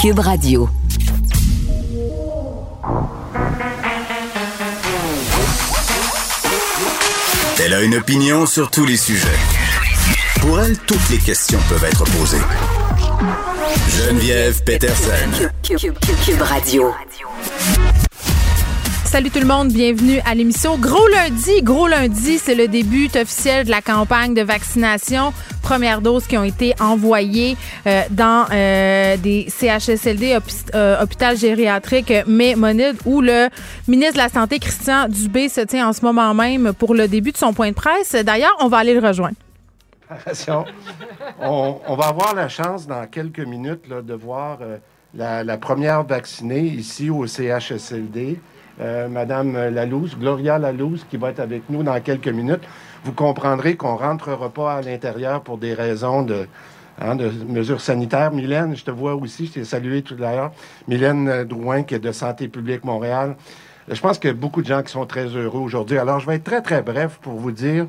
Cube Radio. Elle a une opinion sur tous les sujets. Pour elle, toutes les questions peuvent être posées. Geneviève Peterson. Cube, Radio. Salut tout le monde, bienvenue à l'émission. Gros lundi, gros lundi, c'est le début officiel de la campagne de vaccination. Premières doses qui ont été envoyées euh, dans euh, des CHSLD, euh, hôpital gériatrique Mémonide, où le ministre de la Santé, Christian Dubé, se tient en ce moment même pour le début de son point de presse. D'ailleurs, on va aller le rejoindre. On, va avoir la chance dans quelques minutes de voir la, la, première vaccinée ici au CHSLD. Euh, Madame Lalouse, Gloria Lalouse, qui va être avec nous dans quelques minutes. Vous comprendrez qu'on ne rentrera pas à l'intérieur pour des raisons de, hein, de mesures sanitaires. Mylène, je te vois aussi, je t'ai salué tout à l'heure. Mylène Drouin, qui est de Santé publique Montréal. Je pense qu'il y a beaucoup de gens qui sont très heureux aujourd'hui. Alors, je vais être très, très bref pour vous dire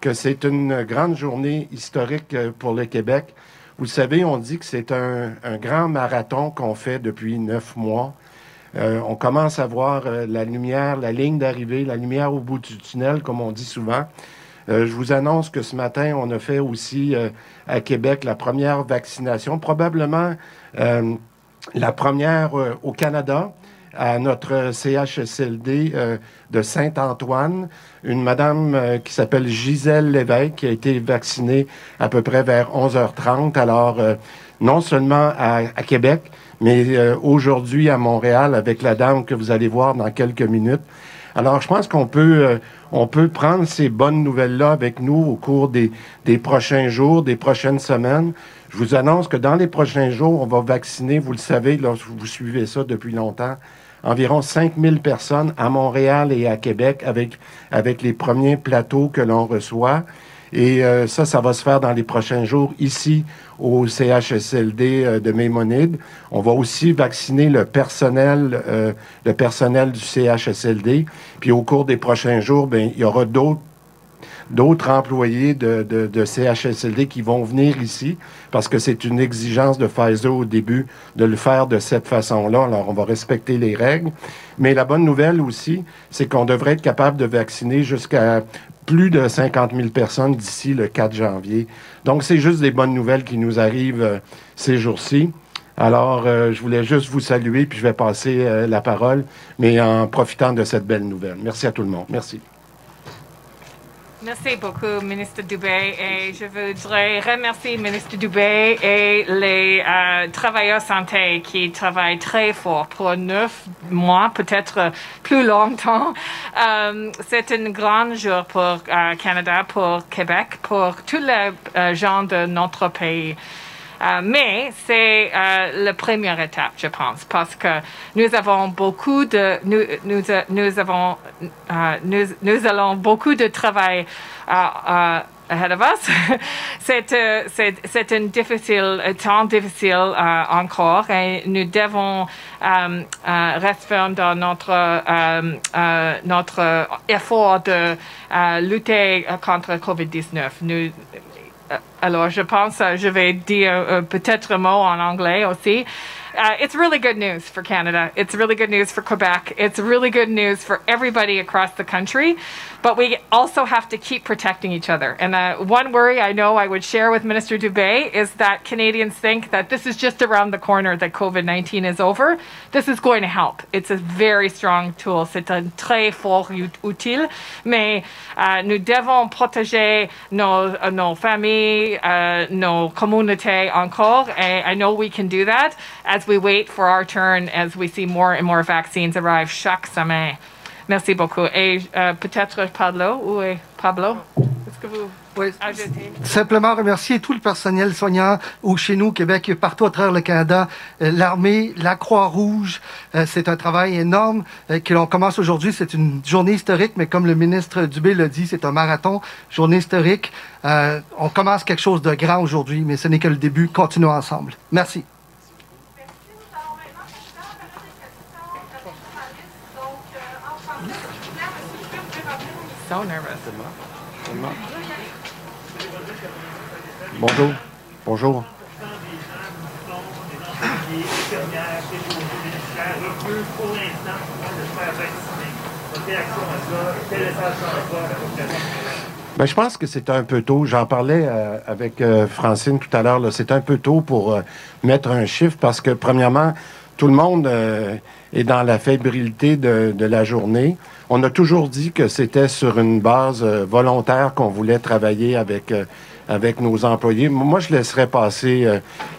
que c'est une grande journée historique euh, pour le Québec. Vous savez, on dit que c'est un, grand marathon qu'on fait depuis neuf mois. Euh, on commence à voir euh, la lumière, la ligne d'arrivée, la lumière au bout du tunnel, comme on dit souvent. Euh, je vous annonce que ce matin, on a fait aussi à Québec la première vaccination, probablement la première au Canada à notre CHSLD de Saint-Antoine, une madame qui s'appelle Gisèle Lévesque qui a été vaccinée à peu près vers 11h30. Alors, non seulement à Québec, mais euh, aujourd'hui à Montréal avec la dame que vous allez voir dans quelques minutes. Alors, je pense qu'on peut, euh, on peut prendre ces bonnes nouvelles-là avec nous au cours des, des prochains jours, des prochaines semaines. Je vous annonce que dans les prochains jours, on va vacciner, vous le savez, lorsque vous suivez ça depuis longtemps, environ 5000 personnes à Montréal et à Québec avec, avec les premiers plateaux que l'on reçoit. Et euh, ça, ça va se faire dans les prochains jours ici au CHSLD euh, de Mémonide. On va aussi vacciner le personnel, euh, le personnel du CHSLD. Puis au cours des prochains jours, ben, il y aura d'autres employés de, de, de, CHSLD qui vont venir ici parce que c'est une exigence de Pfizer au début de le faire de cette façon-là. Alors, on va respecter les règles. Mais la bonne nouvelle aussi, c'est qu'on devrait être capable de vacciner jusqu'à plus de 50 000 personnes d'ici le 4 janvier. Donc, c'est juste des bonnes nouvelles qui nous arrivent euh, ces jours-ci. Alors, euh, je voulais juste vous saluer, puis je vais passer euh, la parole, mais en profitant de cette belle nouvelle. Merci à tout le monde. Merci. Merci beaucoup, ministre Dubé. Et je voudrais remercier ministre Dubé et les euh, travailleurs santé qui travaillent très fort pour neuf mois, peut-être plus longtemps. Euh, c'est un grand jour pour euh, Canada, pour Québec, pour tous les gens de notre pays. Euh, mais c'est euh, la première étape, je pense, parce que nous avons beaucoup de, nous, nous, nous avons, euh, nous, nous, allons beaucoup de travail ahead of us. c'est, c'est, un difficile, temps difficile encore et nous devons rester dans notre, notre effort de lutter contre COVID-19. Nous, euh, alors, je pense, euh, je vais dire euh, peut-être un mot en anglais aussi. Uh, it's really good news for Canada. It's really good news for Quebec. It's really good news for everybody across the country. But we also have to keep protecting each other. And uh, one worry I know I would share with Minister Dubé is that Canadians think that this is just around the corner that COVID 19 is over. This is going to help. It's a very strong tool. C'est un très fort utile. Mais uh, nous devons protéger nos, uh, nos familles, uh, nos communautés encore. And I know we can do that as we wait for our turn, as we see more and more vaccines arrive chaque semaine. Merci beaucoup. Et euh, peut-être Pablo, ou Pablo, est-ce que vous oui. Simplement remercier tout le personnel soignant ou chez nous, Québec, partout à travers le Canada, euh, l'armée, la Croix-Rouge. Euh, c'est un travail énorme que l'on commence aujourd'hui. C'est une journée historique, mais comme le ministre Dubé l'a dit, c'est un marathon, journée historique. on commence quelque chose de grand aujourd'hui, mais ce n'est que le début. Continuons ensemble. Merci. La population? Ben, je pense que c'est un peu tôt. J'en parlais euh, avec euh, Francine tout à l'heure. C'est un peu tôt pour euh, mettre un chiffre parce que, premièrement, tout le monde est dans la fébrilité de, de, la journée. On a toujours dit que c'était sur une base volontaire qu'on voulait travailler avec, avec nos employés. Moi, je laisserais passer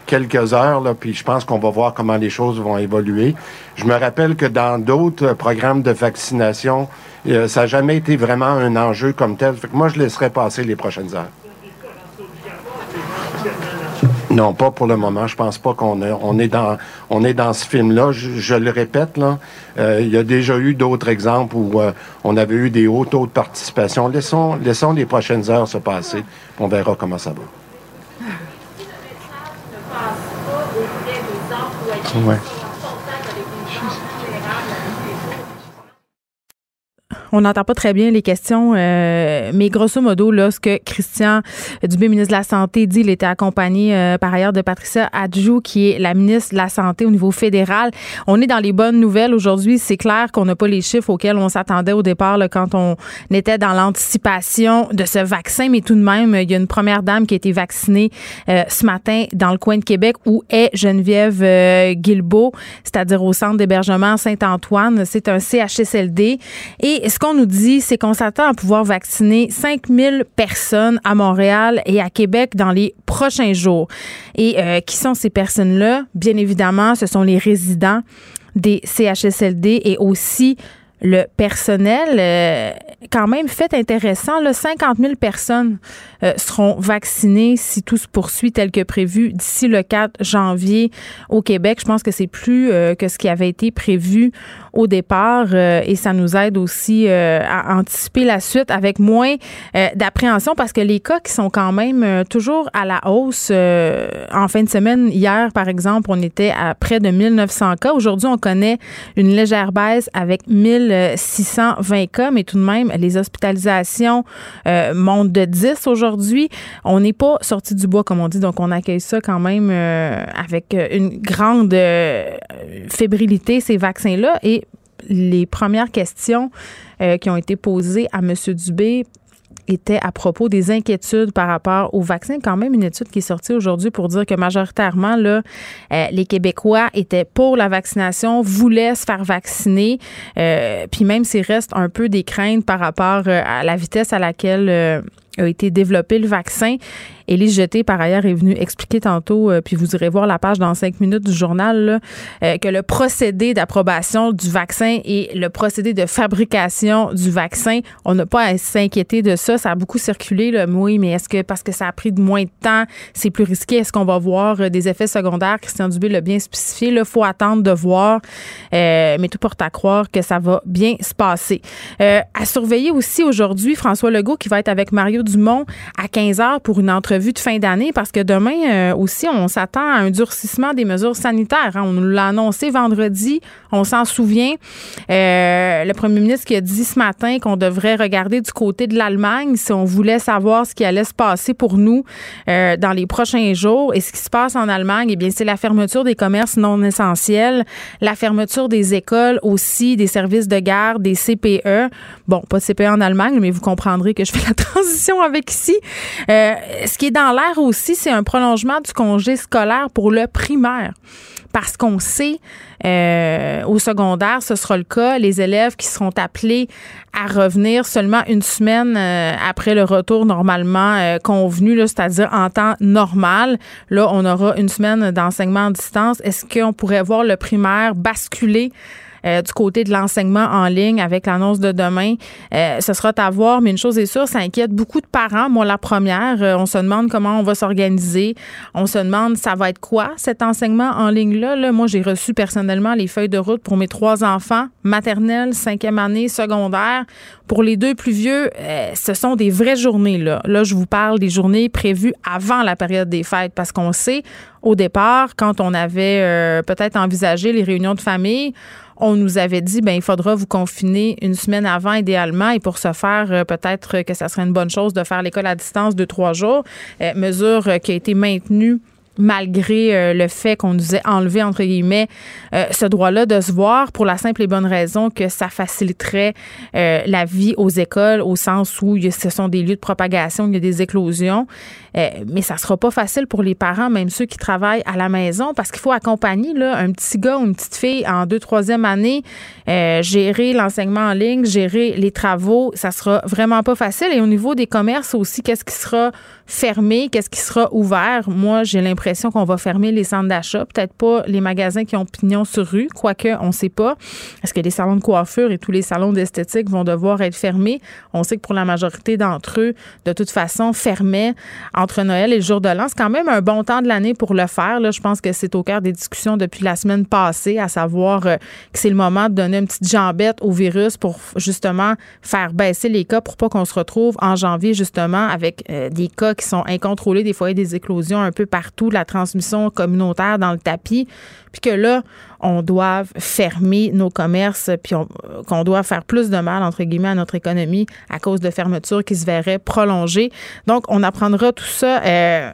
quelques heures, là, puis je pense qu'on va voir comment les choses vont évoluer. Je me rappelle que dans d'autres programmes de vaccination, euh, ça n'a jamais été vraiment un enjeu comme tel. Fait que moi, je laisserai passer les prochaines heures. Non, pas pour le moment. Je pense pas qu'on on est dans on est dans ce film-là. Je, le répète là, euh, il y a déjà eu d'autres exemples où euh, on avait eu des hauts taux de participation. Laissons laissons les prochaines heures se passer. On verra comment ça va. Ouais. On n'entend pas très bien les questions, euh, mais grosso modo, là, ce que Christian Dubé, ministre de la Santé, dit, il était accompagné euh, par ailleurs de Patricia Adjou, qui est la ministre de la Santé au niveau fédéral. On est dans les bonnes nouvelles aujourd'hui. C'est clair qu'on n'a pas les chiffres auxquels on s'attendait au départ là, quand on était dans l'anticipation de ce vaccin, mais tout de même, il y a une première dame qui a été vaccinée euh, ce matin dans le coin de Québec où est Geneviève Guilbeault, c'est-à-dire au centre d'hébergement Saint-Antoine. C'est un CHSLD. Et qu'on nous dit, c'est qu'on s'attend à pouvoir vacciner 5000 personnes à Montréal et à Québec dans les prochains jours. Et euh, qui sont ces personnes-là? Bien évidemment, ce sont les résidents des CHSLD et aussi le personnel, euh, quand même fait intéressant. Là, 50 000 personnes euh, seront vaccinées si tout se poursuit tel que prévu d'ici le 4 janvier au Québec. Je pense que c'est plus euh, que ce qui avait été prévu au départ et ça nous aide aussi à anticiper la suite avec moins d'appréhension parce que les cas qui sont quand même toujours à la hausse en fin de semaine, hier par exemple, on était à près de 1900 cas. Aujourd'hui, on connaît une légère baisse avec 1000 620 cas, mais tout de même, les hospitalisations euh, montent de 10 aujourd'hui. On n'est pas sorti du bois, comme on dit, donc on accueille ça quand même euh, avec une grande euh, fébrilité, ces vaccins-là. Et les premières questions qui ont été posées à M. Dubé était à propos des inquiétudes par rapport au vaccin. Quand même, une étude qui est sortie aujourd'hui pour dire que majoritairement, là, euh, les Québécois étaient pour la vaccination, voulaient se faire vacciner. Euh, puis même s'il reste un peu des craintes par rapport euh, à la vitesse à laquelle a été développé le vaccin. Élise Jeté, par ailleurs, est venue expliquer tantôt, euh, puis vous irez voir la page dans cinq minutes du journal, euh, que le procédé d'approbation du vaccin et le procédé de fabrication du vaccin, on n'a pas à s'inquiéter de ça. Ça a beaucoup circulé, là. Oui, mais est-ce que parce que ça a pris de moins de temps, c'est plus risqué? Est-ce qu'on va voir euh, des effets secondaires? Christian Dubé l'a bien spécifié. Il faut attendre de voir, mais tout porte à croire que ça va bien se passer. à surveiller aussi aujourd'hui, François Legault qui va être avec Mario Dumont à 15 heures pour une entrevue de fin d'année parce que demain euh, aussi, on s'attend à un durcissement des mesures sanitaires. Hein. On nous l'a annoncé vendredi, on s'en souvient. Euh, le premier ministre qui a dit ce matin qu'on devrait regarder du côté de l'Allemagne si on voulait savoir ce qui allait se passer pour nous euh, dans les prochains jours. Et ce qui se passe en Allemagne, eh bien, c'est la fermeture des commerces non essentiels, la fermeture des écoles aussi, des services de garde, des CPE. Bon, pas de CPE en Allemagne, mais vous comprendrez que je fais la transition avec ici. Ce qui dans l'air aussi, c'est un prolongement du congé scolaire pour le primaire. Parce qu'on sait, euh, au secondaire, ce sera le cas, les élèves qui seront appelés à revenir seulement une semaine euh, après le retour normalement convenu, c'est-à-dire en temps normal. Là, on aura une semaine d'enseignement à distance. Est-ce qu'on pourrait voir le primaire basculer euh, du côté de l'enseignement en ligne avec l'annonce de demain. Euh, ce sera à voir, mais une chose est sûre, ça inquiète beaucoup de parents. Moi, la première, euh, on se demande comment on va s'organiser. On se demande, ça va être quoi cet enseignement en ligne-là? Là, moi, j'ai reçu personnellement les feuilles de route pour mes trois enfants, maternelle, cinquième année, secondaire. Pour les deux plus vieux, ce sont des vraies journées. Là. là, je vous parle des journées prévues avant la période des fêtes parce qu'on sait, au départ, quand on avait peut-être envisagé les réunions de famille, on nous avait dit ben il faudra vous confiner une semaine avant idéalement et pour ce faire euh, peut-être que ça serait une bonne chose de faire l'école à distance de trois jours, euh, mesure qui a été maintenue malgré euh, le fait qu'on nous ait enlevé, entre guillemets, euh, ce droit-là de se voir pour la simple et bonne raison que ça faciliterait euh, la vie aux écoles au sens où ce sont des lieux de propagation, il y a des éclosions. mais ça sera pas facile pour les parents, même ceux qui travaillent à la maison, parce qu'il faut accompagner là, un petit gars ou une petite fille en deux, troisième année, gérer l'enseignement en ligne, gérer les travaux. Ça sera vraiment pas facile. Et au niveau des commerces aussi, qu'est-ce qui sera fermé, qu'est-ce qui sera ouvert? Moi, j'ai l'impression qu'on va fermer les centres d'achat, peut-être pas les magasins qui ont pignon sur rue, quoique on ne sait pas. Est-ce que les salons de coiffure et tous les salons d'esthétique vont devoir être fermés? On sait que pour la majorité d'entre eux, de toute façon, fermés entre Noël et le jour de l'an. C'est quand même un bon temps de l'année pour le faire. Là. Je pense que c'est au cœur des discussions depuis la semaine passée, à savoir euh, que c'est le moment de donner une petite jambette au virus pour justement faire baisser les cas pour pas qu'on se retrouve en janvier justement avec euh, des cas qui sont incontrôlés, des fois des éclosions un peu partout, la transmission communautaire dans le tapis, puis que là, on doit fermer nos commerces, puis qu'on doit faire plus de mal, entre guillemets, à notre économie à cause de fermetures qui se verraient prolongées. Donc, on apprendra tout ça euh,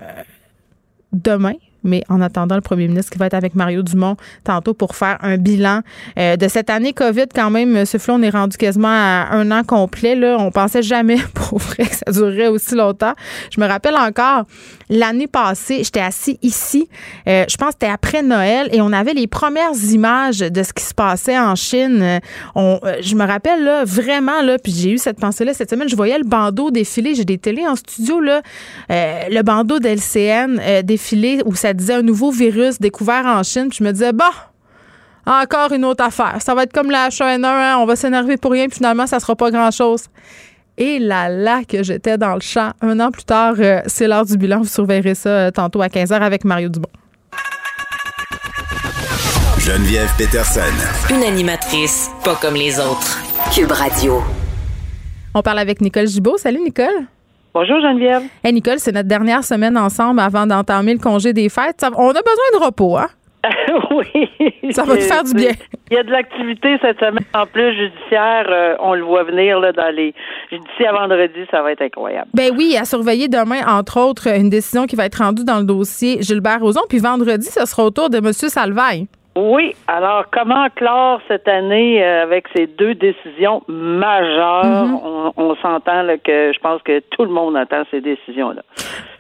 demain mais en attendant, le premier ministre qui va être avec Mario Dumont tantôt pour faire un bilan euh, de cette année COVID quand même. Ce flot, on est rendu quasiment à un an complet. Là. On pensait jamais pour vrai que ça durerait aussi longtemps. Je me rappelle encore, l'année passée, j'étais assis ici. Euh, je pense que c'était après Noël et on avait les premières images de ce qui se passait en Chine. On, euh, je me rappelle là, vraiment, là, puis j'ai eu cette pensée-là cette semaine. Je voyais le bandeau défiler. J'ai des télés en studio, le bandeau d'LCN défiler où ça disait un nouveau virus découvert en Chine. Puis je me disais, bah, encore une autre affaire. Ça va être comme la H1N1, hein. on va s'énerver pour rien, puis finalement, ça sera pas grand-chose. Et là, là, que j'étais dans le champ. Un an plus tard, euh, c'est l'heure du bilan. Vous surveillerez ça euh, tantôt à 15h avec Mario Dubon. Geneviève Peterson. Une animatrice pas comme les autres. Cube Radio. On parle avec Nicole Gibault. Salut, Nicole. Bonjour Geneviève. Hey Nicole, c'est notre dernière semaine ensemble avant d'entamer le congé des fêtes. on a besoin de repos, hein? oui. Ça va te faire du bien. Il y a de l'activité cette semaine en plus judiciaire. Euh, on le voit venir là, dans les. D'ici à vendredi, ça va être incroyable. Ben oui, à surveiller demain, entre autres, une décision qui va être rendue dans le dossier Gilbert Rozon. Puis vendredi, ce sera au tour de M. Salvaille. Oui. Alors, comment clore cette année euh, avec ces deux décisions majeures? Mm-hmm. On, on s'entend que je pense que tout le monde attend ces décisions-là.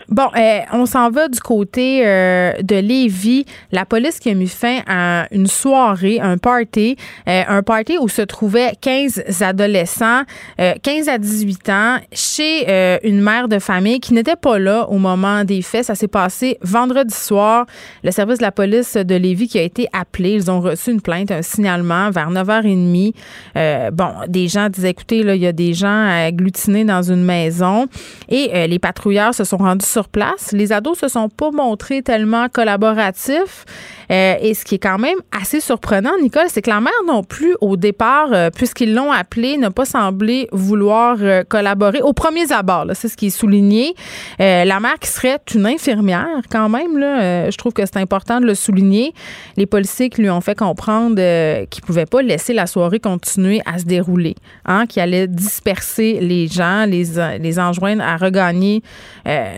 Bon, euh, on s'en va du côté euh, de Lévis. La police qui a mis fin à une soirée, un party, euh, un party où se trouvaient 15 adolescents, 15 à 18 ans, chez une mère de famille qui n'était pas là au moment des faits. Ça s'est passé vendredi soir. Le service de la police de Lévis qui a été appelé. Ils ont reçu une plainte, un signalement vers 9h30. bon, des gens disaient, écoutez, il y a des gens agglutinés dans une maison et les patrouilleurs se sont rendus Les ados se sont pas montrés tellement collaboratifs. Euh, et ce qui est quand même assez surprenant, Nicole, c'est que la mère non plus, au départ, euh, puisqu'ils l'ont appelé, n'a pas semblé vouloir euh, collaborer au premier abord. C'est ce qui est souligné. la mère qui serait une infirmière, quand même, je trouve que c'est important de le souligner. Les policiers qui lui ont fait comprendre qu'ils ne pouvaient pas laisser la soirée continuer à se dérouler, hein, qui allait disperser les gens, les, les enjoindre à regagner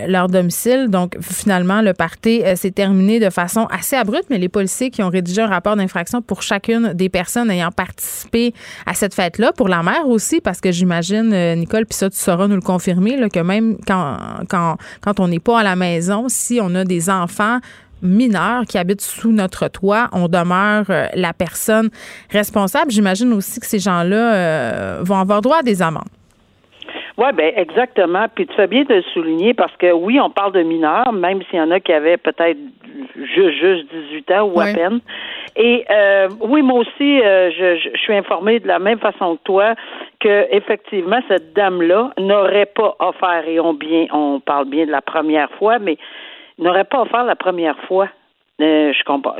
leur Donc, finalement, le party s'est terminé de façon assez abrupte, mais les policiers qui ont rédigé un rapport d'infraction pour chacune des personnes ayant participé à cette fête-là, pour la mère aussi, parce que j'imagine, euh, Nicole, puis ça, tu sauras nous le confirmer, que même quand, quand, quand on n'est pas à la maison, si on a des enfants mineurs qui habitent sous notre toit, on demeure euh, la personne responsable. J'imagine aussi que ces gens-là euh, vont avoir droit à des amendes. Oui, ben exactement. Puis tu fais bien de souligner parce que oui, on parle de mineurs, même s'il y en a qui avaient peut-être juste, juste 18 ans ou à peine. Et euh, oui, moi aussi, euh, je, je, suis informée de la même façon que toi que effectivement cette dame-là n'aurait pas offert et on bien, on parle bien de la première fois, mais n'aurait pas offert la première fois. Euh, je comprends.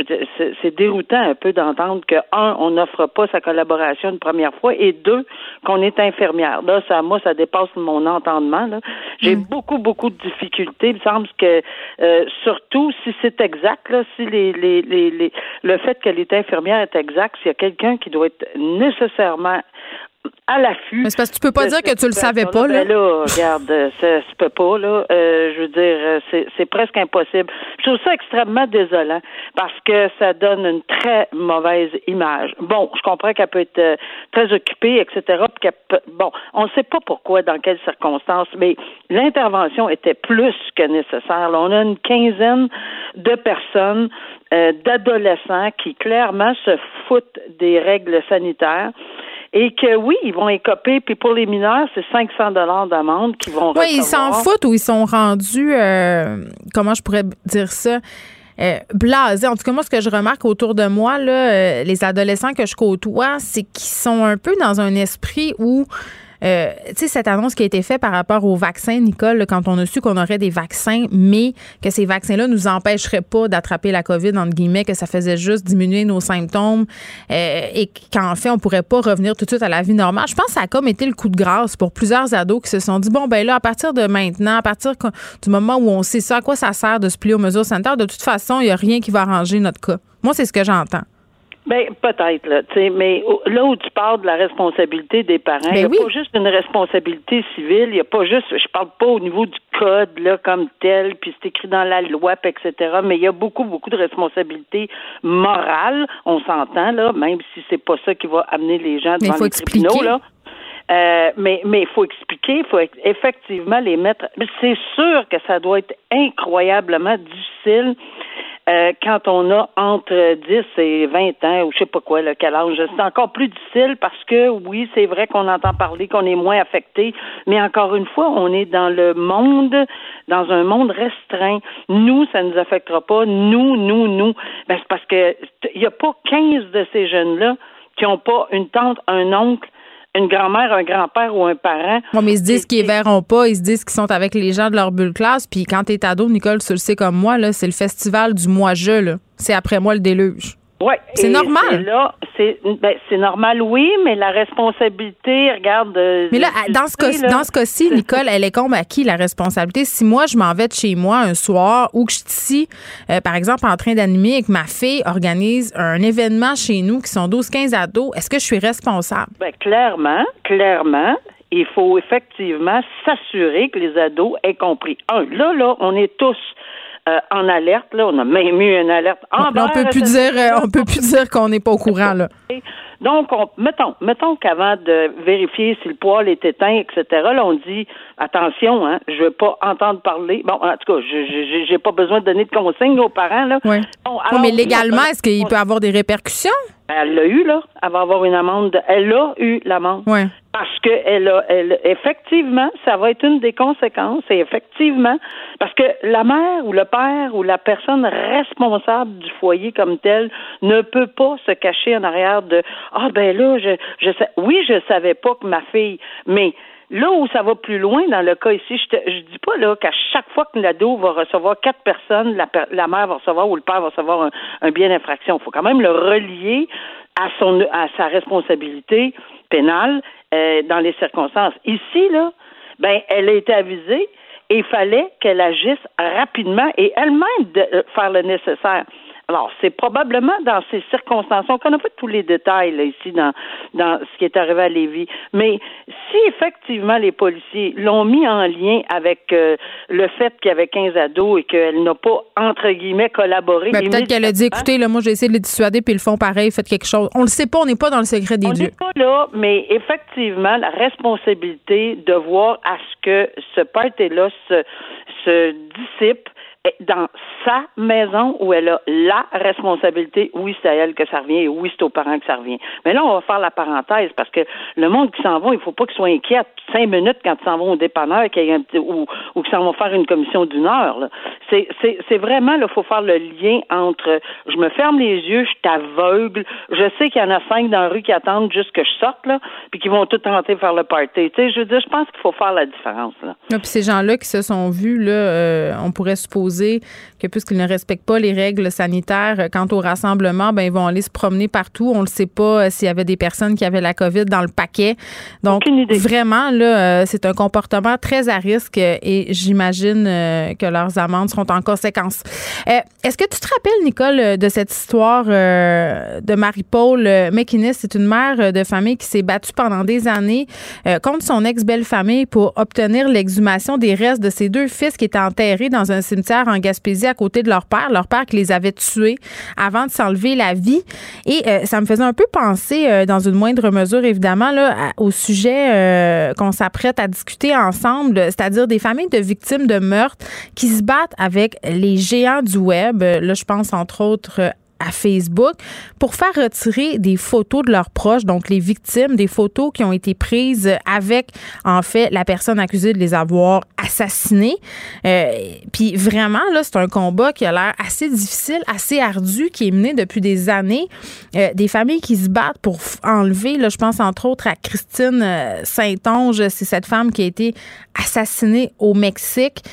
C'est déroutant un peu d'entendre que un, on n'offre pas sa collaboration une première fois, et deux, qu'on est infirmière. Là, ça, moi, ça dépasse mon entendement. J'ai mm. beaucoup, beaucoup de difficultés. Il me semble que, euh, surtout si c'est exact, là, si les, les, les, les, le fait qu'elle est infirmière est exact, s'il y a quelqu'un qui doit être nécessairement à l'affût. Mais c'est parce que tu peux pas dire que tu le savais pas, là. Ben là, regarde, ça se peut pas, là. Euh, je veux dire, euh, c'est, c'est presque impossible. Je trouve ça extrêmement désolant parce que ça donne une très mauvaise image. Bon, je comprends qu'elle peut être euh, très occupée, etc. bon, on ne sait pas pourquoi, dans quelles circonstances, mais l'intervention était plus que nécessaire. on a une quinzaine de personnes, d'adolescents qui clairement se foutent des règles sanitaires et que oui, ils vont écoper. Puis pour les mineurs, c'est 500 dollars d'amende qu'ils vont Oui, ils s'en foutent ou ils sont rendus, euh, comment je pourrais dire ça? Euh, blasés. En tout cas, moi, ce que je remarque autour de moi, là, euh, les adolescents que je côtoie, c'est qu'ils sont un peu dans un esprit où euh, tu sais, cette annonce qui a été faite par rapport aux vaccins, Nicole, quand on a su qu'on aurait des vaccins, mais que ces vaccins-là nous empêcheraient pas d'attraper la COVID, entre guillemets, que ça faisait juste diminuer nos symptômes euh, et qu'en fait, on pourrait pas revenir tout de suite à la vie normale. Je pense que ça a comme été le coup de grâce pour plusieurs ados qui se sont dit, bon, ben là, à partir de maintenant, à partir du moment où on sait ça, à quoi ça sert de se plier aux mesures sanitaires, de toute façon, il n'y a rien qui va arranger notre cas. Moi, c'est ce que j'entends. Ben peut-être là, tu sais, mais là où tu parles de la responsabilité des parents, ben il n'y a pas juste une responsabilité civile, il n'y a pas juste, je parle pas au niveau du code là comme tel, puis c'est écrit dans la loi, etc. Mais il y a beaucoup beaucoup de responsabilités morales, on s'entend là, même si c'est pas ça qui va amener les gens devant les tribunaux là. Euh, mais mais il faut expliquer, il faut effectivement les mettre. C'est sûr que ça doit être incroyablement difficile euh, quand on a entre 10 et 20 ans ou je sais pas quoi, le quel âge, c'est encore plus difficile parce que oui, c'est vrai qu'on entend parler qu'on est moins affecté, mais encore une fois, on est dans le monde, dans un monde restreint. Nous, ça nous affectera pas. Nous, nous, nous. Ben, c'est parce que il n'y a pas 15 de ces jeunes-là qui n'ont pas une tante, un oncle, une grand-mère, un grand-père ou un parent. Bon, mais ils se disent qu'ils ne verront pas, ils se disent qu'ils sont avec les gens de leur bulle classe. Puis quand t'es ado, Nicole, tu le sais comme moi, là, c'est le festival du moi-je. C'est après moi le déluge. Oui. C'est normal. Là, c'est ben, c'est normal, oui, mais la responsabilité, regarde. Euh, mais là, dans ce cas, dans ce cas-ci, Nicole, elle est comme à qui la responsabilité? Si moi je m'en vais de chez moi un soir ou que je suis ici, euh, par exemple, en train d'animer et que ma fille organise un événement chez nous qui sont 12-15 ados, est-ce que je suis responsable? Ben clairement, clairement. Il faut effectivement s'assurer que les ados aient compris. Un, là, là, on est tous euh, en alerte. Là, on a même eu une alerte en On peut plus dire, euh, on peut plus dire qu'on n'est pas au courant là. Donc, mettons, mettons qu'avant de vérifier si le poêle est éteint, etc. Là, on dit attention, hein, je veux pas entendre parler. Bon, en tout cas, je j'ai pas besoin de donner de consignes aux parents là. Oui. mais légalement, est-ce qu'il peut avoir des répercussions? Elle l'a eu là. Elle va avoir une amende. Elle a eu l'amende. Oui parce que elle a, elle, effectivement, ça va être une des conséquences, et effectivement, parce que la mère ou le père ou la personne responsable du foyer comme tel ne peut pas se cacher en arrière de ah ben là, je, je sais, oui, je savais pas que ma fille, mais Là où ça va plus loin dans le cas ici, je, je dis pas là qu'à chaque fois que l'ado va recevoir quatre personnes, la, la, mère va recevoir ou le père va recevoir un, un bien d'infraction. Il faut quand même le relier à son à sa responsabilité pénale euh, dans les circonstances. Ici, là, ben, elle a été avisée et il fallait qu'elle agisse rapidement et elle-même de euh, faire le nécessaire. Alors, c'est probablement dans ces circonstances, on connaît pas tous les détails là, ici dans, dans ce qui est arrivé à Lévis, mais si effectivement les policiers l'ont mis en lien avec euh, le fait qu'il y avait 15 ados et qu'elle n'a pas, entre guillemets, collaboré. Ben, peut-être qu'elle a dit, écoutez, là, moi j'ai essayé de les dissuader, puis ils le font pareil, faites quelque chose. On le sait pas, on n'est pas dans le secret des on dieux. On n'est pas là, mais effectivement, la responsabilité de voir à ce que ce party-là se, se dissipe dans sa maison où elle a la responsabilité, oui, c'est à elle que ça revient et oui, c'est aux parents que ça revient. Mais là, on va faire la parenthèse parce que le monde qui s'en va, il faut pas qu'ils soient inquiets cinq minutes quand ils s'en vont au dépanneur un ou, qu'ils s'en vont faire une commission d'une heure. C'est, vraiment, il faut faire le lien entre je me ferme les yeux, je t'aveugle, je sais qu'il y en a cinq dans la rue qui attendent juste que je sorte, là, puis qui vont tout tenter de faire le party. Tu sais, je veux dire, je pense qu'il faut faire la différence. Là. puis ces gens-là qui se sont vus, là, euh, on pourrait supposer poser que puisqu'ils ne respectent pas les règles sanitaires quant au rassemblement, ben ils vont aller se promener partout. On ne sait pas s'il y avait des personnes qui avaient la COVID dans le paquet. Donc, vraiment, là, c'est un comportement très à risque et j'imagine que leurs amendes seront en conséquence. Est-ce que tu te rappelles, Nicole, de cette histoire de Marie-Paul McInnes? C'est une mère de famille qui s'est battue pendant des années contre son ex-belle-famille pour obtenir l'exhumation des restes de ses deux fils qui étaient enterrés dans un cimetière en Gaspésie à côté de leur père, leur père qui les avait tués avant de s'enlever la vie. Et euh, ça me faisait un peu penser, euh, dans une moindre mesure évidemment, là, au sujet euh, qu'on s'apprête à discuter ensemble, c'est-à-dire des familles de victimes de meurtres qui se battent avec les géants du web. Là, je pense entre autres à Facebook pour faire retirer des photos de leurs proches, donc les victimes, des photos qui ont été prises avec, en fait, la personne accusée de les avoir assassinés. Euh, puis vraiment, là, c'est un combat qui a l'air assez difficile, assez ardu, qui est mené depuis des années. Euh, des familles qui se battent pour enlever, là, je pense entre autres à Christine euh, Saint-Onge, c'est cette femme qui a été assassinée au Mexique.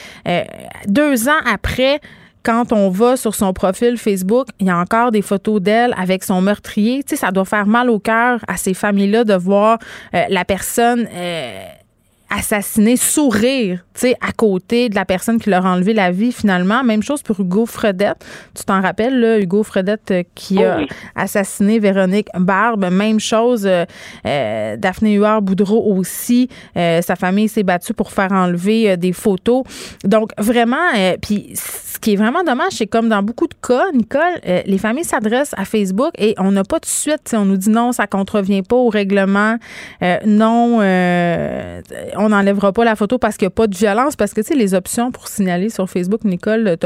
deux ans après, quand on va sur son profil Facebook, il y a encore des photos d'elle avec son meurtrier. Tu sais, ça doit faire mal au cœur à ces familles-là de voir euh, la personne euh, assassiné, sourire, tu sais, à côté de la personne qui leur a enlevé la vie finalement. Même chose pour Hugo Fredette. Tu t'en rappelles, là, Hugo Fredette euh, qui a oh assassiné Véronique Barbe. Même chose, euh, euh, Daphné Huard-Boudreau aussi. sa famille s'est battue pour faire enlever des photos. Donc, vraiment, puis ce qui est vraiment dommage, c'est comme dans beaucoup de cas, Nicole, les familles s'adressent à Facebook et on n'a pas de suite. On nous dit non, ça contrevient pas au règlement. non, on n'enlèvera pas la photo parce qu'il n'y a pas de violence. Parce que, tu sais, les options pour signaler sur Facebook, Nicole,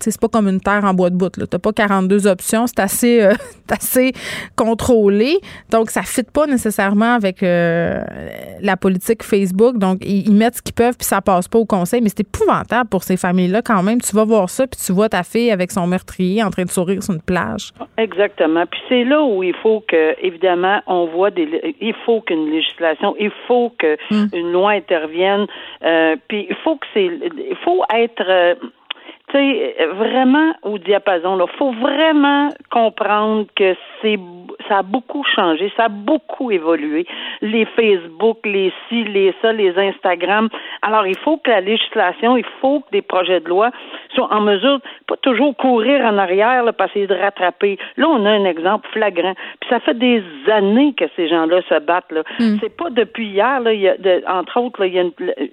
c'est pas comme une terre en bois de bout. Tu n'as pas 42 options. C'est assez, euh, assez contrôlé. Donc, ça ne fit pas nécessairement avec euh, la politique Facebook. Donc, ils, mettent ce qu'ils peuvent puis ça passe pas au conseil. Mais c'est épouvantable pour ces familles-là quand même. Tu vas voir ça puis tu vois ta fille avec son meurtrier en train de sourire sur une plage. Exactement. Puis c'est là où il faut que, évidemment, on voit des. Il faut qu'une législation, il faut qu'une hum. loi interviennent. Euh, puis il faut que c'est, il faut être euh, tu sais, vraiment au diapason. Il faut vraiment comprendre que c'est ça a beaucoup changé, ça a beaucoup évolué. Les Facebook, les ci, les ça, les Instagram. Alors, il faut que la législation, il faut que des projets de loi soient en mesure pas toujours courir en arrière, là, pour essayer de rattraper. Là, on a un exemple flagrant. Puis ça fait des années que ces gens-là se battent. Là. Hmm. C'est pas depuis hier. Là, il y a entre autres, là, il y a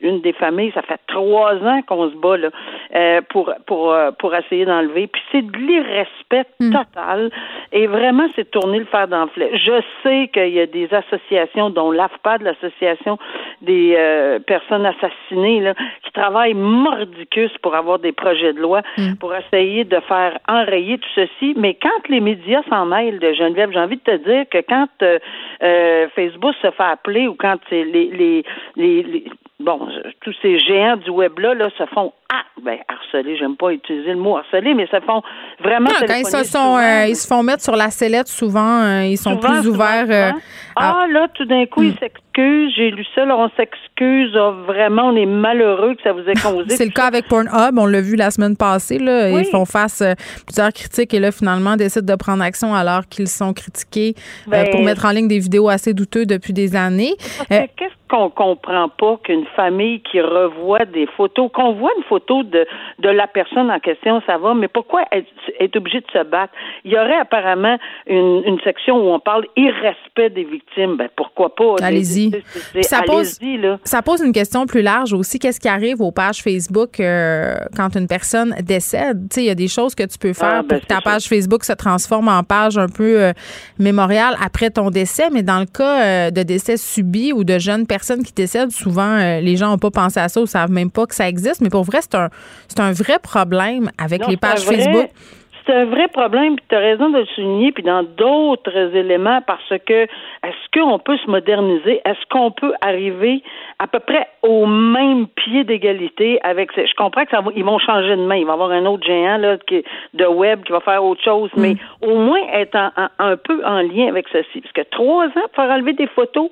une, des familles, ça fait trois ans qu'on se bat là, euh, pour pour euh, pour essayer d'enlever. Puis c'est de l'irrespect hmm. total. Et vraiment, c'est tourner le fer d'enflet. Je sais qu'il y a des associations, dont l'AFPAD, l'association des euh, personnes assassinées, là, qui travaillent mordicus pour avoir des projets de loi, hmm. pour essayer de faire enrayer tout ceci. Mais quand les médias s'en mêlent de Geneviève, j'ai envie de te dire que quand euh, Facebook se fait appeler ou quand les, les, les bon, tous ces géants du web-là là, se font ah, ben, harceler, j'aime pas utiliser le mot harceler, mais se font vraiment. Non, quand ils se, sont, euh, ils se font mettre sur la sellette, souvent, euh, ils sont plus ouverts. Euh, ah, là, tout d'un coup, ils s'excusent. J'ai lu ça, là, on s'excuse. Ah, vraiment, on est malheureux que ça vous ait causé. C'est le cas avec Pornhub, on l'a vu la semaine passée. Là, Ils font face à plusieurs critiques et là, finalement, décident de prendre action alors qu'ils sont critiqués ben, pour mettre en ligne des vidéos assez douteuses depuis des années. Qu'est-ce qu'on comprend pas qu'une famille qui revoit des photos, qu'on voit une photo de, de la personne en question, ça va, mais pourquoi être, est obligé de se battre? Il y aurait apparemment une, une section où on parle irrespect des victimes. Ben, pourquoi pas? Allez-y. Ça, pose, ça pose une question plus large aussi. Qu'est-ce qui arrive aux pages Facebook euh, quand une personne décède? Il y a des choses que tu peux faire ah, ben, pour que ta page Facebook se transforme en page un peu euh, mémoriale après ton décès, mais dans le cas euh, de décès subi ou de jeunes personnes qui décèdent, souvent, les gens n'ont pas pensé à ça ou savent même pas que ça existe. Mais pour vrai, c'est un, c'est un vrai problème avec les pages Facebook. C'est un vrai problème, puis tu as raison de le souligner, puis dans d'autres éléments, parce que est-ce qu'on peut se moderniser? Est-ce qu'on peut arriver à peu près au même pied d'égalité avec Je comprends que ça va, ils vont changer de main. Il va y avoir un autre géant là, qui, de web qui va faire autre chose, mais mm. au moins être un peu en lien avec ceci. Parce que trois ans pour faire enlever des photos,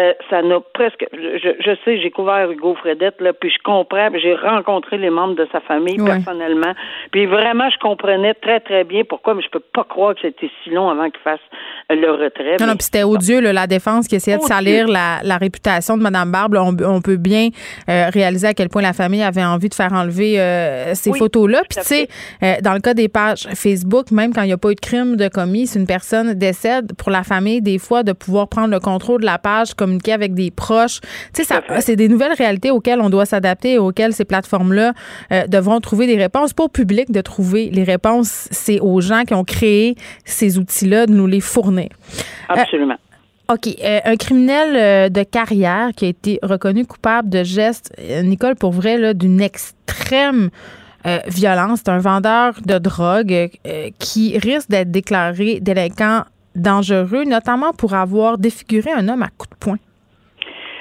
euh, ça n'a presque. Je, je sais, j'ai couvert Hugo Fredette, là, puis je comprends, j'ai rencontré les membres de sa famille personnellement. Puis vraiment, je comprenais très, très bien pourquoi, mais je peux pas croire que c'était si long avant qu'il fasse le retrait. Non, non, puis c'était odieux, la défense qui essayait de salir la, la, réputation de Mme Barbe. On, on, peut bien euh, réaliser à quel point la famille avait envie de faire enlever euh, ces photos-là. Puis, tu sais, dans le cas des pages Facebook, même quand il n'y a pas eu de crime de commis, si une personne décède, pour la famille, des fois, de pouvoir prendre le contrôle de la page, communiquer avec des proches. Tu sais, c'est des nouvelles réalités auxquelles on doit s'adapter et auxquelles ces plateformes-là devront trouver des réponses. Pas au public de trouver les réponses, c'est aux gens qui ont créé ces outils-là de nous les fournir. Absolument. OK. Euh, un criminel euh, de carrière qui a été reconnu coupable de gestes, euh, Nicole, pour vrai, d'une extrême violence. C'est un vendeur de drogue qui risque d'être déclaré délinquant dangereux, notamment pour avoir défiguré un homme à coups de poing.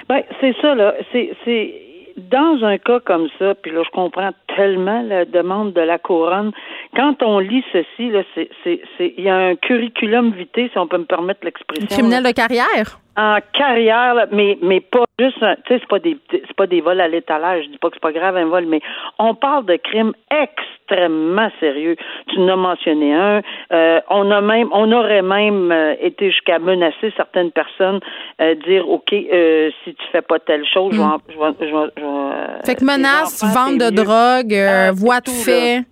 Ben, c'est ça, là. C'est dans un cas comme ça, puis là, je comprends tellement la demande de la couronne. Quand on lit ceci, là, c'est, c'est, c'est, il y a un curriculum vitae, si on peut me permettre l'expression. Criminel de carrière? En carrière, mais, mais pas juste, tu sais, c'est pas des, c'est pas des vols à l'étalage. Je dis pas que c'est pas grave un vol, mais on parle de crimes extrêmement sérieux. Tu en as mentionné un. Euh, on a même, on aurait même euh, été jusqu'à menacer certaines personnes, euh, dire, ok, euh, si tu fais pas telle chose, je vais, mm. je vais, je vais, fait que menace, vente de drogue, ah, voie de fait.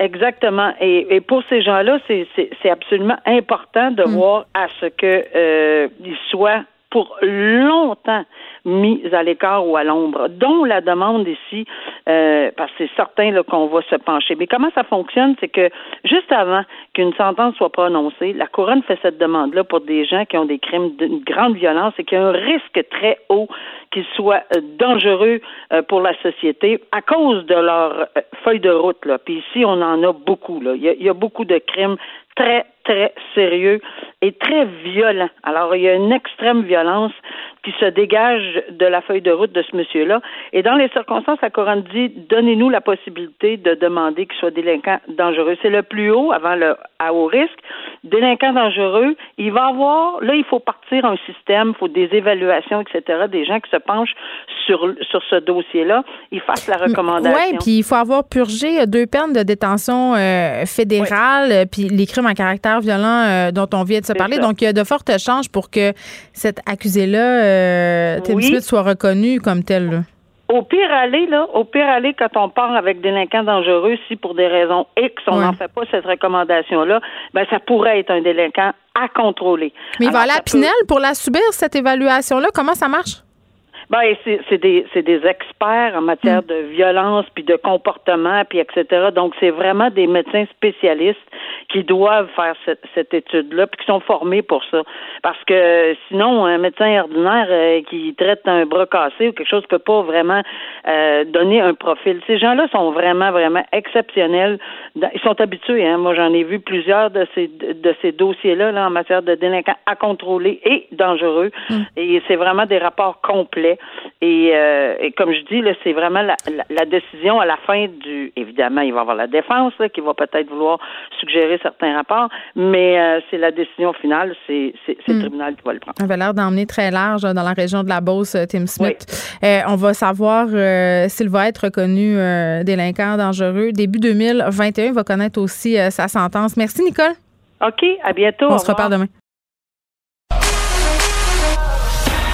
Exactement. Et, et pour ces gens-là, c'est absolument important de mm. voir à ce que euh, soient pour longtemps mis à l'écart ou à l'ombre, dont la demande ici, euh, parce que c'est certain qu'on va se pencher. Mais comment ça fonctionne, c'est que juste avant qu'une sentence soit prononcée, la couronne fait cette demande-là pour des gens qui ont des crimes d'une grande violence et qui ont un risque très haut qu'ils soient euh, dangereux euh, pour la société à cause de leur feuille de route. Là. Puis ici, on en a beaucoup. Là. Il y a beaucoup de crimes très, très sérieux et très violents. Alors, il y a une extrême violence qui se dégage de la feuille de route de ce monsieur-là. Et dans les circonstances, la couronne dit donnez-nous la possibilité de demander qu'il soit délinquant dangereux. C'est le plus haut avant le à haut risque. Délinquant dangereux, il va avoir, là, il faut partir un système, il faut des évaluations, etc., des gens qui se penchent sur, sur ce dossier-là, ils fassent la recommandation. Oui, puis il faut avoir purgé deux peines de détention euh, fédérale, puis les crimes à caractère violent euh, dont on vient de se parler. Donc, il y a de fortes chances pour que cet accusé-là euh, Tim soit reconnu comme tel. Au pire aller, là, au pire aller, quand on part avec délinquants dangereux, si pour des raisons X, on n'en fait pas cette recommandation-là, ben ça pourrait être un délinquant à contrôler. Mais il va aller à Pinel pour la subir, cette évaluation-là. Comment ça marche? Ben, c'est des, des experts en matière mm. de violence, puis de comportement, puis etc. Donc, c'est vraiment des médecins spécialistes qui doivent faire cette, cette étude-là, puis qui sont formés pour ça. Parce que sinon, un médecin ordinaire euh, qui traite un bras cassé ou quelque chose ne peut pas vraiment euh, donner un profil. Ces gens-là sont vraiment, vraiment exceptionnels. Ils sont habitués. Hein? Moi, j'en ai vu plusieurs de ces de ces dossiers-là là, en matière de délinquants à contrôler et dangereux. Mm. Et c'est vraiment des rapports complets. Et, euh, et comme je dis, là, c'est vraiment la, la, décision à la fin du. Évidemment, il va y avoir la défense là, qui va peut-être vouloir suggérer certains rapports, mais euh, c'est la décision finale, c'est le hmm. tribunal qui va le prendre. On avait l'air d'emmener très large dans la région de la Beauce, euh, Tim Smith. on va savoir s'il va être reconnu délinquant dangereux. Début 2021, il va connaître aussi sa sentence. Merci, Nicole. OK, à bientôt. On se reparle demain.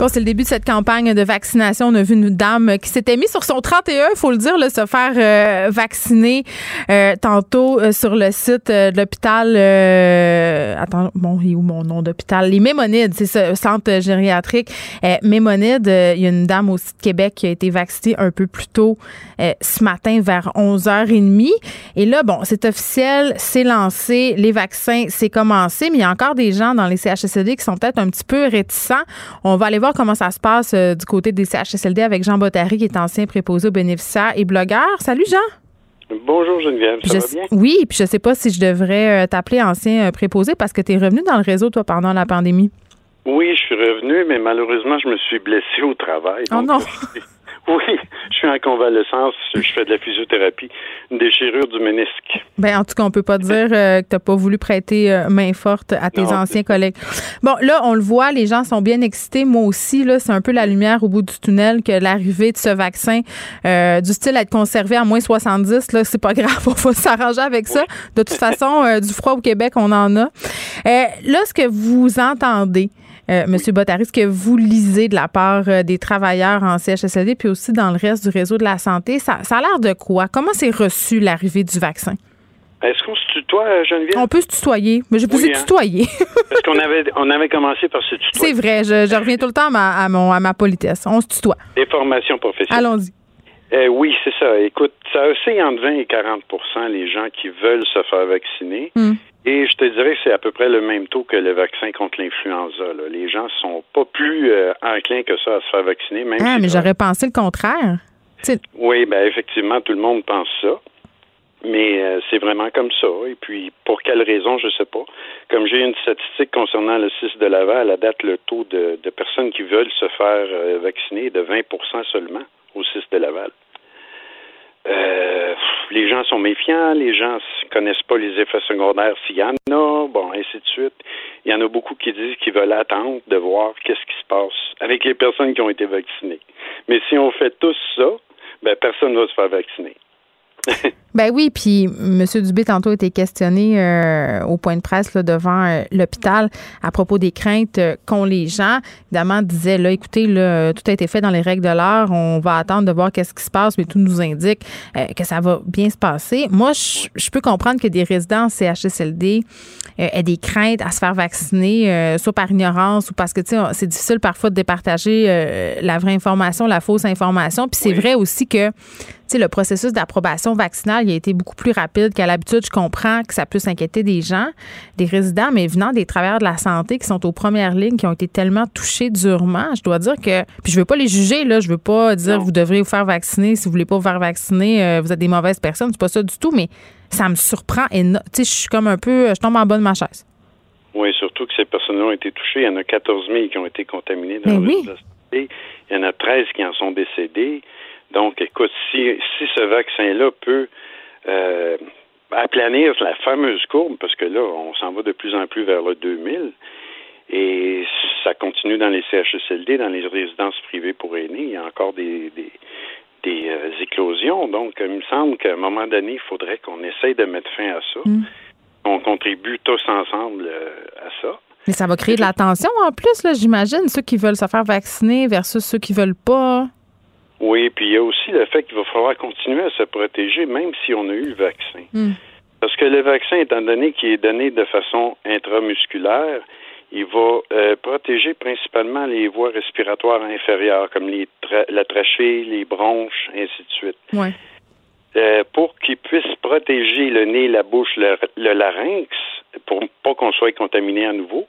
Bon, c'est le début de cette campagne de vaccination. On a vu une dame qui s'était mise sur son 31, il faut le dire, là, se faire euh, vacciner euh, tantôt euh, sur le site de l'hôpital. attends, bon, il est où mon nom d'hôpital? Les Mémonides, c'est ce centre gériatrique. Mémonides, il y a une dame aussi de Québec qui a été vaccinée un peu plus tôt ce matin vers 11h30. Et là, bon, c'est officiel, c'est lancé, les vaccins, c'est commencé, mais il y a encore des gens dans les CHSLD qui sont peut-être un petit peu réticents. On va aller voir comment ça se passe euh, du côté des CHSLD avec Jean Bottary, qui est ancien préposé aux bénéficiaires et blogueur. Salut, Jean. Bonjour Geneviève, ça va bien? Oui, puis je sais pas si je devrais euh, t'appeler ancien euh, préposé parce que tu es revenu dans le réseau, toi, pendant la pandémie. Oui, je suis revenu, mais malheureusement, je me suis blessé au travail. Oh non! oui, je suis en convalescence, je fais de la physiothérapie, une déchirure du ménisque. Ben, en tout cas, on peut pas dire euh, que tu n'as pas voulu prêter euh, main forte à tes anciens collègues. Bon, là, on le voit, les gens sont bien excités. Moi aussi, là, c'est un peu la lumière au bout du tunnel que l'arrivée de ce vaccin, euh, du style à être conservé à moins 70, là, c'est pas grave, on va s'arranger avec ça. De toute façon, du froid au Québec, on en a. là, ce que vous entendez, euh, Monsieur Bottary, ce que vous lisez de la part euh, des travailleurs en CHSLD, puis aussi dans le reste du réseau de la santé, ça, a l'air de quoi? Comment s'est reçu l'arrivée du vaccin? Est-ce qu'on se tutoie, Geneviève? On peut se tutoyer, mais je vous ai hein? tutoyé. Parce qu'on avait, on avait commencé par se tutoyer. C'est vrai, je, reviens tout le temps à ma, à, ma politesse. On se tutoie. Des formations professionnelles. Allons-y. Euh, oui, c'est ça. Écoute, ça aussi entre 20 et 40% les gens qui veulent se faire vacciner. Hmm. Et je te dirais que c'est à peu près le même taux que le vaccin contre l'influenza. Les gens sont pas plus euh, enclins que ça à se faire vacciner. Même ah, mais j'aurais pensé le contraire. Oui, ben effectivement, tout le monde pense ça. Mais euh, c'est vraiment comme ça. Et puis, pour quelle raison, je ne sais pas. Comme j'ai une statistique concernant le 6 de Laval, à date, le taux de, personnes qui veulent se faire vacciner est de 20% seulement au 6 de Laval. Euh, les gens sont méfiants, les gens connaissent pas les effets secondaires s'il y en a, bon, ainsi de suite. Il y en a beaucoup qui disent qu'ils veulent attendre de voir qu'est-ce qui se passe avec les personnes qui ont été vaccinées. Mais si on fait tous ça, ben personne ne va se faire vacciner. ben oui, puis M. Dubé tantôt a été questionné euh, au point de presse là, devant euh, l'hôpital à propos des craintes euh, qu'ont les gens. Évidemment, disait là, écoutez, là, tout a été fait dans les règles de l'art. On va attendre de voir qu'est-ce qui se passe, mais tout nous indique que ça va bien se passer. Moi, je, peux comprendre que des résidents CHSLD aient des craintes à se faire vacciner, soit par ignorance ou parce que c'est difficile parfois de départager la vraie information, la fausse information. Puis c'est vrai aussi que le processus d'approbation vaccinale il a été beaucoup plus rapide qu'à l'habitude. Je comprends que ça peut s'inquiéter des gens, des résidents, mais venant des travailleurs de la santé qui sont aux premières lignes, qui ont été tellement touchés durement, je dois dire que, puis je veux pas les juger là, je veux pas dire vous devrez vous faire vacciner si vous voulez pas vous faire vacciner, euh, vous êtes des mauvaises personnes, c'est pas ça du tout, mais ça me surprend et tu sais, je suis comme un peu, je tombe en bas de ma chaise. Oui, surtout que ces personnes ont été touchées. Il y en a 14 000 qui ont été contaminées dans le Il y en a 13 qui en sont décédés. Donc, écoute, si, si ce vaccin-là peut euh, aplanir la fameuse courbe, parce que là, on s'en va de plus en plus vers le 2000, et ça continue dans les CHSLD, dans les résidences privées pour aînés, il y a encore des, des, des euh, éclosions. Donc, il me semble qu'à un moment donné, il faudrait qu'on essaye de mettre fin à ça. Mm. On contribue tous ensemble euh, à ça. Mais ça va créer de la tension en plus, là, j'imagine, ceux qui veulent se faire vacciner versus ceux qui veulent pas. Oui, puis il y a aussi le fait qu'il va falloir continuer à se protéger même si on a eu le vaccin. Hmm. Parce que le vaccin, étant donné qu'il est donné de façon intramusculaire, il va euh, protéger principalement les voies respiratoires inférieures, comme les la trachée, les bronches, ainsi de suite. Ouais. Euh, pour qu'il puisse protéger le nez, la bouche, le, le larynx, pour pas qu'on soit contaminé à nouveau,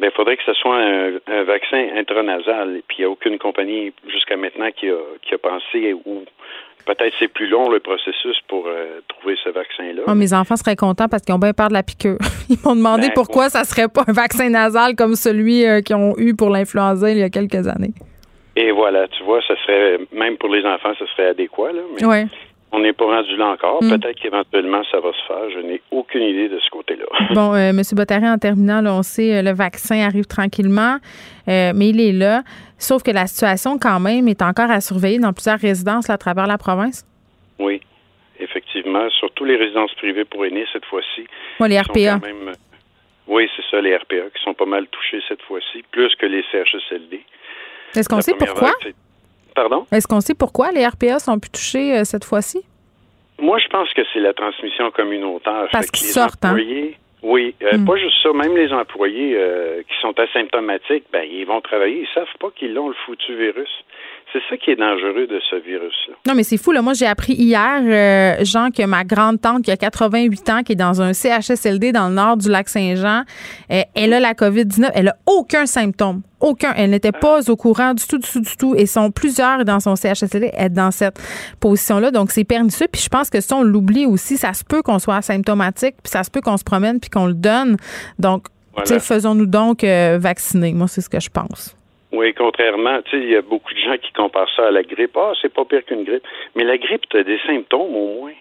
ben, il faudrait que ce soit un, vaccin intranasal. Et puis, il n'y a aucune compagnie jusqu'à maintenant qui a, qui a pensé ou peut-être c'est plus long le processus pour euh, trouver ce vaccin-là. Oh, mes enfants seraient contents parce qu'ils ont bien peur de la piqûre. Ils m'ont demandé ben, pourquoi ça serait pas un vaccin nasal comme celui euh, qu'ils ont eu pour l'influenza il y a quelques années. Et voilà, tu vois, ça serait, même pour les enfants, ça serait adéquat. Là, mais on n'est pas rendu là encore. Mm. Peut-être qu'éventuellement, ça va se faire. Je n'ai aucune idée de ce côté-là. Bon, euh, M. Bottary, en terminant, on sait euh, le vaccin arrive tranquillement, euh, mais il est là. Sauf que la situation, quand même, est encore à surveiller dans plusieurs résidences à travers la province. Oui, effectivement. Surtout les résidences privées pour aînés, cette fois-ci. Oui, les RPA. oui, c'est ça, les RPA, qui sont pas mal touchés cette fois-ci, plus que les CHSLD. Est-ce qu'on sait pourquoi? Pardon? Est-ce qu'on sait pourquoi les RPA sont plus touchés euh, cette fois-ci? Moi, je pense que c'est la transmission communautaire. Parce qu'ils sortent, hein? Oui, euh, hmm. pas juste ça. Même les employés euh, qui sont asymptomatiques, ben ils vont travailler, ils savent pas qu'ils ont le foutu virus. C'est ça qui est dangereux de ce virus-là. Non, mais c'est fou. Là. Moi, j'ai appris hier, euh, Jean, que ma grande-tante, qui a 88 ans, qui est dans un CHSLD dans le nord du lac Saint-Jean, euh, elle a la COVID-19. Elle a aucun symptôme. Aucun. Elle n'était pas au courant du tout, du tout, du tout. Et sont plusieurs dans son CHSLD être dans cette position-là. Donc, c'est pernicieux. Puis je pense que si on l'oublie aussi, ça se peut qu'on soit asymptomatique, puis ça se peut qu'on se promène, puis qu'on le donne. Donc, faisons-nous donc euh, vacciner. Moi, c'est ce que je pense. Oui, contrairement, tu sais, il y a beaucoup de gens qui comparent ça à la grippe. Ah, c'est pas pire qu'une grippe. Mais la grippe, tu as des symptômes au moins.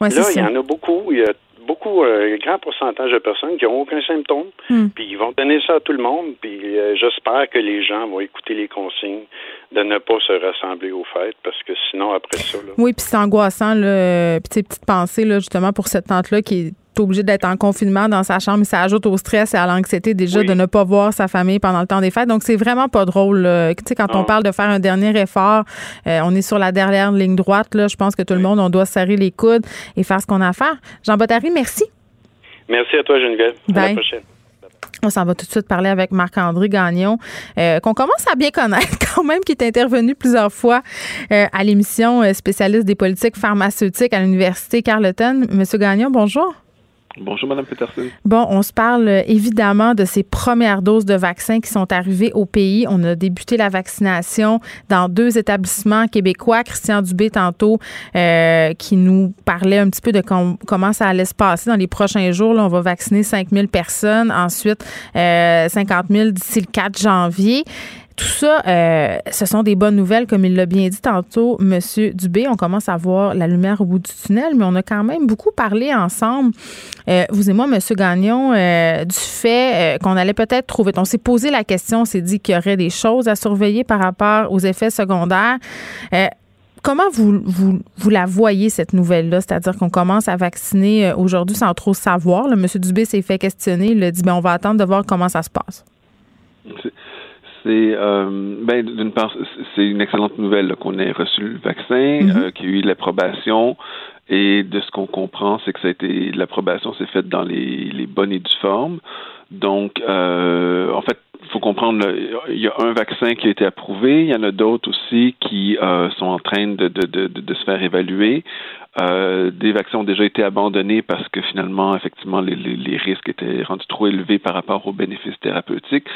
Ouais, Là, il y en a beaucoup. Il y a beaucoup, euh, un grand pourcentage de personnes qui n'ont aucun symptôme. Hmm. Puis ils vont donner ça à tout le monde. Puis euh, j'espère que les gens vont écouter les consignes de ne pas se rassembler aux fêtes parce que sinon, après ça, là, Oui, puis c'est angoissant, là. Puis, tu sais, petite pensée, là, justement, pour cette tante-là qui est obligée d'être en confinement dans sa chambre, ça ajoute au stress et à l'anxiété déjà Oui. de ne pas voir sa famille pendant le temps des fêtes. Donc, c'est vraiment pas drôle. là. Tu sais, quand on Non. parle de faire un dernier effort, euh, on est sur la dernière ligne droite. Là. Je pense que tout le monde, on doit serrer les coudes et faire ce qu'on a à faire. Jean Bottary, merci. merci à toi, Geneviève. À la prochaine. On s'en va tout de suite parler avec Marc-André Gagnon, euh, qu'on commence à bien connaître quand même, qui est intervenu plusieurs fois euh, à l'émission euh, spécialiste des politiques pharmaceutiques à l'Université Carleton. Monsieur Gagnon, bonjour. Bonjour, Madame Peterson. Bon, on se parle euh, évidemment de ces premières doses de vaccins qui sont arrivées au pays. On a débuté la vaccination dans deux établissements québécois. Christian Dubé, tantôt, euh, qui nous parlait un petit peu de com- comment ça allait se passer dans les prochains jours. On va vacciner 5000 personnes, ensuite euh, 50 000 d'ici le 4 janvier. Tout ça, euh, ce sont des bonnes nouvelles, comme il l'a bien dit tantôt, Monsieur Dubé. On commence à voir la lumière au bout du tunnel, mais on a quand même beaucoup parlé ensemble, euh, vous et moi, Monsieur Gagnon, euh, du fait qu'on allait peut-être trouver. On s'est posé la question, on s'est dit qu'il y aurait des choses à surveiller par rapport aux effets secondaires. Comment vous, vous, vous la voyez, cette nouvelle-là? C'est-à-dire qu'on commence à vacciner aujourd'hui sans trop savoir. Le Monsieur Dubé s'est fait questionner. Il a dit, ben, on va attendre de voir comment ça se passe. C'est- euh, ben d'une part c'est une excellente nouvelle qu'on ait reçu le vaccin, euh, qu'il y a eu l'approbation et de ce qu'on comprend, c'est que ça a été l'approbation s'est faite dans les, les bonnes et dues formes. Donc euh, en fait, faut comprendre il y a un vaccin qui a été approuvé, il y en a d'autres aussi qui euh, sont en train de, de, de, de, de se faire évaluer. Euh, des vaccins ont déjà été abandonnés parce que finalement, effectivement, les, les, les risques étaient rendus trop élevés par rapport aux bénéfices thérapeutiques.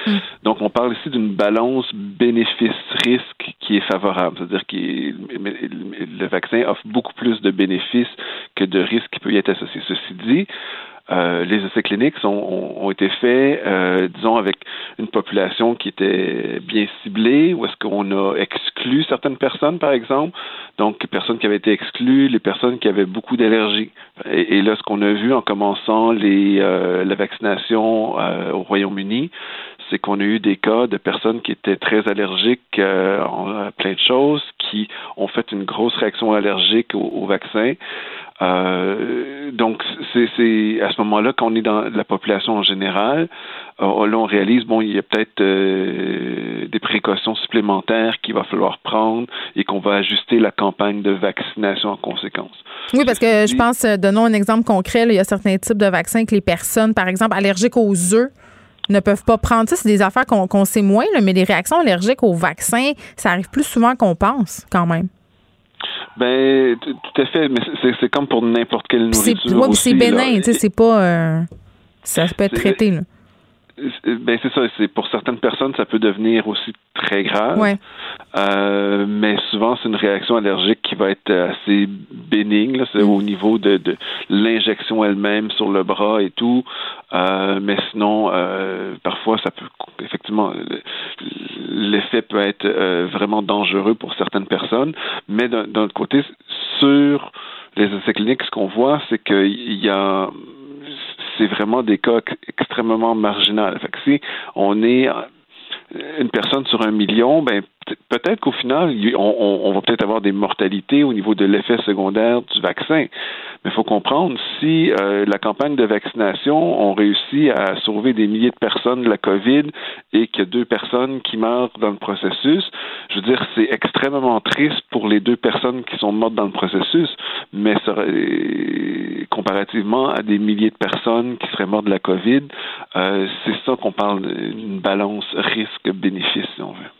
Donc, on parle ici d'une balance bénéfice-risque qui est favorable, c'est-à-dire que le vaccin offre beaucoup plus de bénéfices que de risques qui peuvent y être associés. Ceci dit, euh, les essais cliniques ont, ont, été faits, euh, disons, avec une population qui était bien ciblée, ou est-ce qu'on a exclu certaines personnes, par exemple, donc personnes qui avaient été exclues, les personnes qui avaient beaucoup d'allergies. Et, là, ce qu'on a vu en commençant les, euh, la vaccination au Royaume-Uni, c'est qu'on a eu des cas de personnes qui étaient très allergiques à plein de choses, qui ont fait une grosse réaction allergique au vaccin. Euh, donc, c'est à ce moment-là qu'on est dans la population en général. Euh, là, on réalise, bon, il y a peut-être euh, des précautions supplémentaires qu'il va falloir prendre et qu'on va ajuster la campagne de vaccination en conséquence. Oui, parce que je pense, donnons un exemple concret, là, il y a certains types de vaccins que les personnes, par exemple, allergiques aux œufs, ne peuvent pas prendre. Ça, c'est des affaires qu'on qu sait moins, là, mais les réactions allergiques aux vaccins, ça arrive plus souvent qu'on pense, quand même. Ben, tout à fait, mais c'est comme pour n'importe quelle nourriture. C'est bénin, tu sais, c'est pas. Euh, ça peut être traité, là. Ben c'est ça. C'est pour certaines personnes, ça peut devenir aussi très grave. Ouais. Euh, mais souvent, c'est une réaction allergique qui va être assez bénigne. C'est mm. au niveau de, de l'injection elle-même sur le bras et tout. Euh, mais sinon, euh, parfois, ça peut effectivement l'effet peut être euh, vraiment dangereux pour certaines personnes. Mais d'un autre côté, sur les essais cliniques, ce qu'on voit, c'est qu'il y a c'est vraiment des cas extrêmement marginaux. Fait que si on est une personne sur un million, ben peut-être qu'au final, on, va peut-être avoir des mortalités au niveau de l'effet secondaire du vaccin. Mais il faut comprendre, si euh, la campagne de vaccination, on réussit à sauver des milliers de personnes de la COVID et qu'il y a deux personnes qui meurent dans le processus, je veux dire, c'est extrêmement triste pour les deux personnes qui sont mortes dans le processus, mais euh, comparativement à des milliers de personnes qui seraient mortes de la COVID, euh, c'est ça qu'on parle d'une balance risque-bénéfice, si on veut.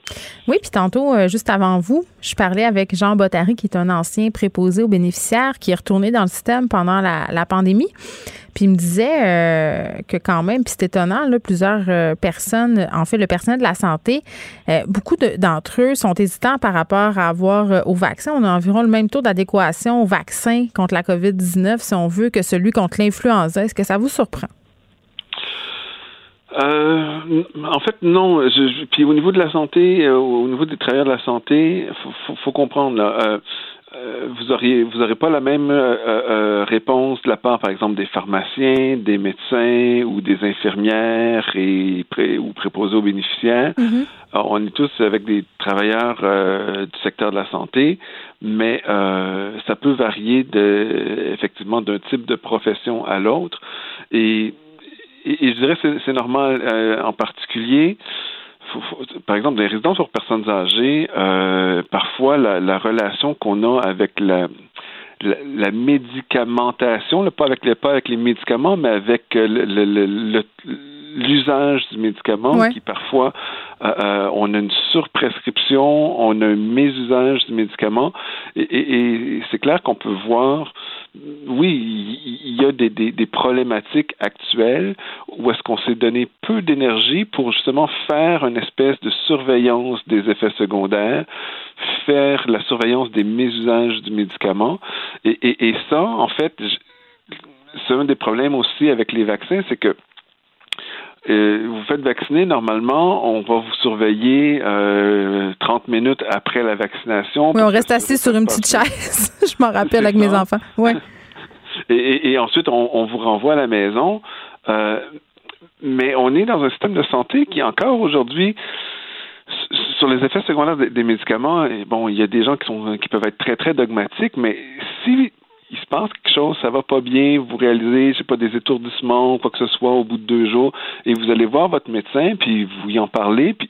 Oui, tantôt, euh, juste avant vous, je parlais avec Jean Bottary, qui est un ancien préposé aux bénéficiaires, qui est retourné dans le système pendant la, pandémie. Puis il me disait euh, que quand même, puis c'est étonnant, plusieurs euh, personnes, en fait, le personnel de la santé, beaucoup d'entre eux sont hésitants par rapport à avoir au vaccin. On a environ le même taux d'adéquation au vaccin contre la COVID-19, si on veut, que celui contre l'influenza. Est-ce que ça vous surprend? Euh, en fait, non. Je, puis au niveau de la santé, euh, au niveau des travailleurs de la santé, faut, faut, faut comprendre là. Euh, euh, vous auriez vous aurez pas la même euh, euh, réponse de la part, par exemple, des pharmaciens, des médecins ou des infirmières et pré, ou préposés aux bénéficiaires. Mm-hmm. Alors, on est tous avec des travailleurs du secteur de la santé, mais ça peut varier de, effectivement d'un type de profession à l'autre. Et, et, je dirais que c'est normal en particulier par exemple, dans les résidences pour personnes âgées, euh, parfois la, la relation qu'on a avec la, la, la médicamentation, là, pas avec les pas avec les médicaments, mais avec euh, le, le, le l'usage du médicament Ouais. qui parfois euh, euh, on a une surprescription, on a un mésusage du médicament et, et, et c'est clair qu'on peut voir oui, il y a des, des, des problématiques actuelles où est-ce qu'on s'est donné peu d'énergie pour justement faire une espèce de surveillance des effets secondaires, faire la surveillance des mésusages du médicament. Et, et, et ça, en fait, c'est un des problèmes aussi avec les vaccins, c'est que euh, vous faites vacciner, normalement, on va vous surveiller euh, 30 minutes après la vaccination. Oui, on reste assis sur une petite chaise. Je m'en rappelle avec ça. mes enfants. Ouais. et, et, et, ensuite, on, on, vous renvoie à la maison. Euh, mais on est dans un système de santé qui, encore aujourd'hui, sur les effets secondaires des, des médicaments, bon, il y a des gens qui sont qui peuvent être très très dogmatiques, mais si il se passe quelque chose, ça va pas bien, vous réalisez, je sais pas, des étourdissements ou quoi que ce soit au bout de deux jours, et vous allez voir votre médecin, puis vous y en parlez, puis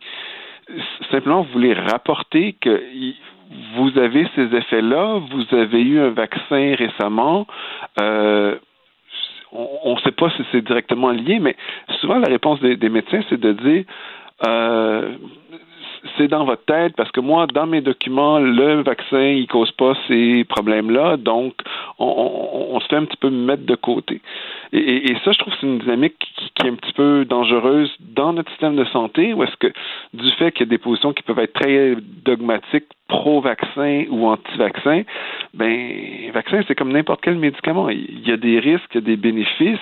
simplement vous voulez rapporter que vous avez ces effets-là, vous avez eu un vaccin récemment, euh, on ne sait pas si c'est directement lié, mais souvent la réponse des, des médecins, c'est de dire euh, c'est dans votre tête parce que moi, dans mes documents, le vaccin, il cause pas ces problèmes-là, donc on, se fait un petit peu mettre de côté. Et, ça, je trouve que c'est une dynamique qui, est un petit peu dangereuse dans notre système de santé, où est-ce que du fait qu'il y a des positions qui peuvent être très dogmatiques pro-vaccin ou anti-vaccin, ben, vaccin, c'est comme n'importe quel médicament. Il y a des risques, il y a des bénéfices,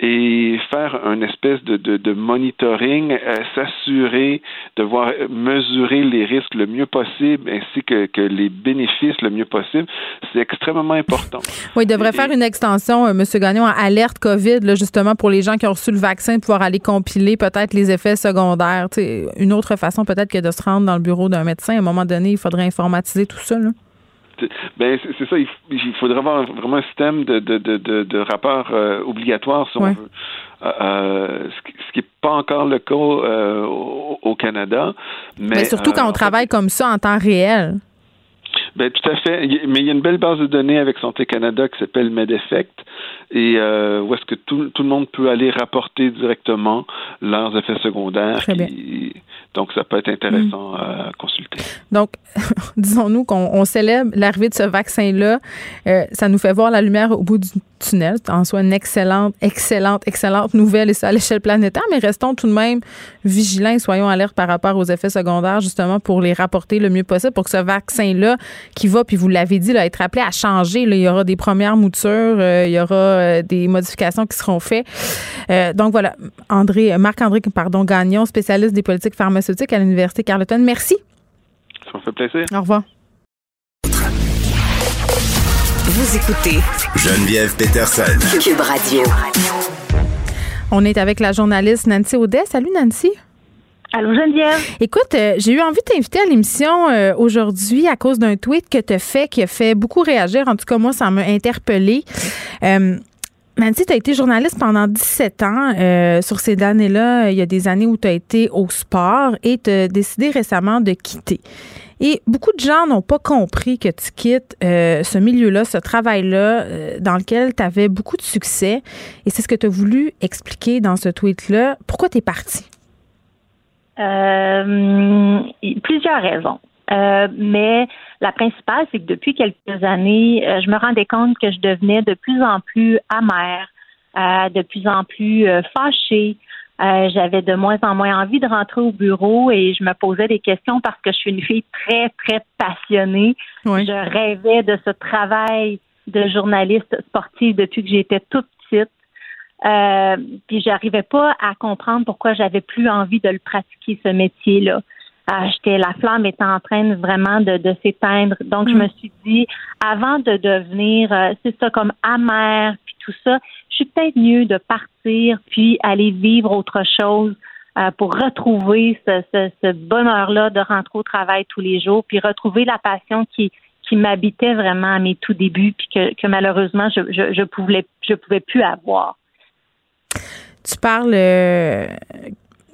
et faire une espèce de monitoring, euh, s'assurer de voir mesurer les risques le mieux possible, ainsi que, que les bénéfices le mieux possible, c'est extrêmement important. Oui, il devrait et, faire une extension, euh, M. Gagnon, à alerte COVID, là, justement, pour les gens qui ont reçu le vaccin, pouvoir aller compiler peut-être les effets secondaires. T'sais, une autre façon peut-être que de se rendre dans le bureau d'un médecin. À un moment donné, il faudrait informatiser tout ça. Là. Ben, c'est ça, il, il, faudrait avoir vraiment un système de, de, de, de, rapport euh, obligatoire, si ouais. on veut. Euh, ce qui n'est pas encore le cas euh, au, au, Canada. Mais, mais surtout quand on travaille comme ça en temps réel. Ben, tout à fait. Mais il y a une belle base de données avec Santé Canada qui s'appelle MedEffect et euh, où est-ce que tout, tout, le monde peut aller rapporter directement leurs effets secondaires. Qui, donc, ça peut être intéressant mmh. à consulter. Donc, disons-nous qu'on célèbre l'arrivée de ce vaccin-là. Euh, ça nous fait voir la lumière au bout du tunnel. C'est en soi une excellente, excellente, excellente nouvelle et ça à l'échelle planétaire, mais restons tout de même vigilants et soyons alertes par rapport aux effets secondaires, justement, pour les rapporter le mieux possible pour que ce vaccin-là, qui va, puis vous l'avez dit, là, être appelé à changer. Là, il y aura des premières moutures, euh, il y aura euh, des modifications qui seront faites. Euh, donc voilà, André, Marc-André pardon, Gagnon, spécialiste des politiques pharmaceutiques à l'Université Carleton. Merci. Ça me fait plaisir. Au revoir. Vous écoutez Geneviève Peterson. Cube Radio. On est avec la journaliste Nancy Audet. Salut Nancy. Allô Geneviève. Écoute, euh, j'ai eu envie de t'inviter à l'émission euh, aujourd'hui à cause d'un tweet que tu as fait qui a fait beaucoup réagir. En tout cas, moi, ça m'a interpellée. Euh, Nancy, tu as été journaliste pendant 17 ans. Euh, sur ces années-là, il y a des années où tu as été au sport et tu as décidé récemment de quitter. Et beaucoup de gens n'ont pas compris que tu quittes euh, ce milieu-là, ce travail-là, euh, dans lequel tu avais beaucoup de succès. Et c'est ce que tu as voulu expliquer dans ce tweet-là. Pourquoi tu es parti? Euh, plusieurs raisons. Euh, mais la principale, c'est que depuis quelques années, euh, je me rendais compte que je devenais de plus en plus amère, euh, de plus en plus euh, fâchée. J'avais de moins en moins envie de rentrer au bureau et je me posais des questions parce que je suis une fille très, très passionnée. Oui. Je rêvais de ce travail de journaliste sportive depuis que j'étais toute petite. Euh, puis j'arrivais pas à comprendre pourquoi j'avais plus envie de le pratiquer ce métier-là. Euh, j'étais la flamme était en train vraiment de, de s'éteindre. Donc je mm. me suis dit avant de devenir euh, c'est ça comme amère puis tout ça, je suis peut-être mieux de partir puis aller vivre autre chose. Euh, pour retrouver ce, ce, ce bonheur-là de rentrer au travail tous les jours, puis retrouver la passion qui, qui m'habitait vraiment à mes tout débuts, puis que, que malheureusement je, je, je pouvais je pouvais plus avoir. Tu parles euh,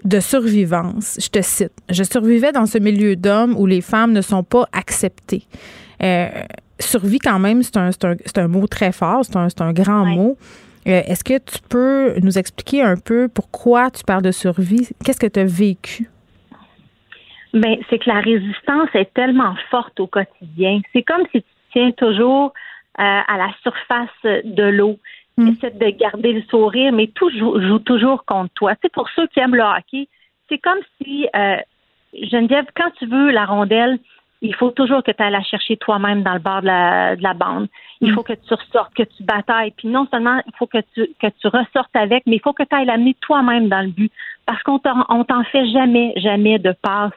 de survivance. Je te cite. Je survivais dans ce milieu d'hommes où les femmes ne sont pas acceptées. Euh, survie, quand même, c'est un, un, un, mot très fort, c'est un, un, grand mot. Euh, est-ce que tu peux nous expliquer un peu pourquoi tu parles de survie? Qu'est-ce que tu as vécu? Bien, c'est que la résistance est tellement forte au quotidien. C'est comme si tu tiens toujours euh, à la surface de l'eau. Mm. Essaie de garder le sourire, mais tout joue, toujours contre toi. C'est pour ceux qui aiment le hockey. C'est comme si, euh, Geneviève, quand tu veux la rondelle, il faut toujours que tu ailles la chercher toi-même dans le bord de la, de la bande. Il mm. faut que tu ressortes, que tu batailles. Puis non seulement il faut que tu, que tu ressortes avec, mais il faut que tu ailles l'amener toi-même dans le but. Parce qu'on on t'en fait jamais, jamais de passe.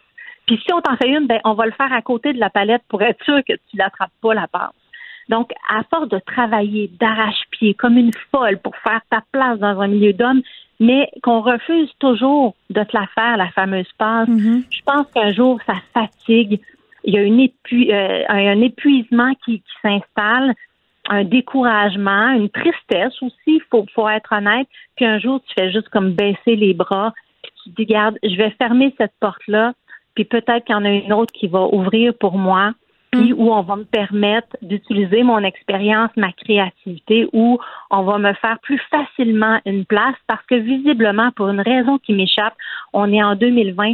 Puis si on t'en fait une, ben, on va le faire à côté de la palette pour être sûr que tu l'attrapes pas la passe. Donc, à force de travailler d'arrache-pied comme une folle pour faire ta place dans un milieu d'hommes, mais qu'on refuse toujours de te la faire, la fameuse passe, mm-hmm. je pense qu'un jour, ça fatigue il y a une euh, un épuisement qui, s'installe, un découragement, une tristesse aussi, il faut, faut être honnête. Puis un jour, tu fais juste comme baisser les bras, puis tu te dis, regarde, je vais fermer cette porte-là, puis peut-être qu'il y en a une autre qui va ouvrir pour moi, puis mm. où on va me permettre d'utiliser mon expérience, ma créativité, où on va me faire plus facilement une place, parce que visiblement, pour une raison qui m'échappe, on est en 2020,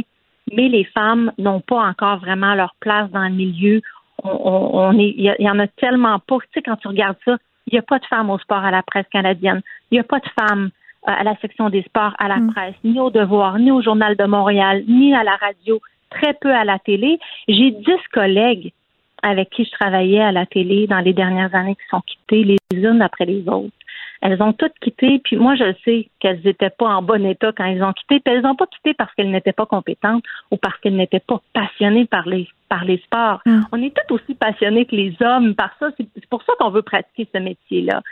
mais les femmes n'ont pas encore vraiment leur place dans le milieu. On, est, il y, en a tellement pas. Tu sais, quand tu regardes ça, il n'y a pas de femmes au sport à la presse canadienne. Il n'y a pas de femmes euh, à la section des sports à la mm. presse, ni au Devoir, ni au Journal de Montréal, ni à la radio, très peu à la télé. J'ai dix collègues avec qui je travaillais à la télé dans les dernières années qui sont quittées les unes après les autres. Elles ont toutes quitté, puis moi, je sais qu'elles n'étaient pas en bon état quand elles ont quitté, puis elles n'ont pas quitté parce qu'elles n'étaient pas compétentes ou parce qu'elles n'étaient pas passionnées par les, par les sports. Mm. On est toutes aussi passionnés que les hommes par ça. C'est pour ça qu'on veut pratiquer ce métier-là.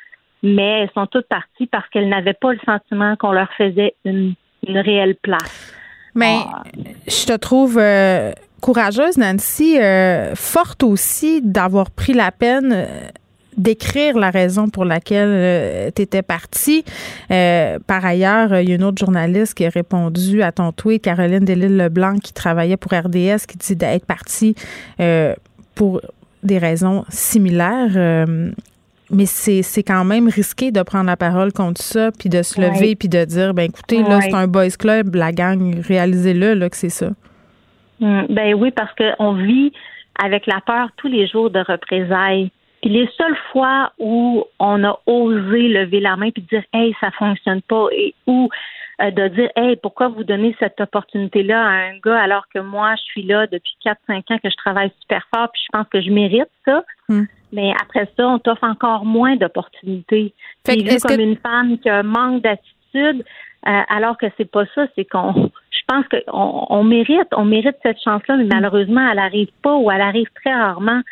Mais elles sont toutes parties parce qu'elles n'avaient pas le sentiment qu'on leur faisait une, une réelle place. Mais ah. je te trouve euh, courageuse, Nancy, euh, forte aussi d'avoir pris la peine. Euh, d'écrire la raison pour laquelle euh, tu étais partie. Euh, par ailleurs, il y a une autre journaliste qui a répondu à ton tweet, Caroline Delisle-Leblanc, qui travaillait pour RDS, qui dit d'être partie euh, pour des raisons similaires. mais c'est, quand même risqué de prendre la parole contre ça, puis de se lever, puis de dire, ben écoutez, là, c'est un boys club, la gang, réalisez-le, là, que c'est ça. Hum, ben oui, parce qu'on vit avec la peur tous les jours de représailles les seules fois où on a osé lever la main puis dire hey ça fonctionne pas et ou euh, de dire hey pourquoi vous donnez cette opportunité là à un gars alors que moi je suis là depuis 4 5 ans que je travaille super fort puis je pense que je mérite ça? Hmm. Mais après ça, on t'offre encore moins d'opportunités. Puis vu comme une femme qui a un manque d'attitude, euh, alors que c'est pas ça, c'est qu'on pense qu'on on mérite, on mérite cette chance-là, mais hmm. malheureusement, elle arrive pas ou elle arrive très rarement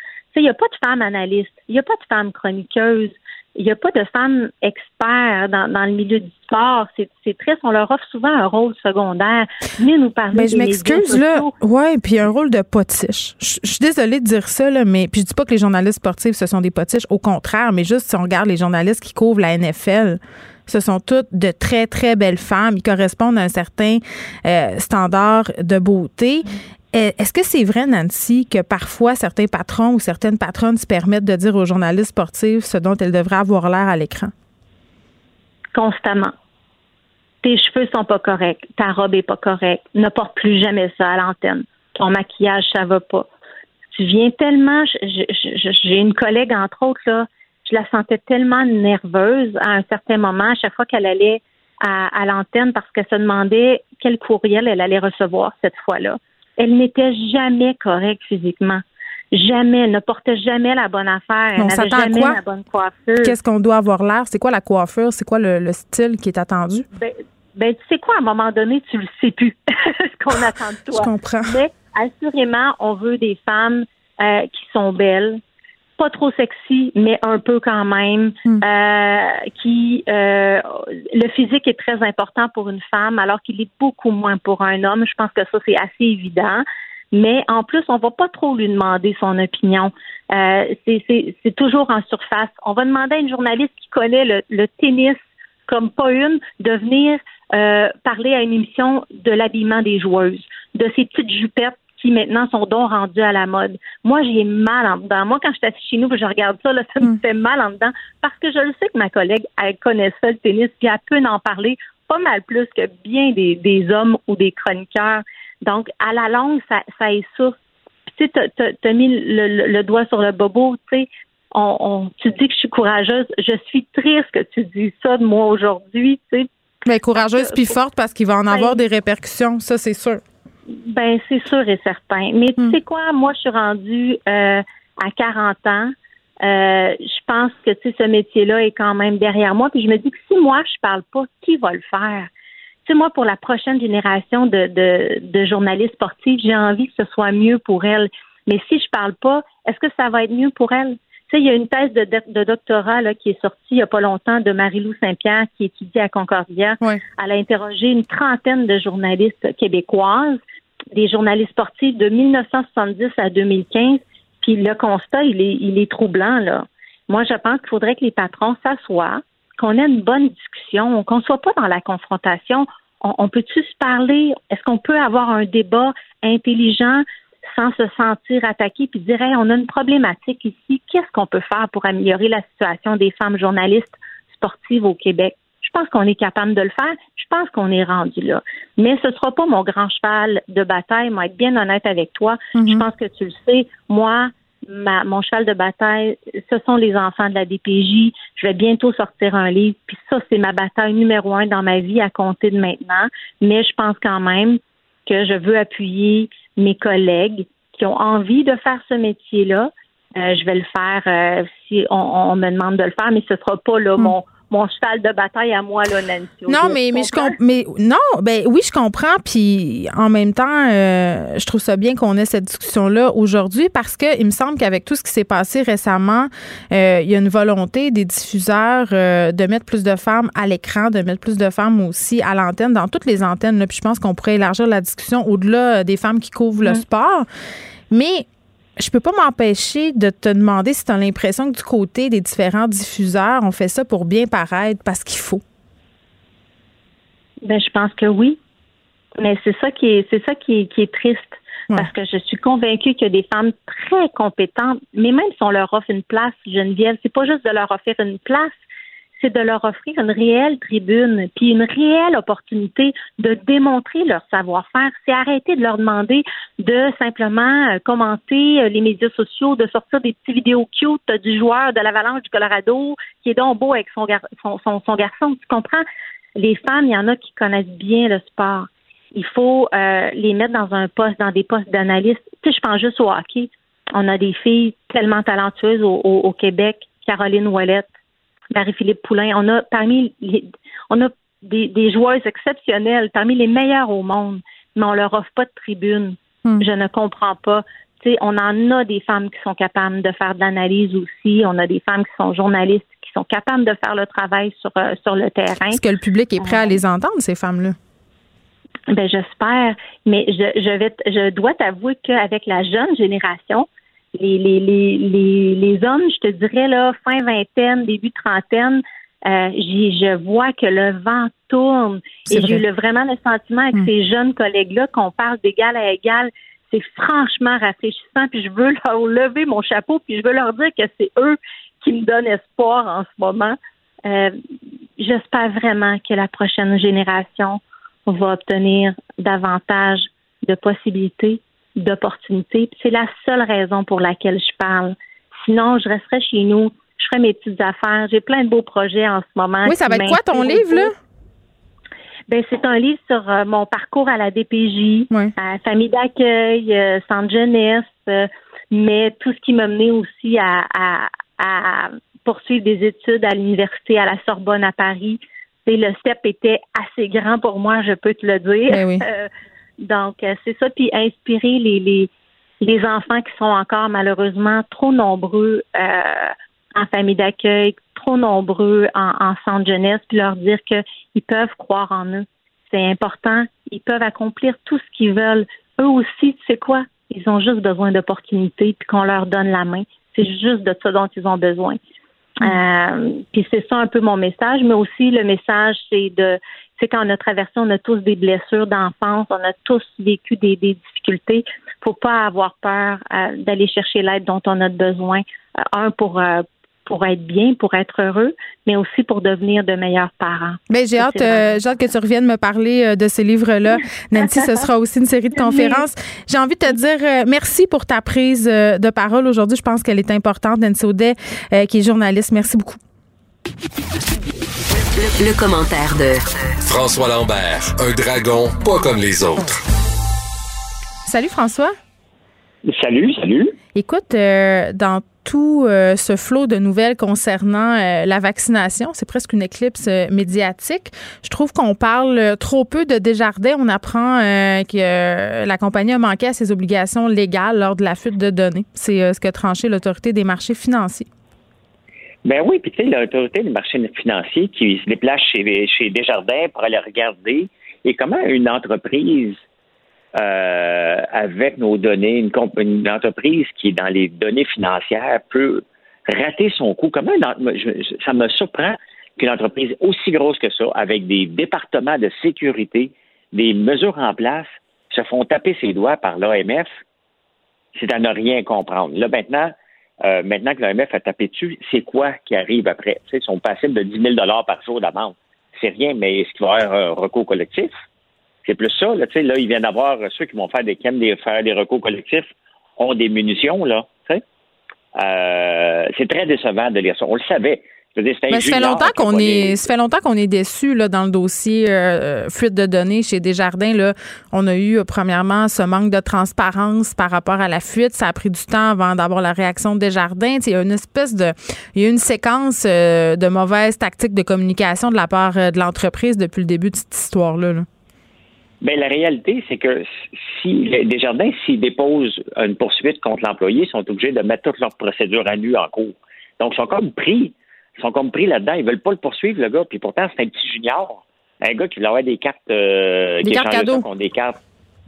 il n'y a pas de femmes analystes, il n'y a pas de femmes chroniqueuses, il n'y a pas de femmes experts dans, dans le milieu du sport. C'est triste. On leur offre souvent un rôle secondaire. Venez nous parler. Mais je m'excuse, là. Ouais, puis un rôle de potiche. Je, suis désolée de dire ça, là, mais puis je dis pas que les journalistes sportifs, ce sont des potiches. Au contraire, mais juste si on regarde les journalistes qui couvrent la NFL, ce sont toutes de très, très belles femmes. Ils correspondent à un certain euh, standard de beauté. Eh, est-ce que c'est vrai, Nancy, que parfois certains patrons ou certaines patronnes se permettent de dire aux journalistes sportifs ce dont elles devraient avoir l'air à l'écran? Constamment. Tes cheveux sont pas corrects, ta robe est pas correcte, ne porte plus jamais ça à l'antenne. Ton maquillage, ça va pas. Tu viens tellement, j'ai une collègue, entre autres, là, je la sentais tellement nerveuse à un certain moment, à chaque fois qu'elle allait à, à l'antenne parce qu'elle se demandait quel courriel elle allait recevoir cette fois-là elle n'était jamais correcte physiquement. jamais, ne portait jamais la bonne affaire. Elle n'avait jamais la bonne coiffure. Qu'est-ce qu'on doit avoir l'air? C'est quoi la coiffure? C'est quoi le, style qui est attendu? Ben, ben, tu sais quoi, à un moment donné, tu le sais plus ce qu'on attend de toi? Je comprends. Mais assurément, on veut des femmes euh, qui sont belles, pas trop sexy, mais un peu quand même. Hmm. Euh, qui euh, le physique est très important pour une femme, alors qu'il est beaucoup moins pour un homme. Je pense que ça c'est assez évident. Mais en plus, on va pas trop lui demander son opinion. Euh, c'est toujours en surface. On va demander à une journaliste qui connaît le, le tennis comme pas une de venir parler à une émission de l'habillement des joueuses, de ces petites jupettes qui maintenant sont donc rendues à la mode. Moi, j'ai mal en dedans. Moi, quand je suis assise chez nous je regarde ça, là, ça me mm. fait mal en dedans parce que je le sais que ma collègue, elle connaît ça, le tennis, puis elle peut en parler pas mal plus que bien des, des hommes ou des chroniqueurs. Donc, à la longue, ça, ça essouffle. Tu sais, t'as mis le, le, doigt sur le bobo, tu sais. On, on, tu dis que je suis courageuse. Je suis triste que tu dis ça de moi aujourd'hui, tu sais. Mais courageuse puis forte parce qu'il va en avoir des répercussions, ça c'est sûr. Ben c'est sûr et certain. Mais tu hmm. sais quoi, moi je suis rendue euh, à 40 ans. Euh, je pense que tu sais ce métier-là est quand même derrière moi. Puis je me dis que si moi je parle pas, qui va le faire? Tu sais moi pour la prochaine génération de, de, de journalistes sportifs, j'ai envie que ce soit mieux pour elles. Mais si je parle pas, est-ce que ça va être mieux pour elles il y a une thèse de, doctorat là, qui est sortie il n'y a pas longtemps de Marie-Lou Saint-Pierre qui étudie à Concordia. Elle a interrogé une trentaine de journalistes québécoises, des journalistes sportifs de 1970 à 2015. Puis le constat, il est, il est troublant. Là. Moi, je pense qu'il faudrait que les patrons s'assoient, qu'on ait une bonne discussion, qu'on ne soit pas dans la confrontation. On, peut-tu se parler? Est-ce qu'on peut avoir un débat intelligent sans se sentir attaqué puis dire on a une problématique ici, qu'est-ce qu'on peut faire pour améliorer la situation des femmes journalistes sportives au Québec? Je pense qu'on est capable de le faire. Je pense qu'on est rendu là. Mais ce ne sera pas mon grand cheval de bataille. Moi, être bien honnête avec toi, je pense que tu le sais. Moi, ma, mon cheval de bataille, ce sont les enfants de la DPJ. Je vais bientôt sortir un livre. Puis ça, c'est ma bataille numéro un dans ma vie à compter de maintenant. Mais je pense quand même que je veux appuyer mes collègues qui ont envie de faire ce métier-là. Euh, je vais le faire euh, si on, me demande de le faire, mais ce sera pas là, hmm. mon mon cheval de bataille à moi, là, Nancy. Non, mais, mais je mais non, ben oui, je comprends. Puis en même temps, euh, je trouve ça bien qu'on ait cette discussion-là aujourd'hui parce que il me semble qu'avec tout ce qui s'est passé récemment, euh, il y a une volonté des diffuseurs euh, de mettre plus de femmes à l'écran, de mettre plus de femmes aussi à l'antenne, dans toutes les antennes. Là, puis je pense qu'on pourrait élargir la discussion au-delà des femmes qui couvrent le mm. sport. Mais je peux pas m'empêcher de te demander si tu as l'impression que du côté des différents diffuseurs, on fait ça pour bien paraître parce qu'il faut. Ben, je pense que oui. Mais c'est ça qui est, c'est ça qui est, triste. Parce que je suis convaincue qu'il y a des femmes très compétentes, mais même si on leur offre une place, Geneviève, c'est pas juste de leur offrir une place, c'est de leur offrir une réelle tribune, puis une réelle opportunité de démontrer leur savoir-faire. C'est arrêter de leur demander de simplement euh, commenter euh, les médias sociaux, de sortir des petites vidéos cute du joueur de l'Avalanche du Colorado qui est donc beau avec son, son, son, garçon. Tu comprends? Les femmes, il y en a qui connaissent bien le sport. Il faut euh, les mettre dans un poste, dans des postes d'analyste. Tu sais, je pense juste au hockey. On a des filles tellement talentueuses au, au Québec. Caroline Ouellette, Marie-Philippe Poulain. On a parmi les, on a des, des, joueuses exceptionnelles, parmi les meilleures au monde, mais on leur offre pas de tribune. Hmm. Je ne comprends pas. sais, on en a des femmes qui sont capables de faire de l'analyse aussi. On a des femmes qui sont journalistes, qui sont capables de faire le travail sur, euh, sur le terrain. Est-ce que le public est prêt à les entendre, ces femmes-là? Ben j'espère, mais je, je vais, je dois t'avouer qu'avec la jeune génération, les, les, les, les, hommes, je te dirais, là, fin vingtaine, début trentaine, euh, je vois que le vent tourne. Et j'ai eu vraiment le sentiment avec hmm. ces jeunes collègues-là qu'on parle d'égal à égal. C'est franchement rafraîchissant. Puis je veux leur lever mon chapeau, puis je veux leur dire que c'est eux qui me donnent espoir en ce moment. Euh, j'espère vraiment que la prochaine génération va obtenir davantage de possibilités d'opportunités. C'est la seule raison pour laquelle je parle. Sinon, je resterais chez nous, je ferais mes petites affaires. J'ai plein de beaux projets en ce moment. Oui, ça va être quoi ton livre, là? Ben, c'est un livre sur euh, mon parcours à la DPJ, à famille d'accueil, euh, centre jeunesse. Euh, mais tout ce qui m'a mené aussi à, à, poursuivre des études à l'université à la Sorbonne à Paris, le CEP était assez grand pour moi, je peux te le dire. Ben euh, donc, euh, c'est ça, puis inspirer les, les, les enfants qui sont encore malheureusement trop nombreux euh, en famille d'accueil, trop nombreux en, en centre jeunesse, puis leur dire qu'ils peuvent croire en eux. C'est important. Ils peuvent accomplir tout ce qu'ils veulent. Eux aussi, tu sais quoi? Ils ont juste besoin d'opportunités, puis qu'on leur donne la main. C'est juste de ça dont ils ont besoin. Euh, puis c'est ça un peu mon message, mais aussi le message, c'est de, c'est quand on a traversé, on a tous des blessures d'enfance, on a tous vécu des, des difficultés. Faut pas avoir peur euh, d'aller chercher l'aide dont on a besoin. Euh, un pour pour être bien, pour être heureux, mais aussi pour devenir de meilleurs parents. Bien, j'ai hâte, euh, hâte que tu reviennes me parler euh, de ces livres-là. Nancy, ce sera aussi une série de conférences. J'ai envie de te dire euh, merci pour ta prise de parole aujourd'hui. Je pense qu'elle est importante. Nancy Audet, qui est journaliste. Merci beaucoup. Le, le, commentaire de François Lambert, un dragon pas comme les autres. Salut François. Salut, salut. Écoute, dans tout euh, ce flot de nouvelles concernant euh, la vaccination. C'est presque une éclipse euh, médiatique. Je trouve qu'on parle trop peu de Desjardins. On apprend que la compagnie a manqué à ses obligations légales lors de la fuite de données. C'est ce que tranché l'autorité des marchés financiers. Ben oui, puis tu sais, l'autorité des marchés financiers qui se déplace chez, chez Desjardins pour aller regarder et comment une entreprise euh, avec nos données, une, une, entreprise qui est dans les données financières peut rater son coup. Comment ça me surprend qu'une entreprise aussi grosse que ça, avec des départements de sécurité, des mesures en place, se font taper ses doigts par l'AMF, c'est à ne rien comprendre. Là, maintenant, euh, maintenant que l'AMF a tapé dessus, c'est quoi qui arrive après? ils sont passibles de 10 000 par jour d'amende. C'est rien, mais est-ce qu'il va y avoir un recours collectif? C'est plus ça, là, tu sais, là, ils viennent d'avoir ceux qui vont faire des, des, faire des recours collectifs ont des munitions, là, tu sais. Euh, c'est très décevant de lire ça. On le savait. Mais ça fait longtemps qu'on est, ça fait longtemps qu'on est déçu là dans le dossier euh, fuite de données chez Desjardins là. On a eu premièrement ce manque de transparence par rapport à la fuite. Ça a pris du temps avant d'avoir la réaction de Desjardins. Il y a une espèce de, il y a une séquence euh, de mauvaises tactiques de communication de la part de l'entreprise depuis le début de cette histoire là. là. Bien, la réalité, c'est que si Desjardins, s'ils déposent une poursuite contre l'employé, ils sont obligés de mettre toutes leurs procédures à nu en cours. Donc, ils sont comme pris. Ils sont comme pris là-dedans. Ils veulent pas le poursuivre, le gars. Puis pourtant, c'est un petit junior. Un gars qui voulait avoir des cartes euh, des cartes cadeaux. des cartes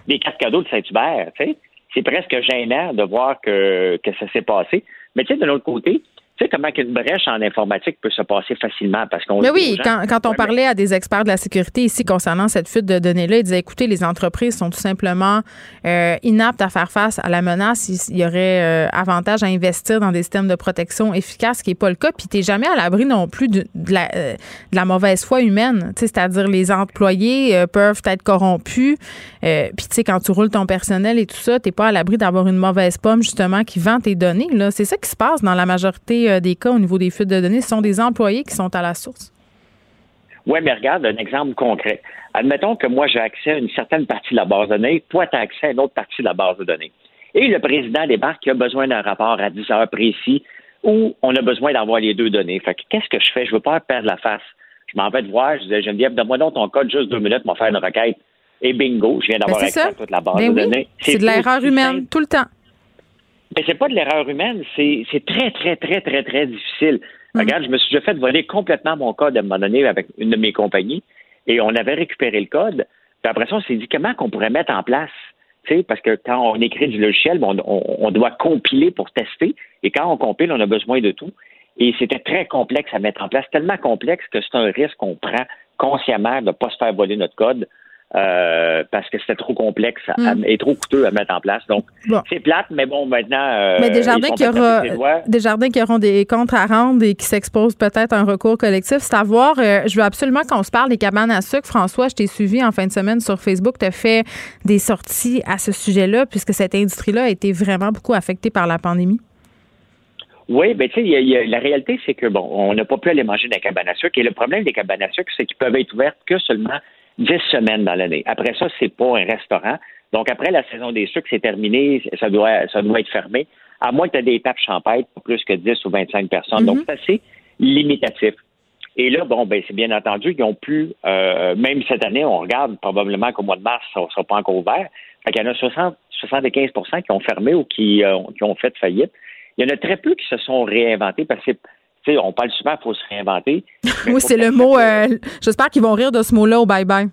des cartes cadeaux de Saint-Hubert, tu sais. C'est presque gênant de voir que, que ça s'est passé. Mais tu sais, de l'autre côté, tu sais comment qu'une brèche en informatique peut se passer facilement parce qu'on. Mais oui, quand, quand, on parlait à des experts de la sécurité ici concernant cette fuite de données-là, ils disaient écoutez, les entreprises sont tout simplement euh, inaptes à faire face à la menace. Il y aurait euh, avantage à investir dans des systèmes de protection efficaces, ce qui n'est pas le cas. Puis tu n'es jamais à l'abri non plus de, la, euh, de, la, mauvaise foi humaine. C'est-à-dire les employés peuvent être corrompus. Puis tu sais, quand tu roules ton personnel et tout ça, tu n'es pas à l'abri d'avoir une mauvaise pomme justement qui vend tes données. C'est ça qui se passe dans la majorité euh, des cas au niveau des fuites de données, ce sont des employés qui sont à la source. Oui, mais regarde un exemple concret. Admettons que moi, j'ai accès à une certaine partie de la base de données, toi, tu as accès à une autre partie de la base de données. Et le président débarque qui a besoin d'un rapport à 10 heures précis où on a besoin d'avoir les deux données. Fait que qu'est-ce que je fais? Je veux pas perdre la face. Je m'en vais te voir, je disais, Geneviève, donne-moi donc ton code juste deux minutes, m'en faire une requête. Et bingo, je viens d'avoir ben, accès à toute la base ben de données. C'est de l'erreur humaine, tout le temps. Mais c'est pas de l'erreur humaine, c'est très, très, très, très, très difficile. Mm. Regarde, je me suis déjà fait voler complètement mon code à un moment donné avec une de mes compagnies et on avait récupéré le code. Puis après ça, on s'est dit comment qu'on pourrait mettre en place? parce que quand on écrit du logiciel, on, on, doit compiler pour tester. Et quand on compile, on a besoin de tout. Et c'était très complexe à mettre en place, tellement complexe que c'est un risque qu'on prend consciemment de ne pas se faire voler notre code euh, parce que c'était trop complexe mm. et trop coûteux à mettre en place. Donc, c'est plate, mais bon, maintenant. Euh, mais des jardins, qui aura, qui auront des comptes à rendre et qui s'exposent peut-être à un recours collectif. C'est à voir. Euh, je veux absolument qu'on se parle des cabanes à sucre. François, je t'ai suivi en fin de semaine sur Facebook. Tu as fait des sorties à ce sujet-là, puisque cette industrie-là a été vraiment beaucoup affectée par la pandémie. Oui, ben tu sais, la réalité, c'est que bon, on n'a pas pu aller manger dans les cabanes à sucre. Et le problème des cabanes à sucre, c'est qu'ils peuvent être ouvertes que seulement 10 semaines dans l'année. Après ça, c'est pas un restaurant. Donc, après la saison des sucres, c'est terminé, ça doit, ça doit être fermé. à moins que tu aies des tables champêtres, pas plus que 10 ou 25 personnes. Donc, c'est assez limitatif. Et là, bon, ben, c'est bien entendu qu'ils ont pu, euh, même cette année, on regarde probablement qu'au mois de mars, ça ne sera pas encore ouvert. Fait qu'il y en a 60, 75% qui ont fermé ou qui, euh, qui ont fait faillite. Il y en a très peu qui se sont réinventés parce que on parle souvent qu'il faut se réinventer. oui, c'est le mot. Euh, j'espère qu'ils vont rire de ce mot-là au bye-bye.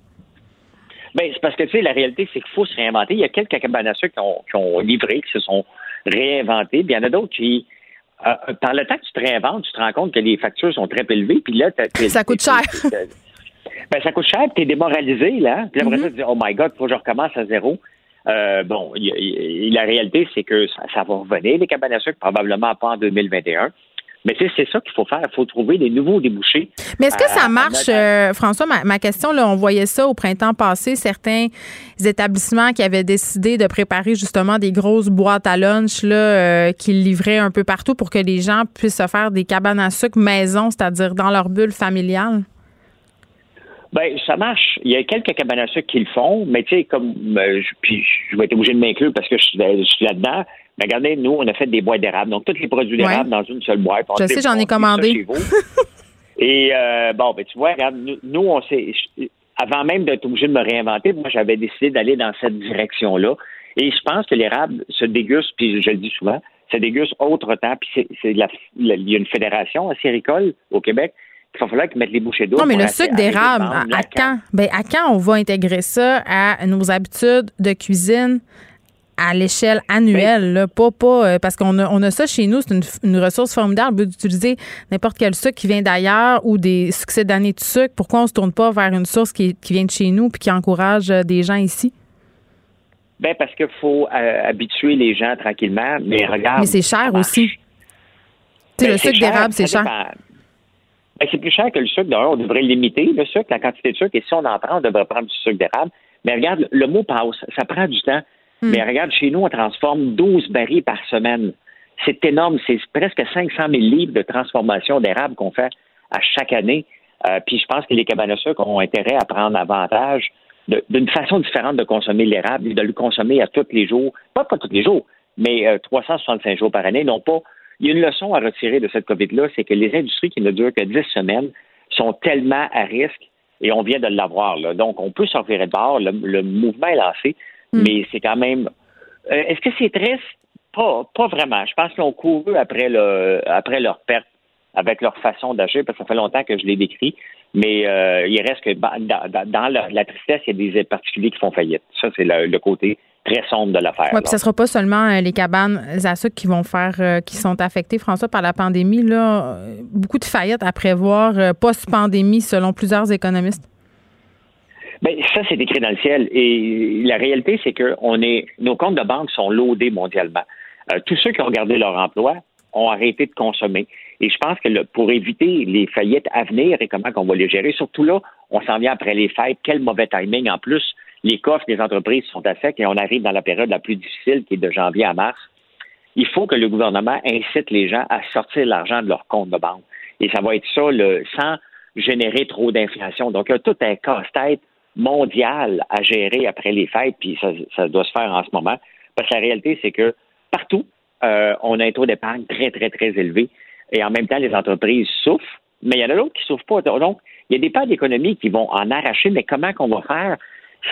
Ben, c'est parce que, tu sais, la réalité, c'est qu'il faut se réinventer. Il y a quelques cabanes qui ont, qui ont livré, qui se sont réinventés. Puis il y en a d'autres qui, euh, par le temps que tu te réinventes, tu te rends compte que les factures sont très élevées, puis là, ça coûte cher. ben, ça coûte cher, tu es démoralisé, là. Puis après ça, tu dis, oh my God, il faut que je recommence à zéro. Euh, bon, la réalité, c'est que ça, va revenir, les cabanes à sucre, probablement pas en 2021. Mais c'est ça qu'il faut faire. Il faut trouver des nouveaux débouchés. Mais est-ce que ça marche, euh, François? Ma, question, là, on voyait ça au printemps passé, certains établissements qui avaient décidé de préparer justement des grosses boîtes à lunch là, euh, qu'ils livraient un peu partout pour que les gens puissent se faire des cabanes à sucre maison, c'est-à-dire dans leur bulle familiale? Ben, ça marche. Il y a quelques cabanes à sucre qui le font, mais tu sais, comme euh, je, puis je vais être obligé de m'inclure parce que je suis, là-dedans. Mais regardez, nous, on a fait des boîtes d'érable. Donc, tous les produits d'érable dans une seule boîte. je sais, j'en ai commandé. Et euh, bon, ben tu vois, regarde, nous, on s'est. Avant même d'être obligé de me réinventer, moi, j'avais décidé d'aller dans cette direction-là. Et je pense que l'érable se déguste, puis je le dis souvent, se déguste autre temps. Puis c'est, il y a une fédération acéricole au Québec il va falloir qu'ils mettent les bouchées d'eau. Non, mais le sucre d'érable, à, quand? Ben, à quand on va intégrer ça à nos habitudes de cuisine? À l'échelle annuelle, là, pas, pas euh, parce qu'on a, on a ça chez nous, c'est une, ressource formidable d'utiliser n'importe quel sucre qui vient d'ailleurs ou des succès d'années de sucre. Pourquoi on se tourne pas vers une source qui, qui vient de chez nous puis qui encourage euh, des gens ici? Ben parce qu'il faut euh, habituer les gens tranquillement, mais regarde. Mais c'est cher aussi. Tu sais, le ben, sucre d'érable, c'est cher. Ben, c'est plus cher que le sucre. D'ailleurs, on devrait limiter le sucre, la quantité de sucre. Et si on en prend, on devrait prendre du sucre d'érable. Mais regarde, le mot passe. Ça prend du temps. Hmm. Mais regarde, chez nous, on transforme 12 barils par semaine. C'est énorme. C'est presque 500 000 livres de transformation d'érable qu'on fait à chaque année. Euh, puis je pense que les sucre ont intérêt à prendre avantage d'une façon différente de consommer l'érable et de le consommer à tous les jours. Pas, pas tous les jours, mais 365 euh, jours par année, non pas il y a une leçon à retirer de cette COVID-là, c'est que les industries qui ne durent que 10 semaines sont tellement à risque et on vient de l'avoir. Donc, on peut sortir de bord, le, mouvement est lancé, hmm. mais c'est quand même. Euh, est-ce que c'est triste? Pas, pas vraiment. Je pense qu'ils ont couru après, le, après leur perte avec leur façon d'agir, parce que ça fait longtemps que je l'ai décrit. Mais euh, il reste que dans, la, tristesse, il y a des particuliers qui font faillite. Ça, c'est le côté très sombre de l'affaire. Oui, puis ce ne sera pas seulement euh, les cabanes à sucre qui vont faire, euh, qui sont affectées, François, par la pandémie. Là, beaucoup de faillites à prévoir post-pandémie, selon plusieurs économistes. Bien, ça, c'est écrit dans le ciel. Et la réalité, c'est que on est, nos comptes de banque sont loadés mondialement. tous ceux qui ont gardé leur emploi ont arrêté de consommer. Et je pense que pour éviter les faillites à venir et comment on va les gérer, surtout là, on s'en vient après les fêtes. Quel mauvais timing en plus les coffres des entreprises sont à et on arrive dans la période la plus difficile qui est de janvier à mars. Il faut que le gouvernement incite les gens à sortir l'argent de leur compte de banque. Et ça va être ça le, sans générer trop d'inflation. Donc, il y a tout un casse-tête mondial à gérer après les fêtes, puis ça, doit se faire en ce moment. Parce que la réalité, c'est que partout, euh, on a un taux d'épargne très, très, très élevé. Et en même temps, les entreprises souffrent, mais il y en a d'autres qui ne souffrent pas. Donc, il y a des parts d'économie qui vont en arracher, mais comment qu'on va faire?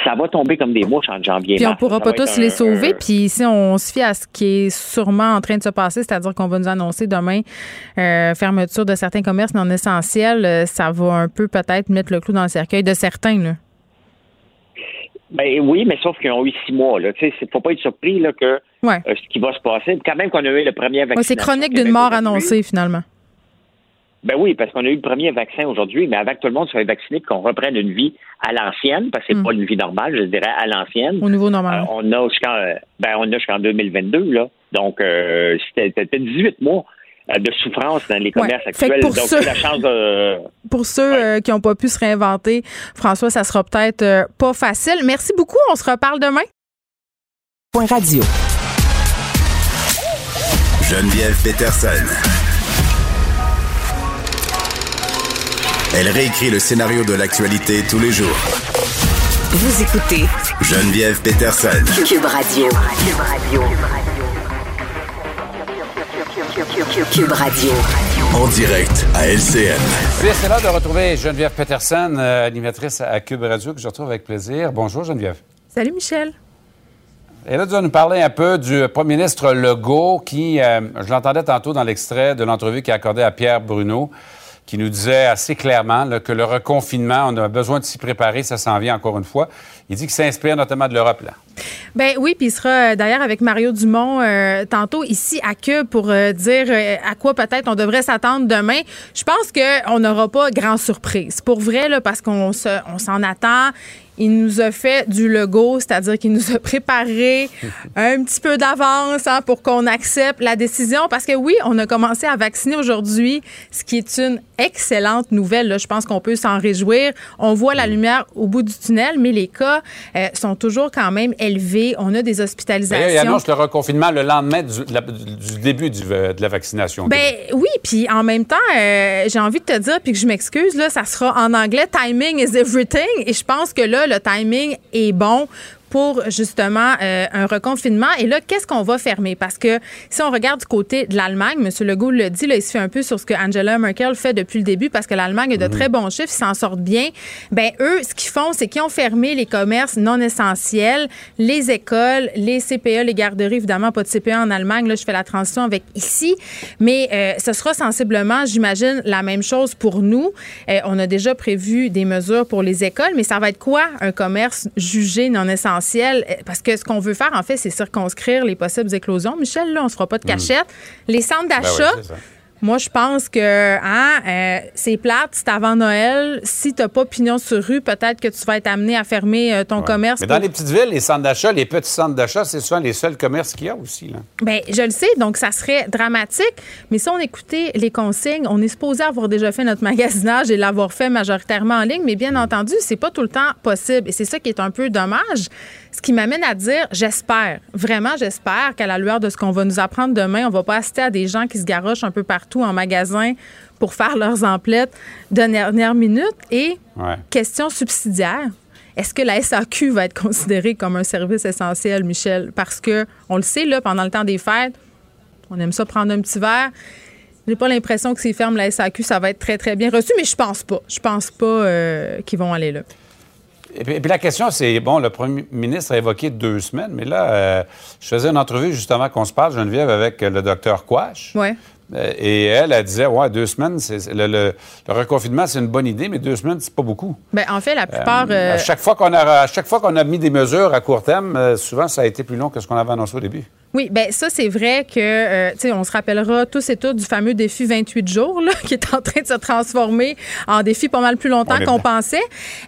ça va tomber comme des mouches en janvier. Puis on pourra pas tous les sauver. Puis si on se fie à ce qui est sûrement en train de se passer, c'est-à-dire qu'on va nous annoncer demain euh, fermeture de certains commerces non essentiels, euh, ça va un peu peut-être mettre le clou dans le cercueil de certains. Là. Ben oui, mais sauf qu'ils ont eu six mois. Il ne faut pas être surpris là, que euh, ce qui va se passer. Quand même qu'on a eu le premier vaccin. c'est chronique d'une mort annoncée finalement. Ben oui, parce qu'on a eu le premier vaccin aujourd'hui, mais avant que tout le monde soit vacciné, qu'on reprenne une vie à l'ancienne, parce que c'est hmm. pas une vie normale, je dirais à l'ancienne. Au niveau normal. Euh, on a jusqu'en euh, ben on a jusqu'en 2022 là. Donc euh, c'était 18 mois de souffrance dans les commerces actuels. Pour Donc, ceux, la chance de... Pour ceux qui n'ont pas pu se réinventer, François, ça sera peut-être pas facile. Merci beaucoup. On se reparle demain. Point radio. Geneviève Peterson. Elle réécrit le scénario de l'actualité tous les jours. Vous écoutez Geneviève Peterson. Cube Radio. Cube Radio. En direct à LCN. C'est l'heure de retrouver Geneviève Peterson, euh, animatrice à Cube Radio, que je retrouve avec plaisir. Bonjour Geneviève. Salut Michel. Et là, tu vas nous parler un peu du premier ministre Legault qui, euh, je l'entendais tantôt dans l'extrait de l'entrevue qu'il a accordé à Pierre Bruno, qui nous disait assez clairement là, que le reconfinement, on a besoin de s'y préparer, ça s'en vient encore une fois. Il dit qu'il s'inspire notamment de l'Europe. là. Ben oui, puis il sera euh, d'ailleurs avec Mario Dumont euh, tantôt ici à Cube pour euh, dire à quoi peut-être on devrait s'attendre demain. Je pense qu'on n'aura pas grand surprise. Pour vrai, là, parce qu'on se, on s'en attend. Il nous a fait du logo, c'est-à-dire qu'il nous a préparé un petit peu d'avance hein, pour qu'on accepte la décision. Parce que oui, on a commencé à vacciner aujourd'hui, ce qui est une excellente nouvelle. là. Je pense qu'on peut s'en réjouir. On voit la lumière au bout du tunnel, mais les cas euh, sont toujours quand même élevés. On a des D'ailleurs, il hospitalisations. annonce le reconfinement le lendemain du, de la- du début du- de la vaccination. Ben oui, puis en même temps, euh, j'ai envie de te dire, puis que je m'excuse, là, ça sera en anglais, timing is everything. Et je pense que là, le timing est bon pour justement euh, un reconfinement. Et là, qu'est-ce qu'on va fermer? Parce que si on regarde du côté de l'Allemagne, M. Legault le dit, là, il se fait un peu sur ce que Angela Merkel fait depuis le début parce que l'Allemagne a de très bons chiffres, ils s'en sortent bien. Ben eux, ce qu'ils font, c'est qu'ils ont fermé les commerces non essentiels, les écoles, les CPE, les garderies, évidemment, pas de CPE en Allemagne. Là, je fais la transition avec ici. Mais euh, ce sera sensiblement, j'imagine, la même chose pour nous. Euh, on a déjà prévu des mesures pour les écoles, mais ça va être quoi un commerce jugé non essentiel? Euh, Parce que ce qu'on veut faire, en fait, c'est circonscrire les possibles éclosions. Michel, là, on ne se fera pas de cachette. Les centres Ben oui, d'achat. Moi, je pense que hein, euh, c'est plate, c'est avant Noël. Si tu n'as pas pignon sur rue, peut-être que tu vas être amené à fermer euh, ton Ouais. commerce. Mais dans pour- les petites villes, les centres d'achat, les petits centres d'achat, c'est souvent les seuls commerces qu'il y a aussi. Là. Ben, je le sais, donc ça serait dramatique. Mais si on écoutait les consignes, on est supposé avoir déjà fait notre magasinage et l'avoir fait majoritairement en ligne, mais bien entendu, c'est pas tout le temps possible. Et c'est ça qui est un peu dommage. Ce qui m'amène à dire, j'espère, vraiment j'espère qu'à la lueur de ce qu'on va nous apprendre demain, on va pas assister à des gens qui se garochent un peu partout en magasin pour faire leurs emplettes de dernière minute. Et Ouais. question subsidiaire. Est-ce que la SAQ va être considérée comme un service essentiel, Michel? Parce que, on le sait, là, pendant le temps des fêtes, on aime ça prendre un petit verre. J'ai pas l'impression que s'ils ferment la SAQ, ça va être très, très bien reçu, mais je pense pas. Je pense pas euh, qu'ils vont aller là. Et puis, et puis la question, c'est, bon, le premier ministre a évoqué deux semaines, mais là, euh, je faisais une entrevue justement qu'on se parle, Geneviève, avec le docteur Quash. Ouais. Euh, Et elle, elle disait, ouais, deux semaines, c'est, le, le- le reconfinement, c'est une bonne idée, mais deux semaines, c'est pas beaucoup. Ben, en fait, la plupart. Euh, à, chaque fois qu'on a, à chaque fois qu'on a mis des mesures à court terme, souvent, ça a été plus long que ce qu'on avait annoncé au début. Oui, ben ça, c'est vrai que, euh, tu sais, on se rappellera tous et toutes du fameux défi 28 jours, là, qui est en train de se transformer en défi pas mal plus longtemps qu'on pensait.